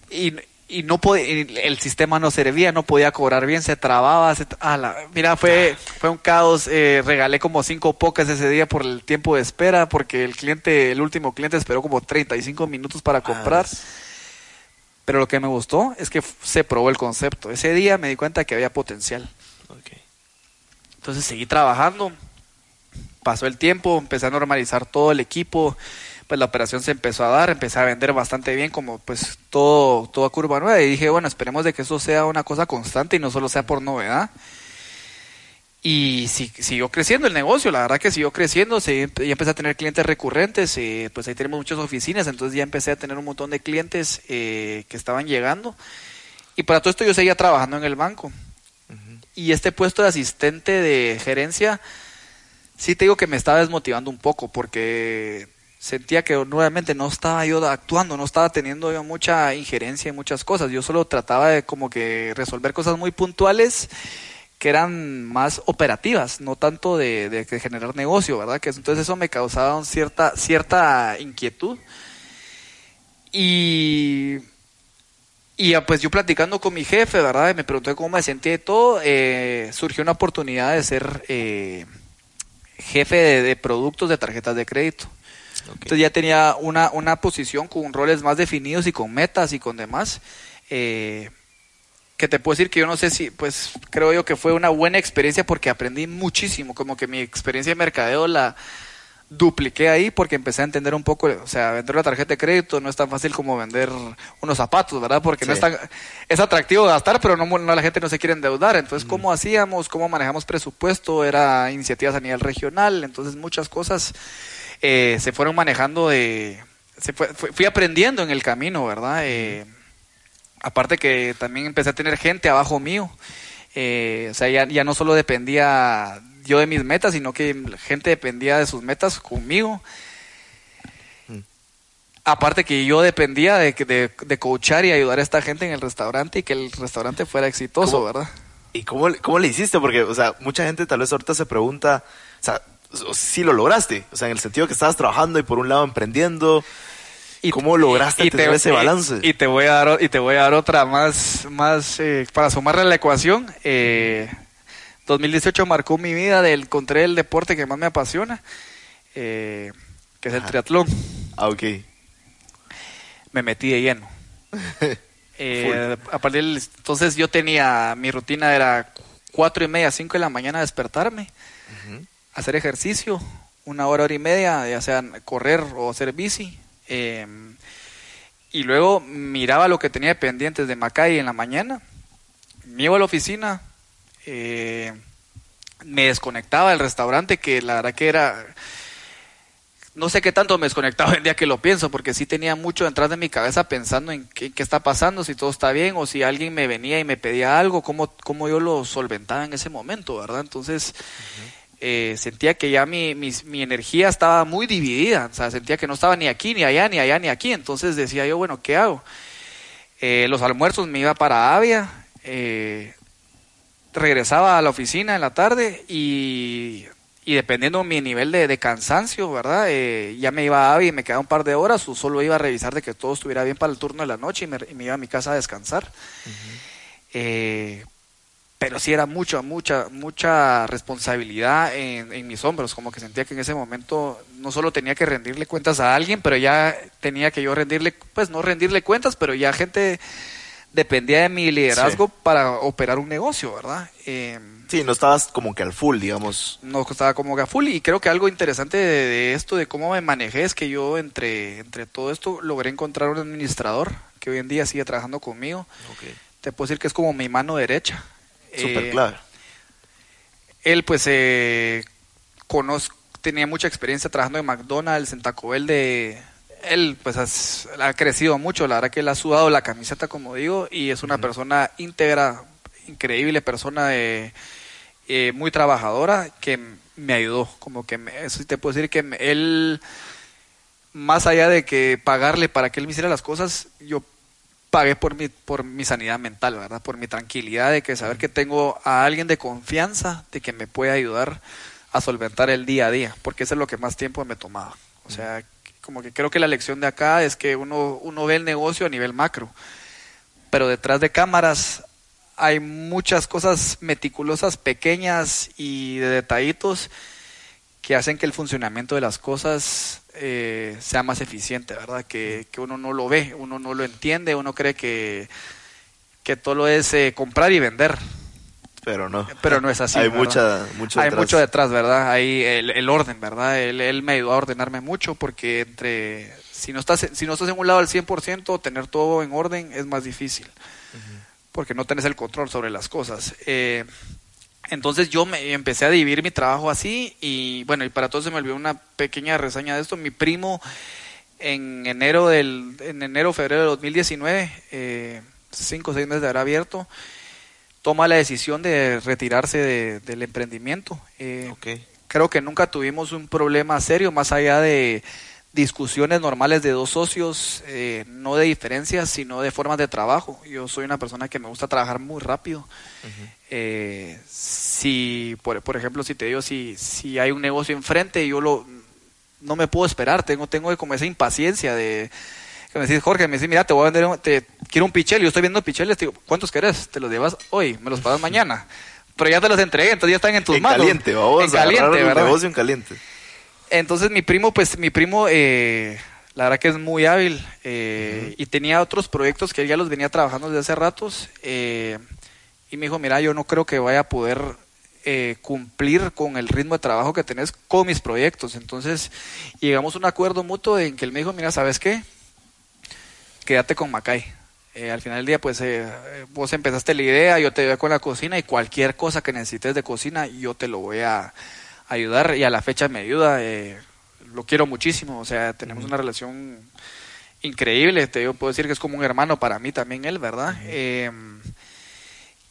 y, y no podía, y el sistema no servía, no podía cobrar bien, se trababa, se, tra- mira, fue, fue un caos, eh, regalé como cinco pocas ese día por el tiempo de espera, porque el cliente, el último cliente esperó como 35 minutos para comprar, Ah, pero lo que me gustó es que se probó el concepto, ese día me di cuenta que había potencial, entonces seguí trabajando, pasó el tiempo, empecé a normalizar todo el equipo, pues la operación se empezó a dar, empecé a vender bastante bien como pues todo, toda curva nueva y dije, bueno, esperemos de que eso sea una cosa constante y no solo sea por novedad. Y si- siguió creciendo el negocio, la verdad que siguió creciendo, se, ya empecé a tener clientes recurrentes, eh, pues ahí tenemos muchas oficinas, entonces ya empecé a tener un montón de clientes eh, que estaban llegando. Y para todo esto yo seguía trabajando en el banco. Y este puesto de asistente de gerencia, sí te digo que me estaba desmotivando un poco porque sentía que nuevamente no estaba yo actuando, no estaba teniendo yo mucha injerencia en muchas cosas. Yo solo trataba de como que resolver cosas muy puntuales que eran más operativas, no tanto de, generar negocio, ¿verdad? Que entonces eso me causaba cierta cierta inquietud. Y y ah, pues yo platicando con mi jefe, ¿verdad? Me preguntó cómo me sentía y todo. eh, surgió una oportunidad de ser eh, jefe de productos de tarjetas de crédito. Entonces ya tenía una, una posición con roles más definidos y con metas y con demás. eh, que te puedo decir que yo no sé si, pues creo yo que fue una buena experiencia porque aprendí muchísimo. Como que mi experiencia de mercadeo la dupliqué ahí porque empecé a entender un poco, o sea, vender una tarjeta de crédito no es tan fácil como vender unos zapatos, ¿verdad? Porque no es tan, es atractivo gastar, pero no, no la gente no se quiere endeudar. Entonces, ¿cómo hacíamos? ¿Cómo manejamos presupuesto? Era iniciativas a nivel regional, entonces muchas cosas eh, se fueron manejando de... Se fue- fui- aprendiendo en el camino, ¿verdad? Eh, aparte que también empecé a tener gente abajo mío. Eh, o sea, ya, ya no solo dependía yo de mis metas, sino que la gente dependía de sus metas conmigo. Aparte que yo dependía de, de, de coachar y ayudar a esta gente en el restaurante y que el restaurante fuera exitoso, ¿Cómo? ¿verdad? ¿Y cómo, le- cómo le hiciste? Porque, o sea, mucha gente tal vez ahorita se pregunta, o sea, si lo lograste, o sea, en el sentido que estabas trabajando y por un lado emprendiendo, Y- ¿cómo lograste y- tener ese y- balance? Y, te voy a dar, y te voy a dar otra más, más eh, para sumarle a la ecuación. Eh, 2018 marcó mi vida, del, encontré el deporte que más me apasiona, eh, que es el Ajá. triatlón. ah, ok. Me metí de lleno. Eh, a partir del- entonces yo tenía, mi rutina era cuatro y media, cinco de la mañana despertarme, hacer ejercicio, una hora, hora y media, ya sea correr o hacer bici. eh, y luego miraba lo que tenía pendientes de Macay en la mañana, me iba a la oficina, eh, me desconectaba del restaurante, que la verdad que era... No sé qué tanto me desconectaba el día que lo pienso, porque sí tenía mucho detrás de mi cabeza pensando en qué, qué está pasando, si todo está bien, o si alguien me venía y me pedía algo, cómo, cómo yo lo solventaba en ese momento, ¿verdad? Entonces, eh, sentía que ya mi, mi energía estaba muy dividida, o sea, sentía que no estaba ni aquí, ni allá, ni allá, ni aquí, entonces decía yo, bueno, ¿qué hago? Eh, los almuerzos me iba para Avia, eh, regresaba a la oficina en la tarde y, y dependiendo mi nivel de, de cansancio, ¿verdad? Ya me iba a Avia y me quedaba un par de horas o solo iba a revisar de que todo estuviera bien para el turno de la noche y me, y me iba a mi casa a descansar. Pero sí era mucha, mucha, mucha responsabilidad en, en, mis hombros, como que sentía que en ese momento no solo tenía que rendirle cuentas a alguien, pero ya tenía que yo rendirle, pues no rendirle cuentas, pero ya gente dependía de mi liderazgo Sí. para operar un negocio, ¿verdad? Eh, Sí, no estabas como que al full, digamos. no estaba como gaful y creo que algo interesante de, de esto, de cómo me manejé, es que yo entre, entre todo esto logré encontrar un administrador que hoy en día sigue trabajando conmigo. Te puedo decir que es como mi mano derecha. Súper Eh, clave. él pues eh, tenía mucha experiencia trabajando en McDonald's, en Taco Bell de... Él pues has- ha crecido mucho, la verdad que él ha sudado la camiseta como digo y es una persona íntegra, increíble persona de, eh, muy trabajadora que me ayudó, como que me- eso sí te puedo decir que me- él más allá de que pagarle para que él me hiciera las cosas, yo pagué por mi, por mi sanidad mental, ¿verdad? Por mi tranquilidad de que saber que tengo a alguien de confianza, de que me puede ayudar a solventar el día a día, porque eso es lo que más tiempo me tomaba. O sea, como que creo que la lección de acá es que uno, uno ve el negocio a nivel macro, pero detrás de cámaras hay muchas cosas meticulosas, pequeñas y de detallitos que hacen que el funcionamiento de las cosas eh, sea más eficiente, ¿verdad? Que, que uno no lo ve, uno no lo entiende, uno cree que, que todo es eh, comprar y vender, Pero no. pero no es así. Hay ¿verdad? mucha, mucho Hay detrás. mucho detrás, ¿verdad? Hay el, el orden, ¿verdad? Él, él me ayudó a ordenarme mucho porque entre si no estás si no estás en un lado al 100%, tener todo en orden es más difícil. Porque no tenés el control sobre las cosas. Eh, entonces yo me empecé a dividir mi trabajo así y bueno, y para todos se me olvidó una pequeña reseña de esto. Mi primo en enero del en enero febrero de 2019, eh, cinco o seis meses de haber abierto, toma la decisión de retirarse de- del emprendimiento. Eh. Creo que nunca tuvimos un problema serio más allá de discusiones normales de dos socios, eh, no de diferencias, sino de formas de trabajo. Yo soy una persona que me gusta trabajar muy rápido. Eh, si, por, por ejemplo, si te digo, si, si hay un negocio enfrente, yo lo no me puedo esperar, tengo, tengo como esa impaciencia de que me decís, Jorge, me decís, mira, te voy a vender, un- te quiero un pichel, yo estoy viendo picheles, te digo, ¿cuántos querés? Te los llevas hoy, me los pagas mañana. Pero ya te los entregué, entonces ya están en tus En manos. caliente, vamos en a caliente, el ¿verdad? negocio en caliente. Entonces mi primo, pues mi primo, eh, la verdad que es muy hábil eh, y tenía otros proyectos que él ya los venía trabajando desde hace ratos eh, y me dijo, mira, yo no creo que vaya a poder eh, cumplir con el ritmo de trabajo que tenés con mis proyectos. Entonces llegamos a un acuerdo mutuo en que él me dijo, mira, ¿sabes qué? Quédate con Macay. Eh, al final del día, pues eh, vos empezaste la idea, yo te ayudé con la cocina y cualquier cosa que necesites de cocina, yo te lo voy a ayudar y a la fecha me ayuda. eh, lo quiero muchísimo, o sea, tenemos una relación increíble. Te yo puedo decir que es como un hermano para mí también él, ¿verdad? Eh,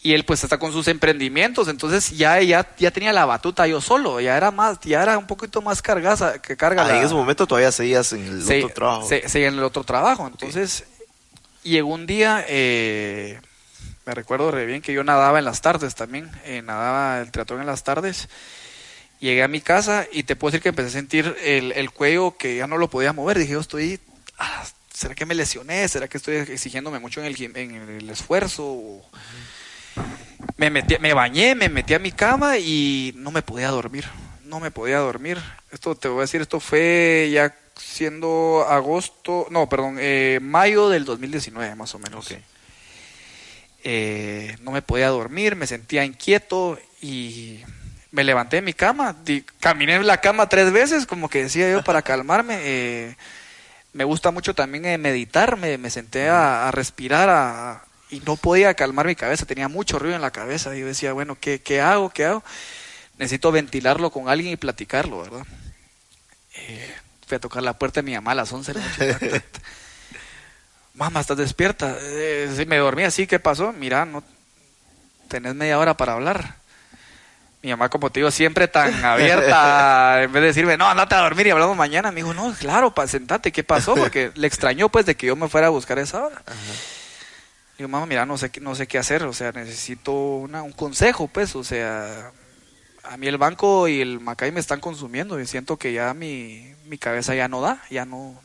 y él pues está con sus emprendimientos, entonces ya, ya, ya tenía la batuta yo solo, ya era más, ya era un poquito más cargada, que carga Ah, la- en ese momento todavía seguías en el se- otro trabajo. se- seguía en el otro trabajo. Entonces, llegó un día, eh, me recuerdo re bien que yo nadaba en las tardes también, eh, nadaba el triatlón en las tardes. Llegué a mi casa y te puedo decir que empecé a sentir el, el cuello que ya no lo podía mover. Dije, yo estoy, ah, ¿será que me lesioné? ¿Será que estoy exigiéndome mucho en el, en el esfuerzo? Me, metí, me bañé, me metí a mi cama y no me podía dormir. No me podía dormir. Esto te voy a decir, esto fue ya siendo agosto, no, perdón, eh, mayo del 2019 más o menos. Eh, no me podía dormir, me sentía inquieto y me levanté de mi cama, di- caminé en la cama tres veces, como que decía yo, para calmarme. eh, me gusta mucho también eh, meditar, me, me senté a, a respirar a- y no podía calmar mi cabeza, tenía mucho ruido en la cabeza. Y yo decía, bueno, ¿qué, qué hago? ¿Qué hago? Necesito ventilarlo con alguien y platicarlo, ¿verdad? Eh, fui a tocar la puerta de mi mamá a las 11 de la noche. Mamá, ¿estás despierta? Eh, me dormí así, ¿qué pasó? Mira, no tenés media hora para hablar. Mi mamá, como te digo, siempre tan abierta, en vez de decirme, no, andate a dormir y hablamos mañana, me dijo, no, claro, pa, sentate, ¿qué pasó? Porque le extrañó, pues, de que yo me fuera a buscar a esa hora. Digo, mamá, mira, no sé, qué- no sé qué hacer, o sea, necesito una, un consejo, pues, o sea, a mí el banco y el Macay me están consumiendo y siento que ya mi, mi cabeza ya no da, ya no,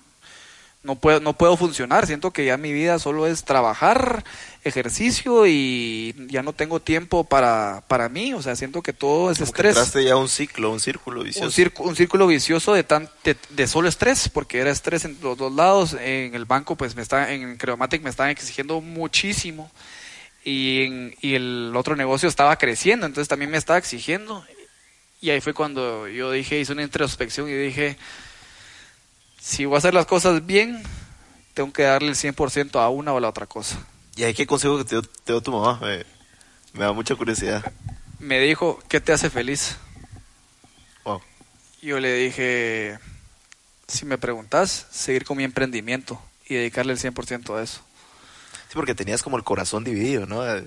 no puedo, no puedo funcionar. Siento que ya mi vida solo es trabajar, ejercicio y ya no tengo tiempo para, para mí. O sea, siento que todo es Como estrés. entraste ya un ciclo, un círculo vicioso. Un, circu- un círculo vicioso de, tan, de, de solo estrés, porque era estrés en los dos lados. En el banco, pues me está, en Creomatic me estaban exigiendo muchísimo. Y, en- y el otro negocio estaba creciendo, entonces también me estaba exigiendo. Y ahí fue cuando yo dije, hice una introspección y dije, si voy a hacer las cosas bien, tengo que darle el 100% a una o a la otra cosa. ¿Y ahí qué consejo que te dio, te dio tu mamá? Me, me da mucha curiosidad. Me dijo, ¿qué te hace feliz? Wow. Yo le dije, si me preguntas, seguir con mi emprendimiento y dedicarle el 100% a eso. Sí, porque tenías como el corazón dividido, ¿no? Eh,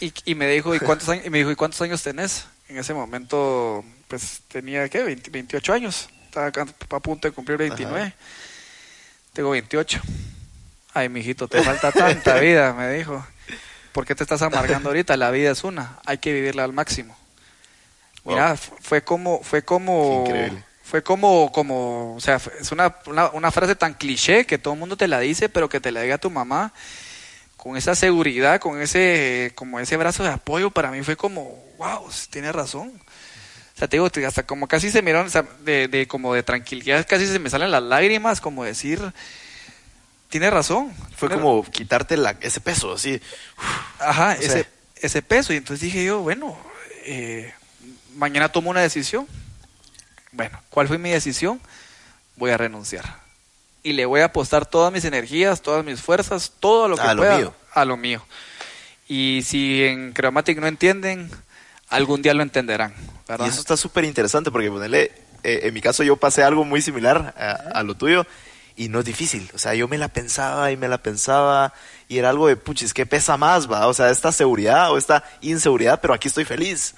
Y, y me dijo, ¿y cuántos años? Y me dijo, ¿y cuántos años tenés? En ese momento, pues tenía, ¿qué? 20 28 años. Estaba acá a punto de cumplir 29. Ajá. Tengo 28. Ay, mijito, te falta tanta vida, me dijo. ¿Por qué te estás amargando ahorita? La vida es una, hay que vivirla al máximo. Wow. Mira, fue como, fue como, increíble. fue como, como, o sea, es una, una, una frase tan cliché que todo el mundo te la dice, pero que te la diga tu mamá con esa seguridad, con ese, como ese brazo de apoyo, para mí fue como, wow, tiene razón. O sea, te digo, hasta como casi se miraron, o sea, de, de como de tranquilidad, casi se me salen las lágrimas, como decir, tiene razón. Fue tiene como quitarte la, ese peso, así. Ajá, sea- ese, ese peso. Y entonces dije yo, bueno, eh, mañana tomo una decisión. Bueno, ¿cuál fue mi decisión? Voy a renunciar. Y le voy a apostar todas mis energías, todas mis fuerzas, todo lo que A lo pueda mío. a lo mío. Y si en Creomatic no entienden, algún día lo entenderán. ¿verdad? Y eso está súper interesante porque ponerle, eh, en mi caso yo pasé algo muy similar a, a lo tuyo y no es difícil. O sea, yo me la pensaba y me la pensaba y era algo de, puchis, ¿qué pesa más, va? O sea, esta seguridad o esta inseguridad, pero aquí estoy feliz.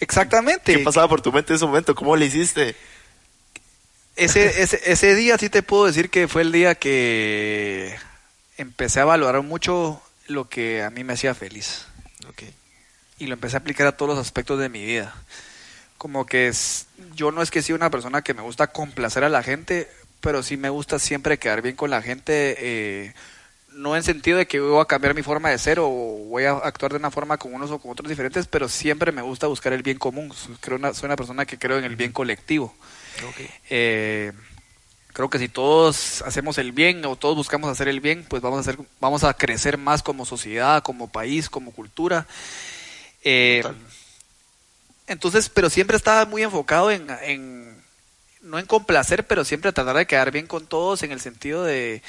Exactamente. ¿Qué pasaba por tu mente en ese momento? ¿Cómo le hiciste? ese, ese, ese día sí te puedo decir que fue el día que empecé a valorar mucho lo que a mí me hacía feliz. Ok. Y lo empecé a aplicar a todos los aspectos de mi vida. Como que es, yo no es que sea una persona que me gusta complacer a la gente, pero sí me gusta siempre quedar bien con la gente, eh, no en sentido de que voy a cambiar mi forma de ser o voy a actuar de una forma con unos o con otros diferentes, pero siempre me gusta buscar el bien común. Creo una, soy una persona que creo en el bien colectivo. Eh, creo que si todos hacemos el bien o todos buscamos hacer el bien, pues vamos a hacer, vamos a crecer más como sociedad, como país, como cultura. Eh, entonces, pero siempre estaba muy enfocado en, en- no en complacer, pero siempre tratar de quedar bien con todos en el sentido de,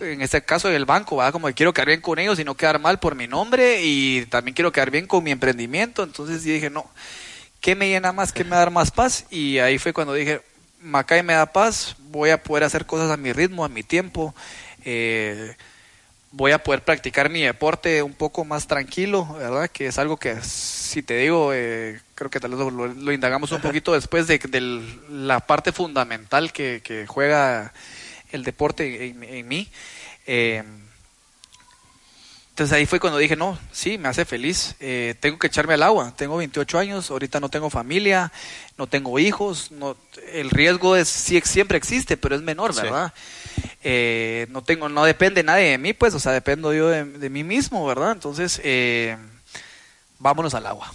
en este caso del banco, ¿verdad? como que quiero quedar bien con ellos y no quedar mal por mi nombre y también quiero quedar bien con mi emprendimiento. Entonces yo dije, no, ¿qué me llena más? ¿Qué me da más paz? Y ahí fue cuando dije, Macay me da paz, voy a poder hacer cosas a mi ritmo, a mi tiempo. eh, voy a poder practicar mi deporte un poco más tranquilo, ¿verdad? Que es algo que, si te digo, eh, creo que tal vez lo, indagamos un poquito después de, de la parte fundamental que, que juega el deporte en, en mí. Eh, entonces ahí fue cuando dije, no, sí, me hace feliz, eh, tengo que echarme al agua, tengo 28 años, ahorita no tengo familia, no tengo hijos, no, el riesgo es sí, siempre existe, pero es menor, Sí. Eh, no tengo, no depende nadie de mí, pues, o sea, dependo yo de, de mí mismo, ¿verdad? Entonces, eh, vámonos al agua.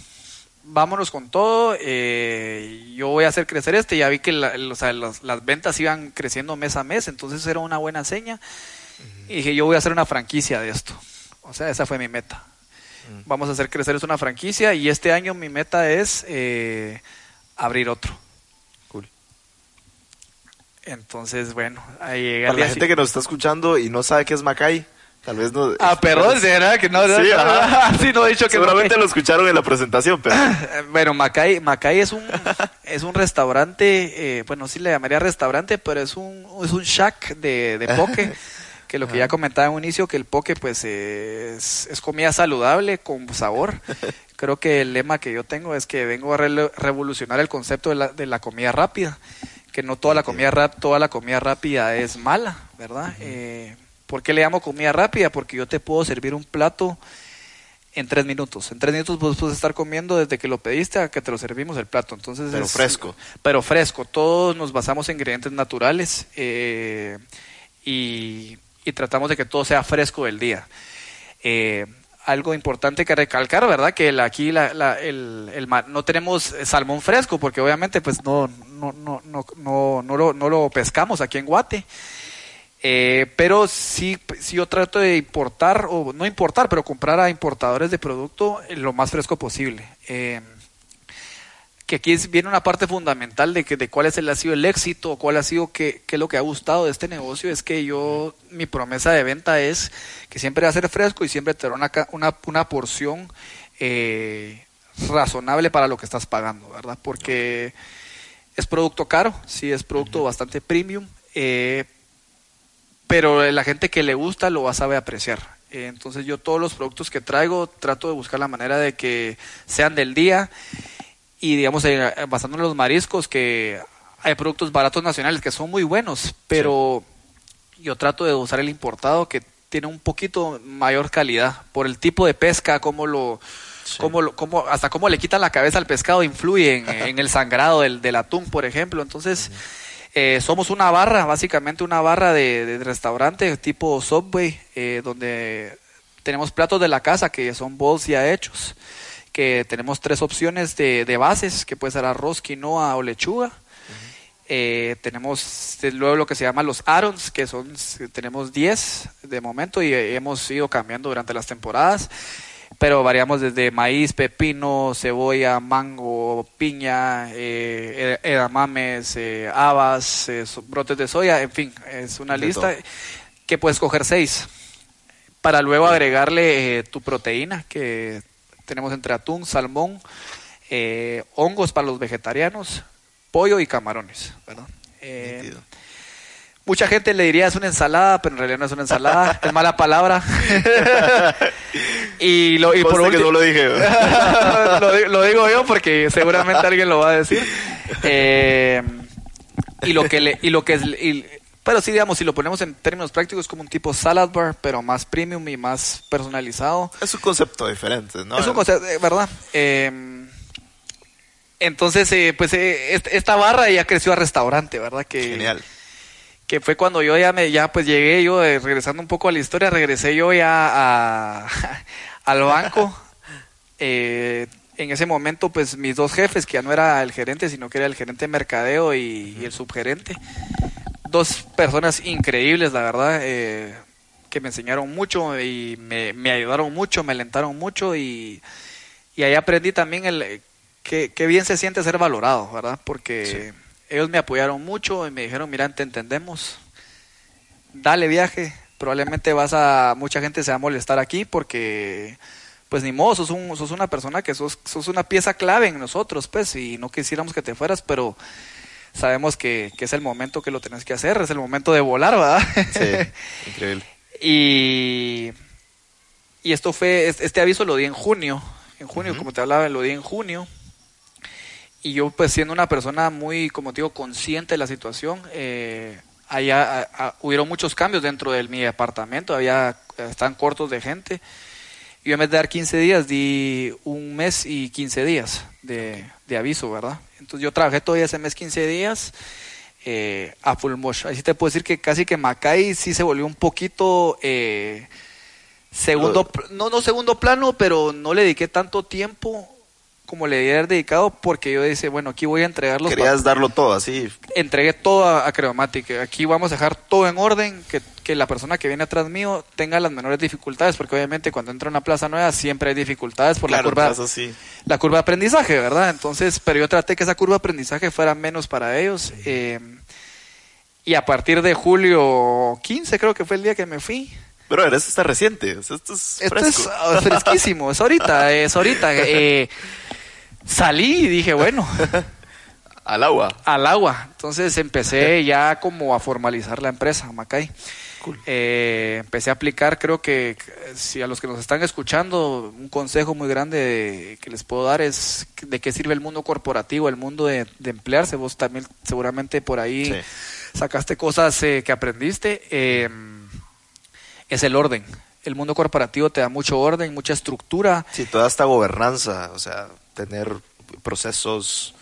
Vámonos con todo. eh, yo voy a hacer crecer este. Ya vi que la- el- o sea, las, las ventas iban creciendo mes a mes, entonces era una buena seña. Y dije, yo voy a hacer una franquicia de esto. O sea, esa fue mi meta. Vamos a hacer crecer es una franquicia y este año mi meta es eh, abrir otro. Entonces, bueno, ahí llega Para la gente que nos está escuchando y no sabe qué es Macay, tal vez no... Ah, perdón, verdad que no. Sí, ajá. sí, no he dicho que Seguramente lo escucharon en la presentación, pero... Bueno, Macay, Macay es un es un restaurante, eh, bueno, sí le llamaría restaurante, pero es un es un shack de, de poke, que lo que ya comentaba en un inicio, que el poke pues eh, es, es comida saludable, con sabor. Creo que el lema que yo tengo es que vengo a revolucionar el concepto de la, de la comida rápida, que no toda la comida rap, toda la comida rápida es mala, ¿verdad? Eh, ¿Por qué le llamo comida rápida? Porque yo te puedo servir un plato en tres minutos. En tres minutos vos puedes estar comiendo desde que lo pediste a que te lo servimos el plato. Entonces Pero es- fresco. Pero fresco. Todos nos basamos en ingredientes naturales. eh, y, y tratamos de que todo sea fresco del día. Eh, algo importante que recalcar, ¿verdad? Que aquí la- la- el, el no tenemos salmón fresco porque obviamente pues no, no, no, no, no, no lo, no lo pescamos aquí en Guate. Eh, pero sí, sí yo trato de importar, o no importar, pero comprar a importadores de producto lo más fresco posible. Eh, que aquí viene una parte fundamental de que de cuál es el, ha sido el éxito, cuál ha sido qué, qué es lo que ha gustado de este negocio, es que yo, mi promesa de venta es que siempre va a ser fresco y siempre te dará una, una, una porción eh, razonable para lo que estás pagando, ¿verdad? Porque es producto caro, sí, es producto bastante premium, eh, pero la gente que le gusta lo va a saber apreciar. Eh, entonces yo todos los productos que traigo trato de buscar la manera de que sean del día y digamos eh, basándonos en los mariscos que hay productos baratos nacionales que son muy buenos, pero yo trato de usar el importado que tiene un poquito mayor calidad por el tipo de pesca, cómo lo, cómo lo- cómo- hasta cómo le quitan la cabeza al pescado influye en, en el sangrado del, del atún, por ejemplo. Entonces, eh, somos una barra, básicamente una barra de, de restaurante tipo Subway, eh, donde tenemos platos de la casa que son bowls ya hechos, que tenemos tres opciones de, de bases, que puede ser arroz, quinoa o lechuga. Eh, tenemos eh, luego lo que se llama los arons, que son, tenemos 10 de momento y eh, hemos ido cambiando durante las temporadas, pero variamos desde maíz, pepino, cebolla, mango, piña, eh, ed- edamames, eh, habas, brotes de soya, en fin, es una De lista todo. que puedes coger seis para luego agregarle eh, tu proteína que tenemos entre atún, salmón, eh, hongos para los vegetarianos, pollo y camarones. Eh, mucha gente le diría es una ensalada, pero en realidad no es una ensalada, es mala palabra. y lo y por último- no lo dije. lo, lo digo yo porque seguramente alguien lo va a decir. Eh, y lo que le, y lo que es y- pero sí digamos si lo ponemos en términos prácticos como un tipo salad bar, pero más premium y más personalizado. Es un concepto diferente, ¿no? Es un concepto, eh, ¿verdad? Eh, entonces, eh, pues eh, est- esta barra ya creció a restaurante, ¿verdad? Que, Genial. que fue cuando yo ya me ya pues llegué yo eh, regresando un poco a la historia regresé yo ya a, al banco Eh, en ese momento pues mis dos jefes que ya no era el gerente sino que era el gerente de mercadeo y, y el subgerente dos personas increíbles la verdad eh, que me enseñaron mucho y me, me ayudaron mucho me alentaron mucho y, y ahí aprendí también el que, que bien se siente ser valorado verdad porque ellos me apoyaron mucho y me dijeron, mira, te entendemos, dale viaje, probablemente vas a, mucha gente se va a molestar aquí porque, pues ni modo, sos, un, sos una persona que sos, sos una pieza clave en nosotros, pues, y no quisiéramos que te fueras, pero sabemos que, que es el momento que lo tenés que hacer, es el momento de volar, ¿verdad? Sí, increíble. Y, y esto fue, es- este aviso lo di en junio, en junio, como te hablaba, lo di en junio. Y yo pues siendo una persona muy, como te digo, consciente de la situación, eh, allá a- a- hubieron muchos cambios dentro de mi departamento, había, están cortos de gente. Y yo en vez de dar 15 días, di un mes y 15 días de, de aviso, ¿verdad? Entonces yo trabajé todavía ese mes 15 días eh, a full mosh. Así te puedo decir que casi que Macay sí se volvió un poquito eh, segundo, no, no segundo plano, pero no le dediqué tanto tiempo como le haber dedicado porque yo decía, bueno, aquí voy a entregar los Querías darlo todo así. entregué todo a, a Creomatic. Aquí vamos a dejar todo en orden, que, que la persona que viene atrás mío tenga las menores dificultades, porque obviamente cuando entra a una plaza nueva siempre hay dificultades por Claro, la curva sí. la curva de aprendizaje, ¿verdad? Entonces, pero yo traté que esa curva de aprendizaje fuera menos para ellos. eh, y a partir de julio 15 creo que fue el día que me fui. Pero esto está reciente. Esto es Esto fresco. es ah, fresquísimo, es ahorita, es ahorita. eh, salí y dije, bueno, Al agua. al agua. Entonces empecé ya como a formalizar la empresa, Macay. Eh, empecé a aplicar, creo que si a los que nos están escuchando, un consejo muy grande que les puedo dar es de qué sirve el mundo corporativo, el mundo de, de emplearse. Vos también seguramente por ahí Sí. sacaste cosas eh, que aprendiste. Eh, es el orden. El mundo corporativo te da mucho orden, mucha estructura. Sí, toda esta gobernanza, o sea, tener procesos.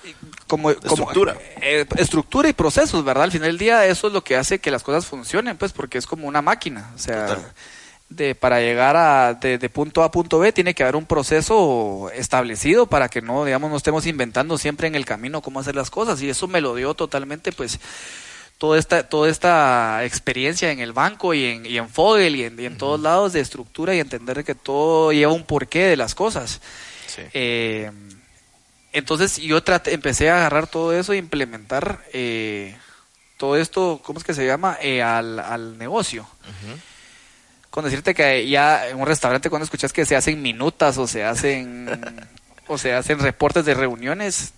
como, como Estructura. eh, estructura y procesos, ¿verdad? Al final del día eso es lo que hace que las cosas funcionen, pues porque es como una máquina, o sea, Total. de para llegar a de, de punto A a punto B tiene que haber un proceso establecido para que no, digamos, no estemos inventando siempre en el camino cómo hacer las cosas y eso me lo dio totalmente, pues toda esta toda esta experiencia en el banco y en, y en Fogel y en, y en todos lados de estructura y entender que todo lleva un porqué de las cosas. Sí. Eh, entonces yo traté, empecé a agarrar todo eso e implementar eh, todo esto, ¿cómo es que se llama? Eh, al, al negocio. Con decirte que ya en un restaurante cuando escuchas que se hacen minutas o se hacen o se hacen reportes de reuniones,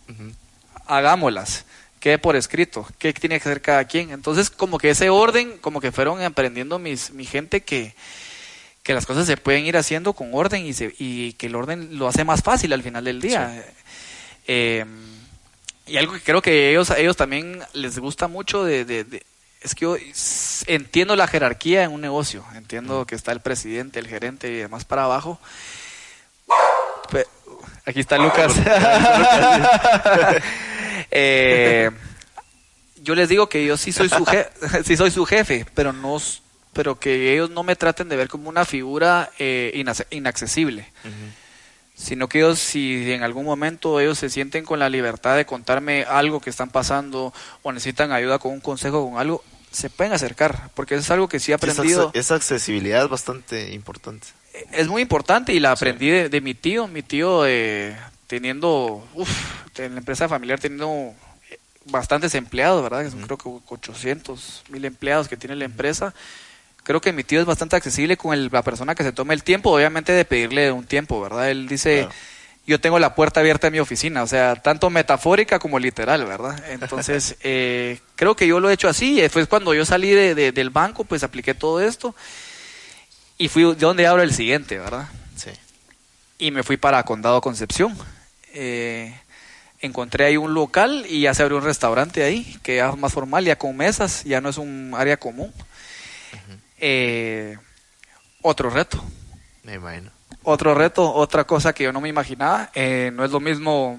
hagámoslas. Quede por escrito, qué tiene que hacer cada quien. Entonces, como que ese orden, como que fueron aprendiendo mis, mi gente que, que las cosas se pueden ir haciendo con orden y, se, y que el orden lo hace más fácil al final del día. Eh, y algo que creo que ellos, a ellos también les gusta mucho de, de- de- es que yo entiendo la jerarquía en un negocio, entiendo que está el presidente, el gerente y demás para abajo. Aquí está Lucas. Eh, yo les digo que yo sí soy su jefe, sí soy su jefe, pero no, pero que ellos no me traten de ver como una figura eh, inaccesible, sino que ellos si en algún momento ellos se sienten con la libertad de contarme algo que están pasando o necesitan ayuda con un consejo con algo, se pueden acercar, porque eso es algo que sí he aprendido esa accesibilidad es bastante importante. es muy importante y la aprendí de, de mi tío, mi tío eh, teniendo, uff, en la empresa familiar teniendo bastantes empleados, ¿verdad? Que son creo que 800 mil empleados que tiene la empresa. Creo que mi tío es bastante accesible con el- la persona que se tome el tiempo, obviamente de pedirle un tiempo, ¿verdad? Él dice, Claro. yo tengo la puerta abierta en mi oficina, o sea, tanto metafórica como literal, ¿verdad? Entonces, eh, creo que yo lo he hecho así. Después cuando yo salí de- de- del banco, pues apliqué todo esto y fui de donde abro el siguiente, ¿verdad? Sí. y me fui para Condado Concepción. Eh, encontré ahí un local y ya se abrió un restaurante ahí, que ya es más formal, ya con mesas, ya no es un área común. Eh, otro reto, Me imagino. otro reto, otra cosa que yo no me imaginaba. Eh, no es lo mismo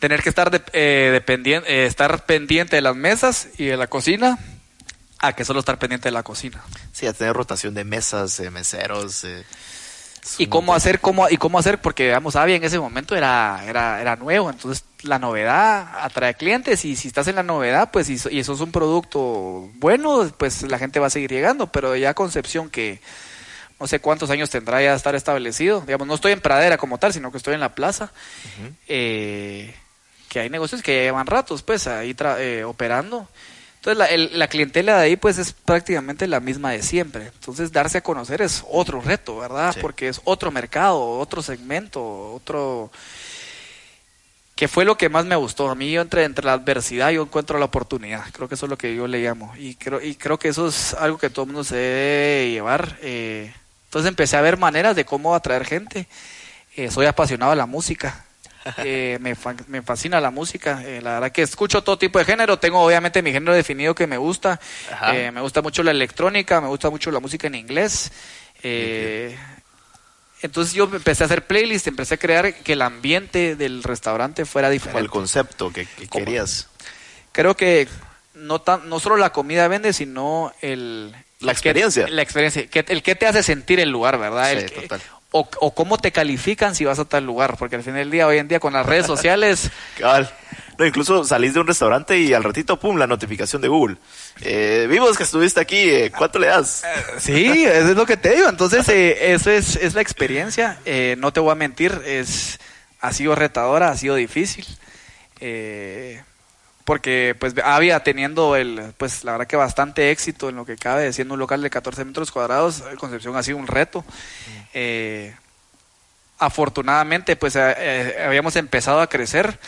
tener que estar, de- eh, eh, estar pendiente de las mesas y de la cocina a que solo estar pendiente de la cocina. Sí, a tener rotación de mesas, meseros. Y cómo hacer cómo y cómo hacer porque digamos Avia en ese momento era era era nuevo entonces la novedad atrae clientes y si estás en la novedad pues y, y eso es un producto bueno pues la gente va a seguir llegando pero ya Concepción que no sé cuántos años tendrá ya estar establecido digamos no estoy en Pradera como tal sino que estoy en la plaza eh, que hay negocios que ya llevan ratos pues ahí tra- eh, operando entonces la, el- la clientela de ahí pues es prácticamente la misma de siempre. Entonces darse a conocer es otro reto, ¿verdad? Sí. Porque es otro mercado, otro segmento, otro... que fue lo que más me gustó. A mí yo entre, entre la adversidad yo encuentro la oportunidad. Creo que eso es lo que yo le llamo. Y creo, y creo que eso es algo que todo el mundo se debe llevar. eh. Entonces empecé a ver maneras de cómo atraer gente. Eh, soy apasionado de la música. Eh, me, fa- me fascina la música. eh, la verdad que escucho todo tipo de género. Tengo obviamente mi género definido que me gusta. Eh, me gusta mucho la electrónica, me gusta mucho la música en inglés. Eh, entonces yo empecé a hacer playlists, empecé a crear que el ambiente del restaurante fuera Como diferente. el concepto que, querías. Creo que no tan, no solo la comida vende, sino el La experiencia. la experiencia, que, el que te hace sentir el lugar, ¿verdad? Sí, El que- total. O, o cómo te califican si vas a tal lugar, porque al final del día, hoy en día con las redes sociales. No, incluso salís de un restaurante y al ratito, pum, la notificación de Google. Eh, vimos que estuviste aquí, eh, ¿cuánto le das? Sí, eso es lo que te digo. Entonces, eh, eso es, es la experiencia. Eh, no te voy a mentir, es, ha sido retadora, ha sido difícil. Eh, porque pues había teniendo el, pues la verdad que bastante éxito en lo que cabe, siendo un local de 14 metros cuadrados, eh, Concepción ha sido un reto. Eh, afortunadamente, pues eh, eh, habíamos empezado a crecer.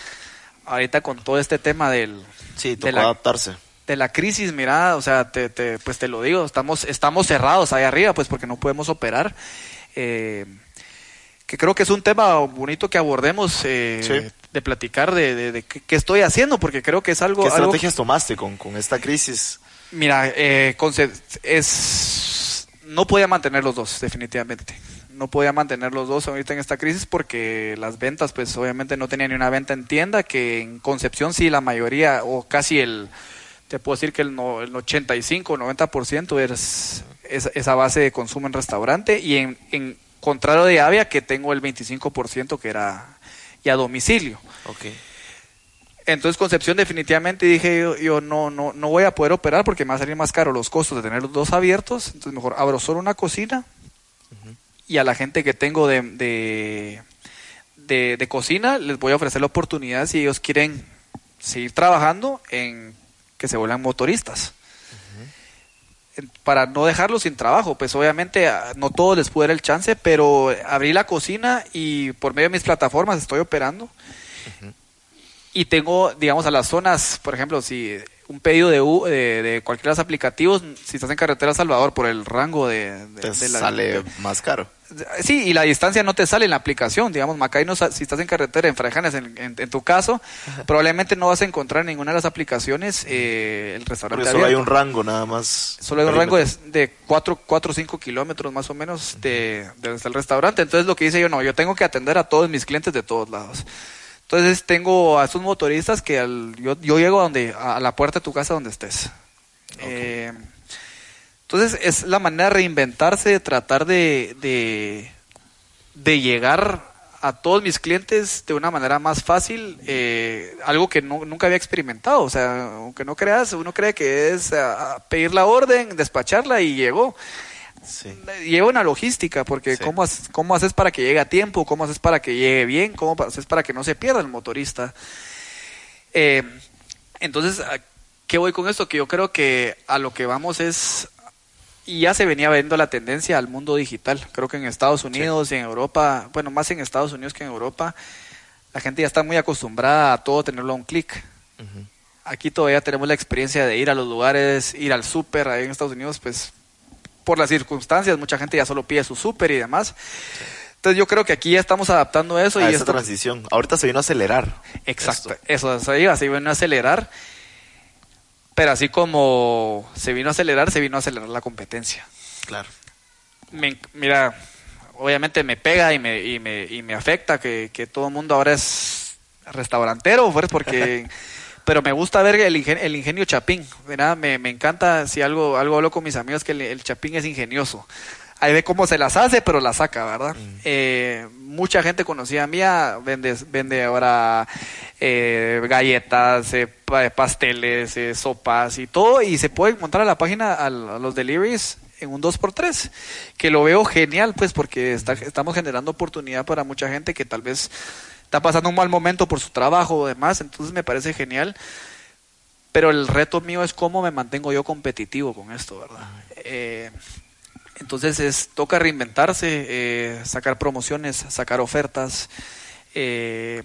Ahorita con todo este tema del, Sí, de tocó la- adaptarse. de la crisis, mira, o sea, te, te- pues te lo digo, estamos, estamos cerrados ahí arriba, pues porque no podemos operar. Eh, que creo que es un tema bonito que abordemos, eh, Sí. de platicar de, de- de qué, estoy haciendo, porque creo que es algo... ¿Qué algo- estrategias tomaste con, con esta crisis? Mira, eh, es no podía mantener los dos, definitivamente. no podía mantener los dos ahorita en esta crisis porque las ventas, pues obviamente no tenía ni una venta en tienda, que en Concepción sí la mayoría, o casi el, te puedo decir que el, no- el 85 o 90% es, es esa base de consumo en restaurante y en, en contrario de Avia que tengo el 25% que era y a domicilio. Ok. Entonces Concepción definitivamente dije yo, yo no, no, no voy a poder operar porque me va a salir más caro los costos de tener los dos abiertos, entonces mejor abro solo una cocina y a la gente que tengo de, de, de- cocina les voy a ofrecer la oportunidad si ellos quieren seguir trabajando en que se vuelvan motoristas. Para no dejarlos sin trabajo, pues obviamente no todos les pude dar el chance, pero abrí la cocina y por medio de mis plataformas estoy operando y tengo, digamos, a las zonas, por ejemplo, si un pedido de, U- de, de cualquiera de los aplicativos, si estás en carretera a Salvador por el rango de, de- Te la- sale más caro. Sí, y la distancia no te sale en la aplicación. Digamos, Macay, no si estás en carretera, en Frajanes, en, en- en tu caso, probablemente no vas a encontrar en ninguna de las aplicaciones eh, el restaurante Porque solo hay un rango nada más. Solo hay un rango de, perímetro. de 4 o 5 kilómetros más o menos de, de está el restaurante. Entonces lo que hice yo, no, yo tengo que atender a todos mis clientes de todos lados. Entonces tengo a esos motoristas que al- yo, yo llego a, donde, a la puerta de tu casa donde estés. Eh, entonces es la manera de reinventarse, de tratar de, de, de llegar a todos mis clientes de una manera más fácil, eh, algo que no- nunca había experimentado. O sea, aunque no creas, uno cree que es ah, pedir la orden, despacharla y llegó. Sí. Lleva una logística, porque Sí. ¿cómo, haces- ¿cómo haces para que llegue a tiempo? ¿Cómo haces para que llegue bien? ¿Cómo haces para que no se pierda el motorista? Eh, entonces, ¿a ¿qué voy con esto? Que yo creo que a lo que vamos es, y ya se venía viendo la tendencia al mundo digital. Creo que en Estados Unidos y en Europa, bueno, más en Estados Unidos que en Europa, la gente ya está muy acostumbrada a todo tenerlo a un clic. Aquí todavía tenemos la experiencia de ir a los lugares, ir al súper, ahí en Estados Unidos, pues por las circunstancias, mucha gente ya solo pide su súper y demás. Entonces yo creo que aquí ya estamos adaptando eso a y esa esto... transición. Ahorita se vino a acelerar. Exacto, esto. eso, eso iba, se vino a acelerar, pero así como se vino a acelerar, se vino a acelerar la competencia. Claro. Me- mira, obviamente me pega y me, y me, y me afecta que, que todo el mundo ahora es restaurantero, pues, porque... pero me gusta ver el, ingen- el ingenio chapín, ¿verdad? Me, me encanta, si algo, algo hablo con mis amigos, que el, el chapín es ingenioso. Ahí ve cómo se las hace, pero las saca, ¿verdad? Eh, mucha gente conocida mía vende, vende ahora eh, galletas, eh, pa- pasteles, eh, sopas y todo, y se puede encontrar a la página a, los deliveries en un 2x3, que lo veo genial, pues, porque está- estamos generando oportunidad para mucha gente que tal vez está pasando un mal momento por su trabajo o demás, entonces me parece genial. Pero el reto mío es cómo me mantengo yo competitivo con esto, ¿verdad? Eh, entonces es toca reinventarse, eh, sacar promociones, sacar ofertas. eh,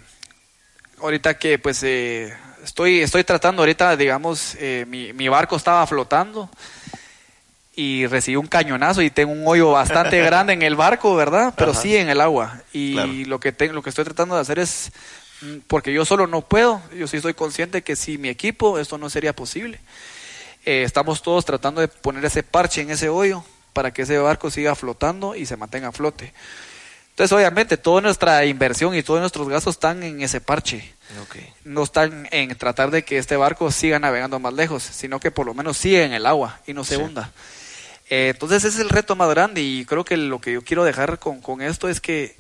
ahorita que pues estoy estoy tratando ahorita, digamos, mi, mi barco estaba flotando y recibí un cañonazo y tengo un hoyo bastante grande en el barco, ¿verdad? Pero Ajá. sí en el agua. Y Claro. lo que tengo, lo que estoy tratando de hacer es mm, porque yo solo no puedo, yo sí estoy consciente que sin mi equipo esto no sería posible. Eh, estamos todos tratando de poner ese parche en ese hoyo para que ese barco siga flotando y se mantenga a flote. Entonces, obviamente, toda nuestra inversión y todos nuestros gastos están en ese parche. No están en tratar de que este barco siga navegando más lejos, sino que por lo menos siga en el agua y no se Sí. hunda. Eh, entonces, ese es el reto más grande y creo que lo que yo quiero dejar con, con esto es que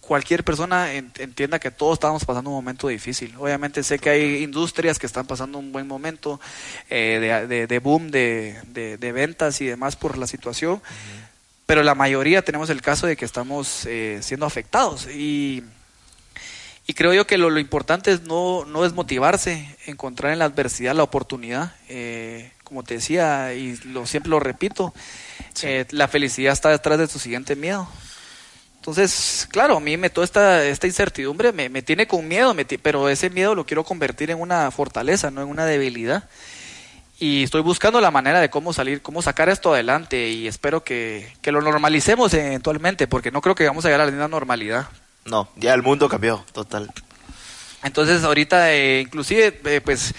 cualquier persona en- entienda que todos estamos pasando un momento difícil. Obviamente sé que hay industrias que están pasando un buen momento eh, de, de- de boom de, de- de ventas y demás por la situación, pero la mayoría tenemos el caso de que estamos eh, siendo afectados y, y creo yo que lo, lo importante es no, no desmotivarse, encontrar en la adversidad la oportunidad. Eh, como te decía y lo, siempre lo repito, eh, la felicidad está detrás de tu siguiente miedo. Entonces, claro, a mí me toda esta, esta incertidumbre me, me tiene con miedo, me pero ese miedo lo quiero convertir en una fortaleza, no en una debilidad. Y estoy buscando la manera de cómo salir, cómo sacar esto adelante y espero que, que lo normalicemos eventualmente, porque no creo que vamos a llegar a la misma normalidad. No, ya el mundo cambió, total. Entonces ahorita, eh, inclusive, eh, pues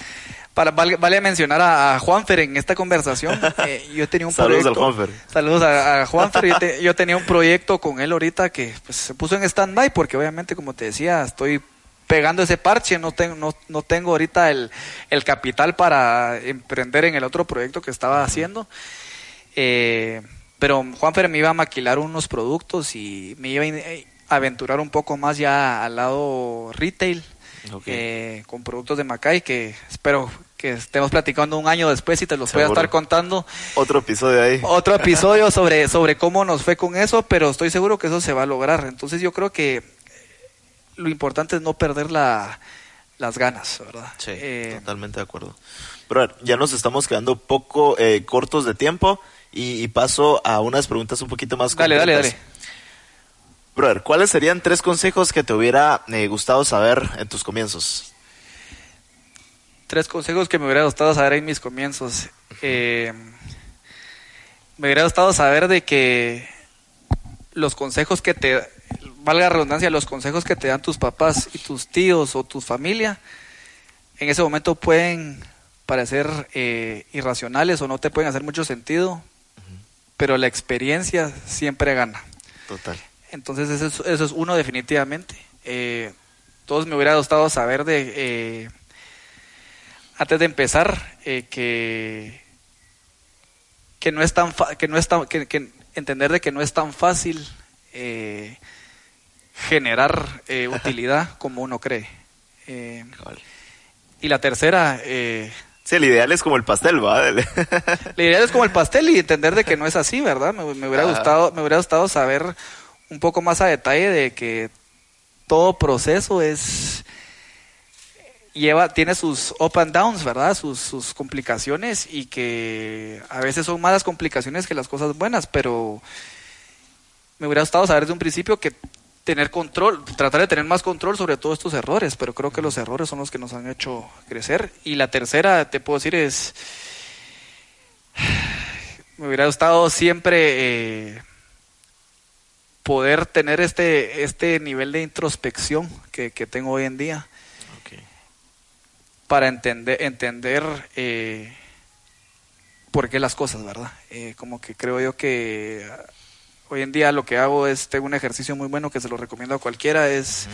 Para, vale, vale mencionar a, a Juanfer en esta conversación. Eh, yo tenía un Saludos proyecto. al Juanfer. Saludos a, a Juanfer. Yo, te- yo tenía un proyecto con él ahorita que pues, se puso en stand-by porque obviamente, como te decía, estoy pegando ese parche. No tengo, no, no tengo ahorita el, el capital para emprender en el otro proyecto que estaba haciendo. Eh, pero Juanfer me iba a maquilar unos productos y me iba a eh, aventurar un poco más ya al lado retail eh, con productos de Macay que espero que estemos platicando un año después y te los voy a estar contando Otro episodio ahí. otro episodio sobre, sobre cómo nos fue con eso, pero estoy seguro que eso se va a lograr. Entonces yo creo que lo importante es no perder la, las ganas, ¿verdad? Sí, Eh, totalmente de acuerdo. Pero ya nos estamos quedando poco eh, cortos de tiempo y, y paso a unas preguntas un poquito más dale, dale, concretas. dale. Brother, ¿cuáles serían tres consejos que te hubiera eh, gustado saber en tus comienzos? Tres consejos que me hubiera gustado saber en mis comienzos. Eh, me hubiera gustado saber de que los consejos que te, valga la redundancia, los consejos que te dan tus papás y tus tíos o tu familia, en ese momento pueden parecer eh, irracionales o no te pueden hacer mucho sentido, pero la experiencia siempre gana. Total. Entonces eso es, eso es uno definitivamente. Eh, todos me hubiera gustado saber de, eh, antes de empezar, eh, que, que no es tan, fa- que no es tan, que, que entender de que no es tan fácil generar utilidad como uno cree. Y la tercera, Sí, el ideal es como el pastel, ¿va? la idea es como el pastel y entender de que no es así, ¿verdad? Me, me hubiera Ajá. gustado, me hubiera gustado saber un poco más a detalle de que todo proceso es lleva tiene sus up and downs, ¿verdad? Sus, sus complicaciones y que a veces son más las complicaciones que las cosas buenas, pero me hubiera gustado saber desde un principio que tener control, tratar de tener más control sobre todos estos errores, pero creo que los errores son los que nos han hecho crecer. Y la tercera, te puedo decir, es me hubiera gustado siempre eh, poder tener este, este nivel de introspección que, que tengo hoy en día para entender, entender eh, por qué las cosas, ¿verdad? Eh, como que creo yo que ah, hoy en día lo que hago es, tengo un ejercicio muy bueno que se lo recomiendo a cualquiera, es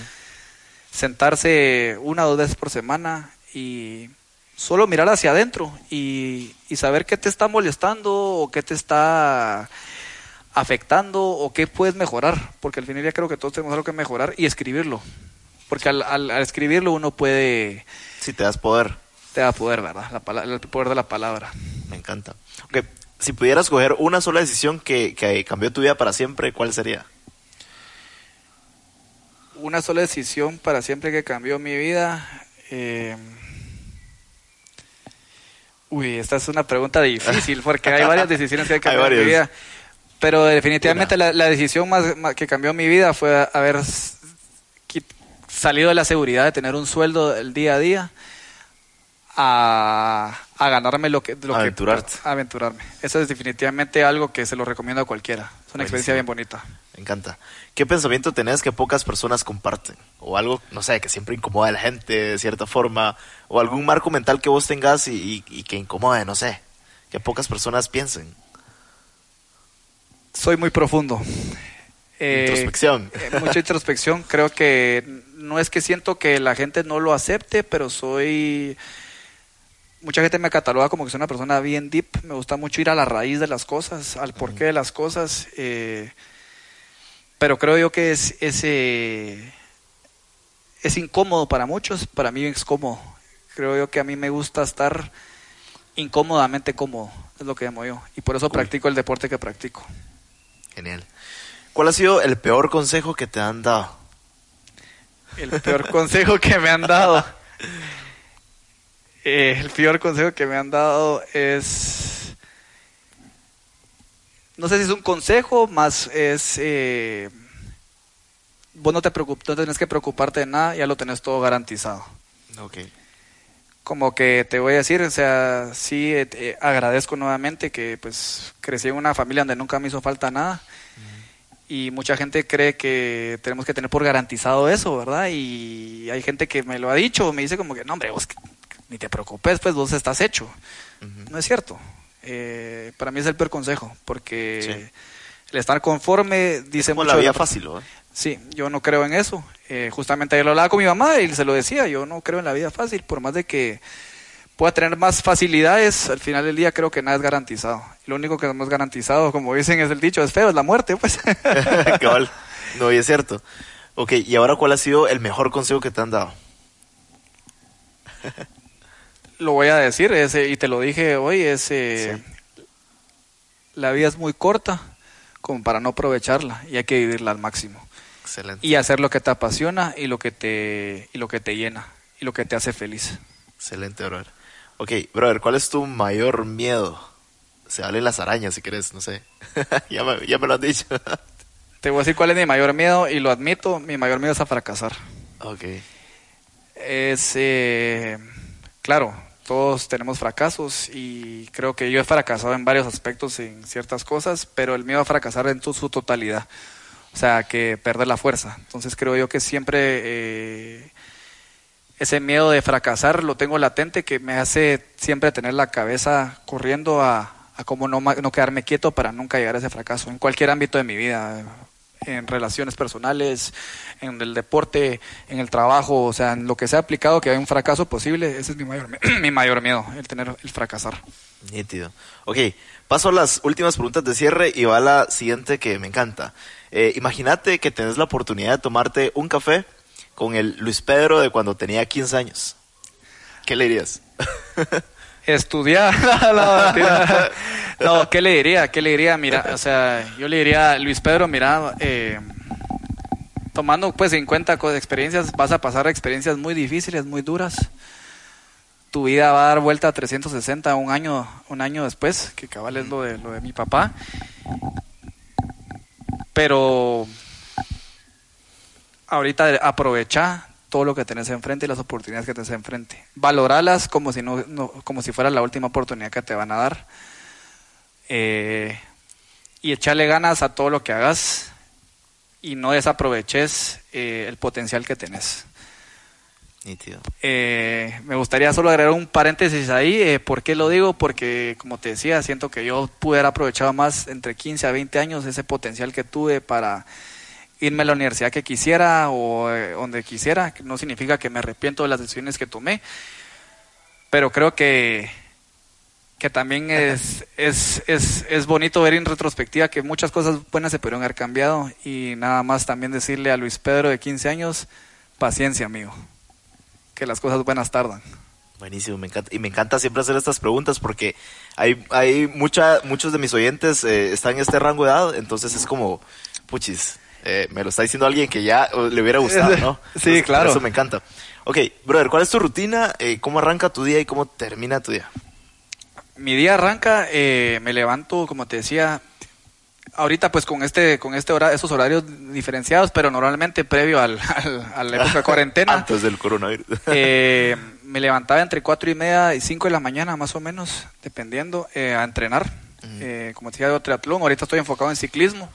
sentarse una o dos veces por semana y solo mirar hacia adentro y, y saber qué te está molestando o qué te está afectando o qué puedes mejorar, porque al final ya creo que todos tenemos algo que mejorar y escribirlo, porque al, al- al escribirlo uno puede, Si te das poder, te da poder, ¿verdad? La el poder de la palabra. me encanta. Ok, si pudieras coger una sola decisión que, que cambió tu vida para siempre, ¿cuál sería? Una sola decisión para siempre que cambió mi vida. eh, Uy, esta es una pregunta difícil porque hay varias decisiones que hay que cambiar en mi vida. Pero definitivamente la, la decisión más, más que cambió mi vida fue haber salido de la seguridad de tener un sueldo el día a día a, a ganarme lo que... Lo Aventurarte. Que, aventurarme. Eso es definitivamente algo que se lo recomiendo a cualquiera. Es una experiencia bien bonita. Me encanta. ¿Qué pensamiento tenés que pocas personas comparten? O algo, no sé, que siempre incomoda a la gente de cierta forma. O algún marco mental que vos tengas y, y- y que incomode, no sé. Que pocas personas piensen. Soy muy profundo. Eh, Introspección. eh, mucha introspección. Creo que no es que siento que la gente no lo acepte, pero soy... Mucha gente me cataloga como que soy una persona bien deep. Me gusta mucho ir a la raíz de las cosas, al porqué de las cosas. eh, pero creo yo que es, es, eh, es incómodo para muchos. Para mí es cómodo. Creo yo que a mí me gusta estar incómodamente cómodo. Es lo que llamo yo. Y por eso Cool. practico el deporte que practico. Genial. ¿Cuál ha sido el peor consejo que te han dado? El peor consejo que me han dado. Eh, el peor consejo que me han dado es. No sé si es un consejo, más es. Eh, vos no te, preocup- no tenés que preocuparte de nada, ya lo tenés todo garantizado. Ok. Como que te voy a decir, o sea, sí eh, eh, agradezco nuevamente que pues crecí en una familia donde nunca me hizo falta nada. Y mucha gente cree que tenemos que tener por garantizado eso, ¿verdad? Y hay gente que me lo ha dicho, me dice como que, no, hombre, vos, ni te preocupes, pues vos estás hecho. No es cierto. Eh, para mí es el peor consejo, porque el estar conforme dice Como mucho la vida fácil, ¿no? Sí, yo no creo en eso. Eh, justamente ayer lo hablaba con mi mamá y se lo decía, yo no creo en la vida fácil, por más de que pueda tener más facilidades, al final del día creo que nada es garantizado. Lo único que hemos garantizado, como dicen es el dicho, es feo, es la muerte, pues. Cabal. No, y es cierto. Ok, y ahora, ¿cuál ha sido el mejor consejo que te han dado? lo voy a decir, ese, y te lo dije hoy, es, eh, la vida es muy corta como para no aprovecharla y hay que vivirla al máximo. Excelente. Y hacer lo que te apasiona y lo que te, y lo que te llena y lo que te hace feliz. Excelente, brother. Ok, brother, ¿cuál es tu mayor miedo? Se hablen las arañas si querés, no sé. ya, me, ya me lo has dicho. Te voy a decir cuál es mi mayor miedo y lo admito, mi mayor miedo es a fracasar. ok. Es, eh, claro, todos tenemos fracasos y creo que yo he fracasado en varios aspectos, en ciertas cosas, pero el miedo a fracasar en su totalidad, o sea, que perder la fuerza. Entonces creo yo que siempre eh, ese miedo de fracasar lo tengo latente, que me hace siempre tener la cabeza corriendo a, a cómo no, no quedarme quieto para nunca llegar a ese fracaso, en cualquier ámbito de mi vida en relaciones personales, en el deporte, en el trabajo, o sea, en lo que sea aplicado que hay un fracaso posible, ese es mi mayor, mi mayor miedo, el tener el fracasar. Nítido. Ok, paso a las últimas preguntas de cierre y va la siguiente que me encanta. Eh, Imagínate que tenés la oportunidad de tomarte un café con el Luis Pedro de cuando tenía 15 años. ¿Qué le dirías? Estudiar. no, ¿qué le diría? ¿Qué le diría? Mira, o sea, yo le diría, Luis Pedro, mira, eh, tomando pues en cuenta co- experiencias, vas a pasar experiencias muy difíciles, muy duras. Tu vida va a dar vuelta a 360 un año, un año después, que cabal es lo de, lo de mi papá. Pero ahorita aprovecha todo lo que tenés enfrente y las oportunidades que tenés enfrente. Valoralas como si no, como si fuera la última oportunidad que te van a dar. Eh, y echarle ganas a todo lo que hagas y no desaproveches eh, el potencial que tenés. Eh, me gustaría solo agregar un paréntesis ahí. Eh, ¿Por qué lo digo? Porque, como te decía, siento que yo pude haber aprovechado más entre 15 a 20 años ese potencial que tuve para irme a la universidad que quisiera o eh, donde quisiera. No significa que me arrepiento de las decisiones que tomé, pero creo que, que también es, es, es, es bonito ver en retrospectiva que muchas cosas buenas se pudieron haber cambiado y nada más también decirle a Luis Pedro de 15 años, paciencia amigo, que las cosas buenas tardan. Buenísimo, me encanta. Y me encanta siempre hacer estas preguntas porque hay, hay mucha, muchos de mis oyentes eh, están en este rango de edad, entonces es como, puchis, eh, me lo está diciendo alguien que ya le hubiera gustado, ¿no? Sí, Entonces, claro. Eso me encanta. Ok, brother, ¿cuál es tu rutina? Eh, ¿Cómo arranca tu día y cómo termina tu día? Mi día arranca, eh, me levanto, como te decía, ahorita pues con este, con este hora, esos horarios diferenciados, pero normalmente previo al, al- a la época de cuarentena. Antes del coronavirus. Eh, me levantaba entre cuatro y media y cinco de la mañana, más o menos, dependiendo, eh, a entrenar. Eh, como te decía, hago triatlón. Ahorita estoy enfocado en ciclismo.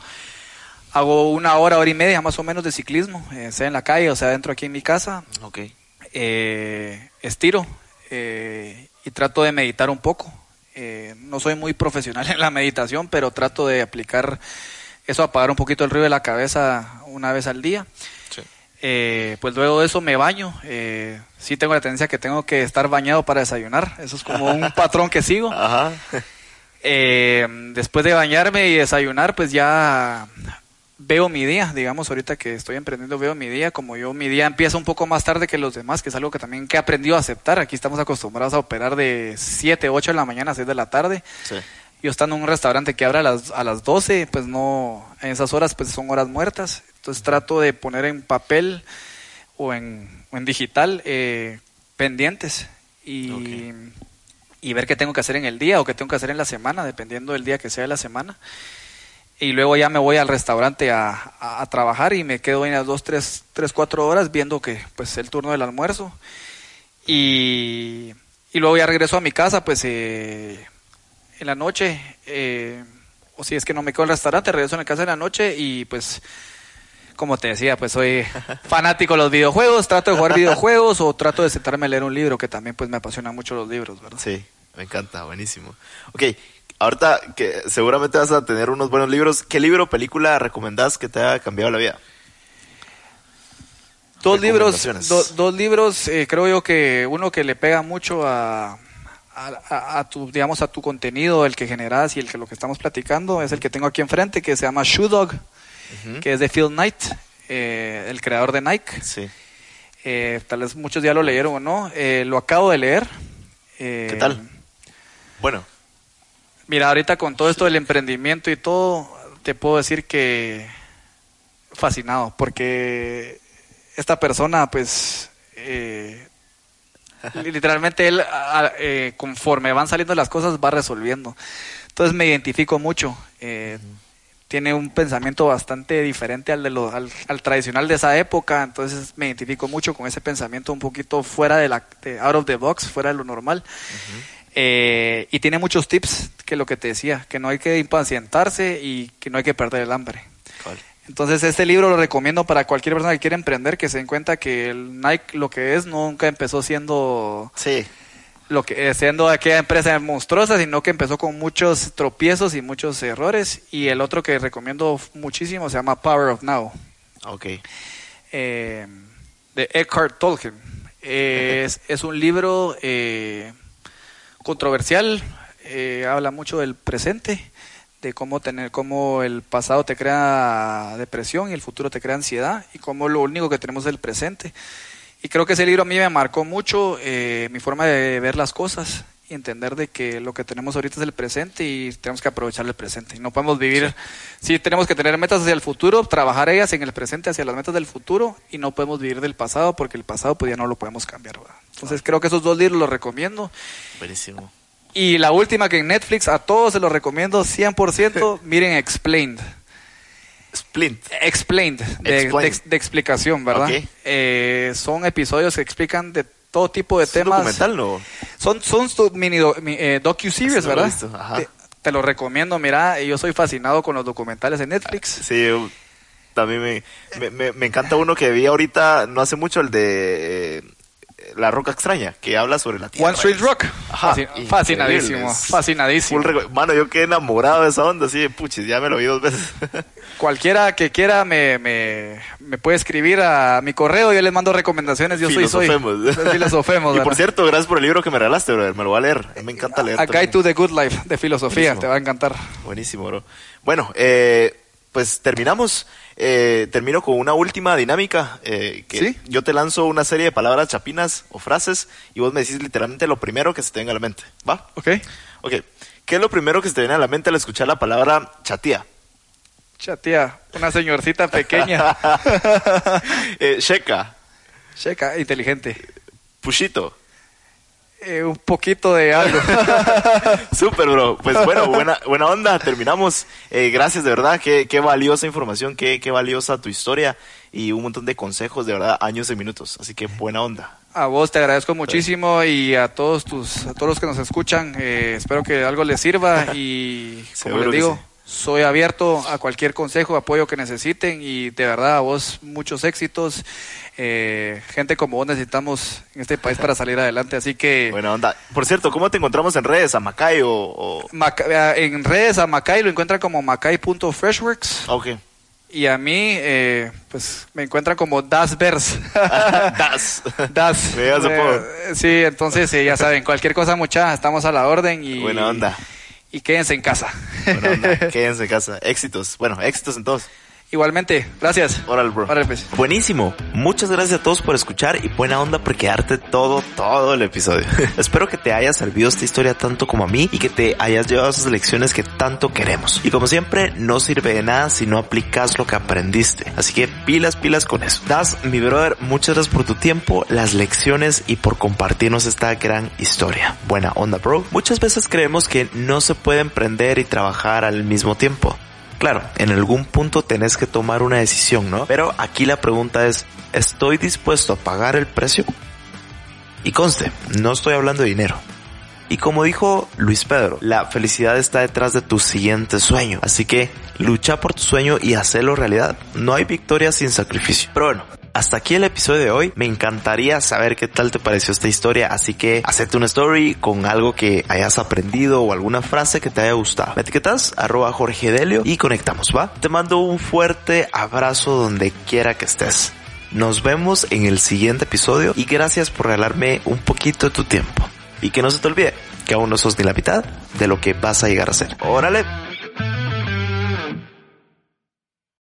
Hago una hora, hora y media más o menos de ciclismo, eh, sea en la calle o sea dentro aquí en mi casa. ok. Eh, estiro y trato de meditar un poco. Eh, no soy muy profesional en la meditación, pero trato de aplicar eso, apagar un poquito el ruido de la cabeza una vez al día. Sí. Eh, pues luego de eso me baño. Eh, sí tengo la tendencia que tengo que estar bañado para desayunar. Eso es como un patrón que sigo. Ajá. Eh, después de bañarme y desayunar, pues ya veo mi día. Digamos, ahorita que estoy emprendiendo, veo mi día. Como yo, mi día empieza un poco más tarde que los demás, que es algo que también que he aprendido a aceptar. Aquí estamos acostumbrados a operar de 7, 8 de la mañana a 6 de la tarde. Sí. Yo estando en un restaurante que abre a las, a las 12, pues no, en esas horas pues son horas muertas. Entonces trato de poner en papel o en, o en digital eh, pendientes y, y ver qué tengo que hacer en el día o qué tengo que hacer en la semana, dependiendo del día que sea de la semana. Y luego ya me voy al restaurante a, a- a trabajar y me quedo en las 2, 3, 3, 4 horas viendo que pues el turno del almuerzo. Y, y luego ya regreso a mi casa, pues eh, en la noche, eh, o si es que no me quedo en el restaurante, regreso a la casa en la noche y pues como te decía, pues soy fanático de los videojuegos, trato de jugar videojuegos o trato de sentarme a leer un libro, que también pues me apasiona mucho los libros, ¿verdad? Sí, me encanta, buenísimo. Ok, ahorita que seguramente vas a tener unos buenos libros, ¿qué libro o película recomendás que te haya cambiado la vida? Dos libros, do- dos libros, eh, creo yo que uno que le pega mucho a, a, a- tu, digamos, a tu contenido, el que generas y el que lo que estamos platicando, es el que tengo aquí enfrente, que se llama Shoe Dog, que es de Phil Knight, eh, el creador de Nike. Sí. Eh, tal vez muchos ya lo leyeron o no. Eh, lo acabo de leer. ¿Qué tal? Bueno, Mira, ahorita con todo esto del emprendimiento y todo, te puedo decir que fascinado, porque esta persona, pues, eh, literalmente él, eh, conforme van saliendo las cosas, va resolviendo. Entonces me identifico mucho. eh, Tiene un pensamiento bastante diferente al, de lo, al, al tradicional de esa época, entonces me identifico mucho con ese pensamiento un poquito fuera de la, de out of the box, fuera de lo normal. Eh, y tiene muchos tips que lo que te decía, que no hay que impacientarse y que no hay que perder el hambre. Entonces este libro lo recomiendo para cualquier persona que quiera emprender, que se den cuenta que el Nike lo que es nunca empezó siendo Sí, lo que eh, siendo aquella empresa monstruosa, sino que empezó con muchos tropiezos y muchos errores. Y el otro que recomiendo muchísimo se llama Power of Now ok. eh, de Eckhart Tolle. Es, es un libro eh, controversial, eh, habla mucho del presente, de cómo tener, cómo el pasado te crea depresión y el futuro te crea ansiedad y cómo lo único que tenemos es el presente. Y creo que ese libro a mí me marcó mucho eh, mi forma de ver las cosas y entender de que lo que tenemos ahorita es el presente y tenemos que aprovechar el presente. Y no podemos vivir, sí. tenemos que tener metas hacia el futuro, trabajar ellas en el presente hacia las metas del futuro y no podemos vivir del pasado porque el pasado pues ya no lo podemos cambiar. ¿verdad? Entonces creo que esos dos libros los recomiendo. Buenísimo. Y la última que en Netflix a todos se los recomiendo 100%, miren Explained. Splint. Explained, de, Explained. de- de explicación, ¿verdad? Ok. Eh, son episodios que explican de todo tipo de ¿Es un temas. documental no? Son, son mini do- mi- eh, docu-series, no lo ¿verdad? visto, ajá. Te, te lo recomiendo, mira, yo soy fascinado con los documentales de Netflix. Sí, yo- también me, me, me- me encanta uno que vi ahorita, no hace mucho, el de eh, La Roca Extraña, que habla sobre la Tierra. One Street Rock. Ajá, Fasci- increíble, fascinadísimo, fascinadísimo. Mano, yo quedé enamorado de esa onda, así de puchis, ya me lo vi dos veces. Cualquiera que quiera me, me, me puede escribir a mi correo, yo les mando recomendaciones, yo soy soy. Filosofemos. Y por ¿verdad? cierto, gracias por el libro que me regalaste, brother, me lo voy a leer, me encanta leer. A Guide to the Good Life de filosofía, Buenísimo. te va a encantar. Buenísimo, bro. Bueno, eh, pues terminamos. Eh, termino con una última dinámica. eh, que ¿Sí? Yo te lanzo una serie de palabras chapinas o frases y vos me decís literalmente lo primero que se te venga a la mente. ¿Va? ¿Ok? Ok. ¿Qué es lo primero que se te viene a la mente al escuchar la palabra chatía? Chatía, una señorcita pequeña, eh, checa, checa, inteligente. pushito. Eh, un poquito de algo. Súper, bro. Pues bueno, buena, buena onda. Terminamos. Eh, gracias, de verdad. Qué, qué valiosa información, qué, qué valiosa tu historia y un montón de consejos, de verdad, años y minutos. Así que buena onda. A vos te agradezco muchísimo y a todos tus, a todos los que nos escuchan, eh, espero que algo les sirva y como Seguro les digo. Soy abierto a cualquier consejo, apoyo que necesiten y de verdad a vos muchos éxitos. Eh, gente como vos necesitamos en este país para salir adelante, así que Buena onda. Por cierto, ¿cómo te encontramos en redes? ¿A Macay o...? o- Maca- en redes a Macay lo encuentran como macay.freshworks Ok. y a mí pues, pues me encuentran como Dasverse. Das. Das. Me das apodo. Eh, sí, entonces eh, ya saben, cualquier cosa mucha, estamos a la orden y Buena onda. y quédense en casa. Buena onda. Quédense en casa. Éxitos. Bueno, éxitos en todos. Igualmente, gracias. Órale, bro. Órale, pues. Buenísimo. Muchas gracias a todos por escuchar y buena onda por quedarte todo, todo el episodio. Espero que te haya servido esta historia tanto como a mí y que te hayas llevado esas lecciones que tanto queremos. Y como siempre, no sirve de nada si no aplicas lo que aprendiste. Así que pilas, pilas con eso. Das, mi brother, muchas gracias por tu tiempo, las lecciones y por compartirnos esta gran historia. Buena onda, bro. Muchas veces creemos que no se puede emprender y trabajar al mismo tiempo. Claro, en algún punto tenés que tomar una decisión, ¿no? Pero aquí la pregunta es, ¿estoy dispuesto a pagar el precio? Y conste, no estoy hablando de dinero. Y como dijo Luis Pedro, la felicidad está detrás de tu siguiente sueño. Así que lucha por tu sueño y hacelo realidad. No hay victoria sin sacrificio. Pero bueno, hasta aquí el episodio de hoy. Me encantaría saber qué tal te pareció esta historia, así que hacete una story con algo que hayas aprendido o alguna frase que te haya gustado. Etiquetas arroba Jorge Delio y conectamos, ¿va? Te mando un fuerte abrazo donde quiera que estés. Nos vemos en el siguiente episodio y gracias por regalarme un poquito de tu tiempo. Y que no se te olvide que aún no sos ni la mitad de lo que vas a llegar a ser. Órale.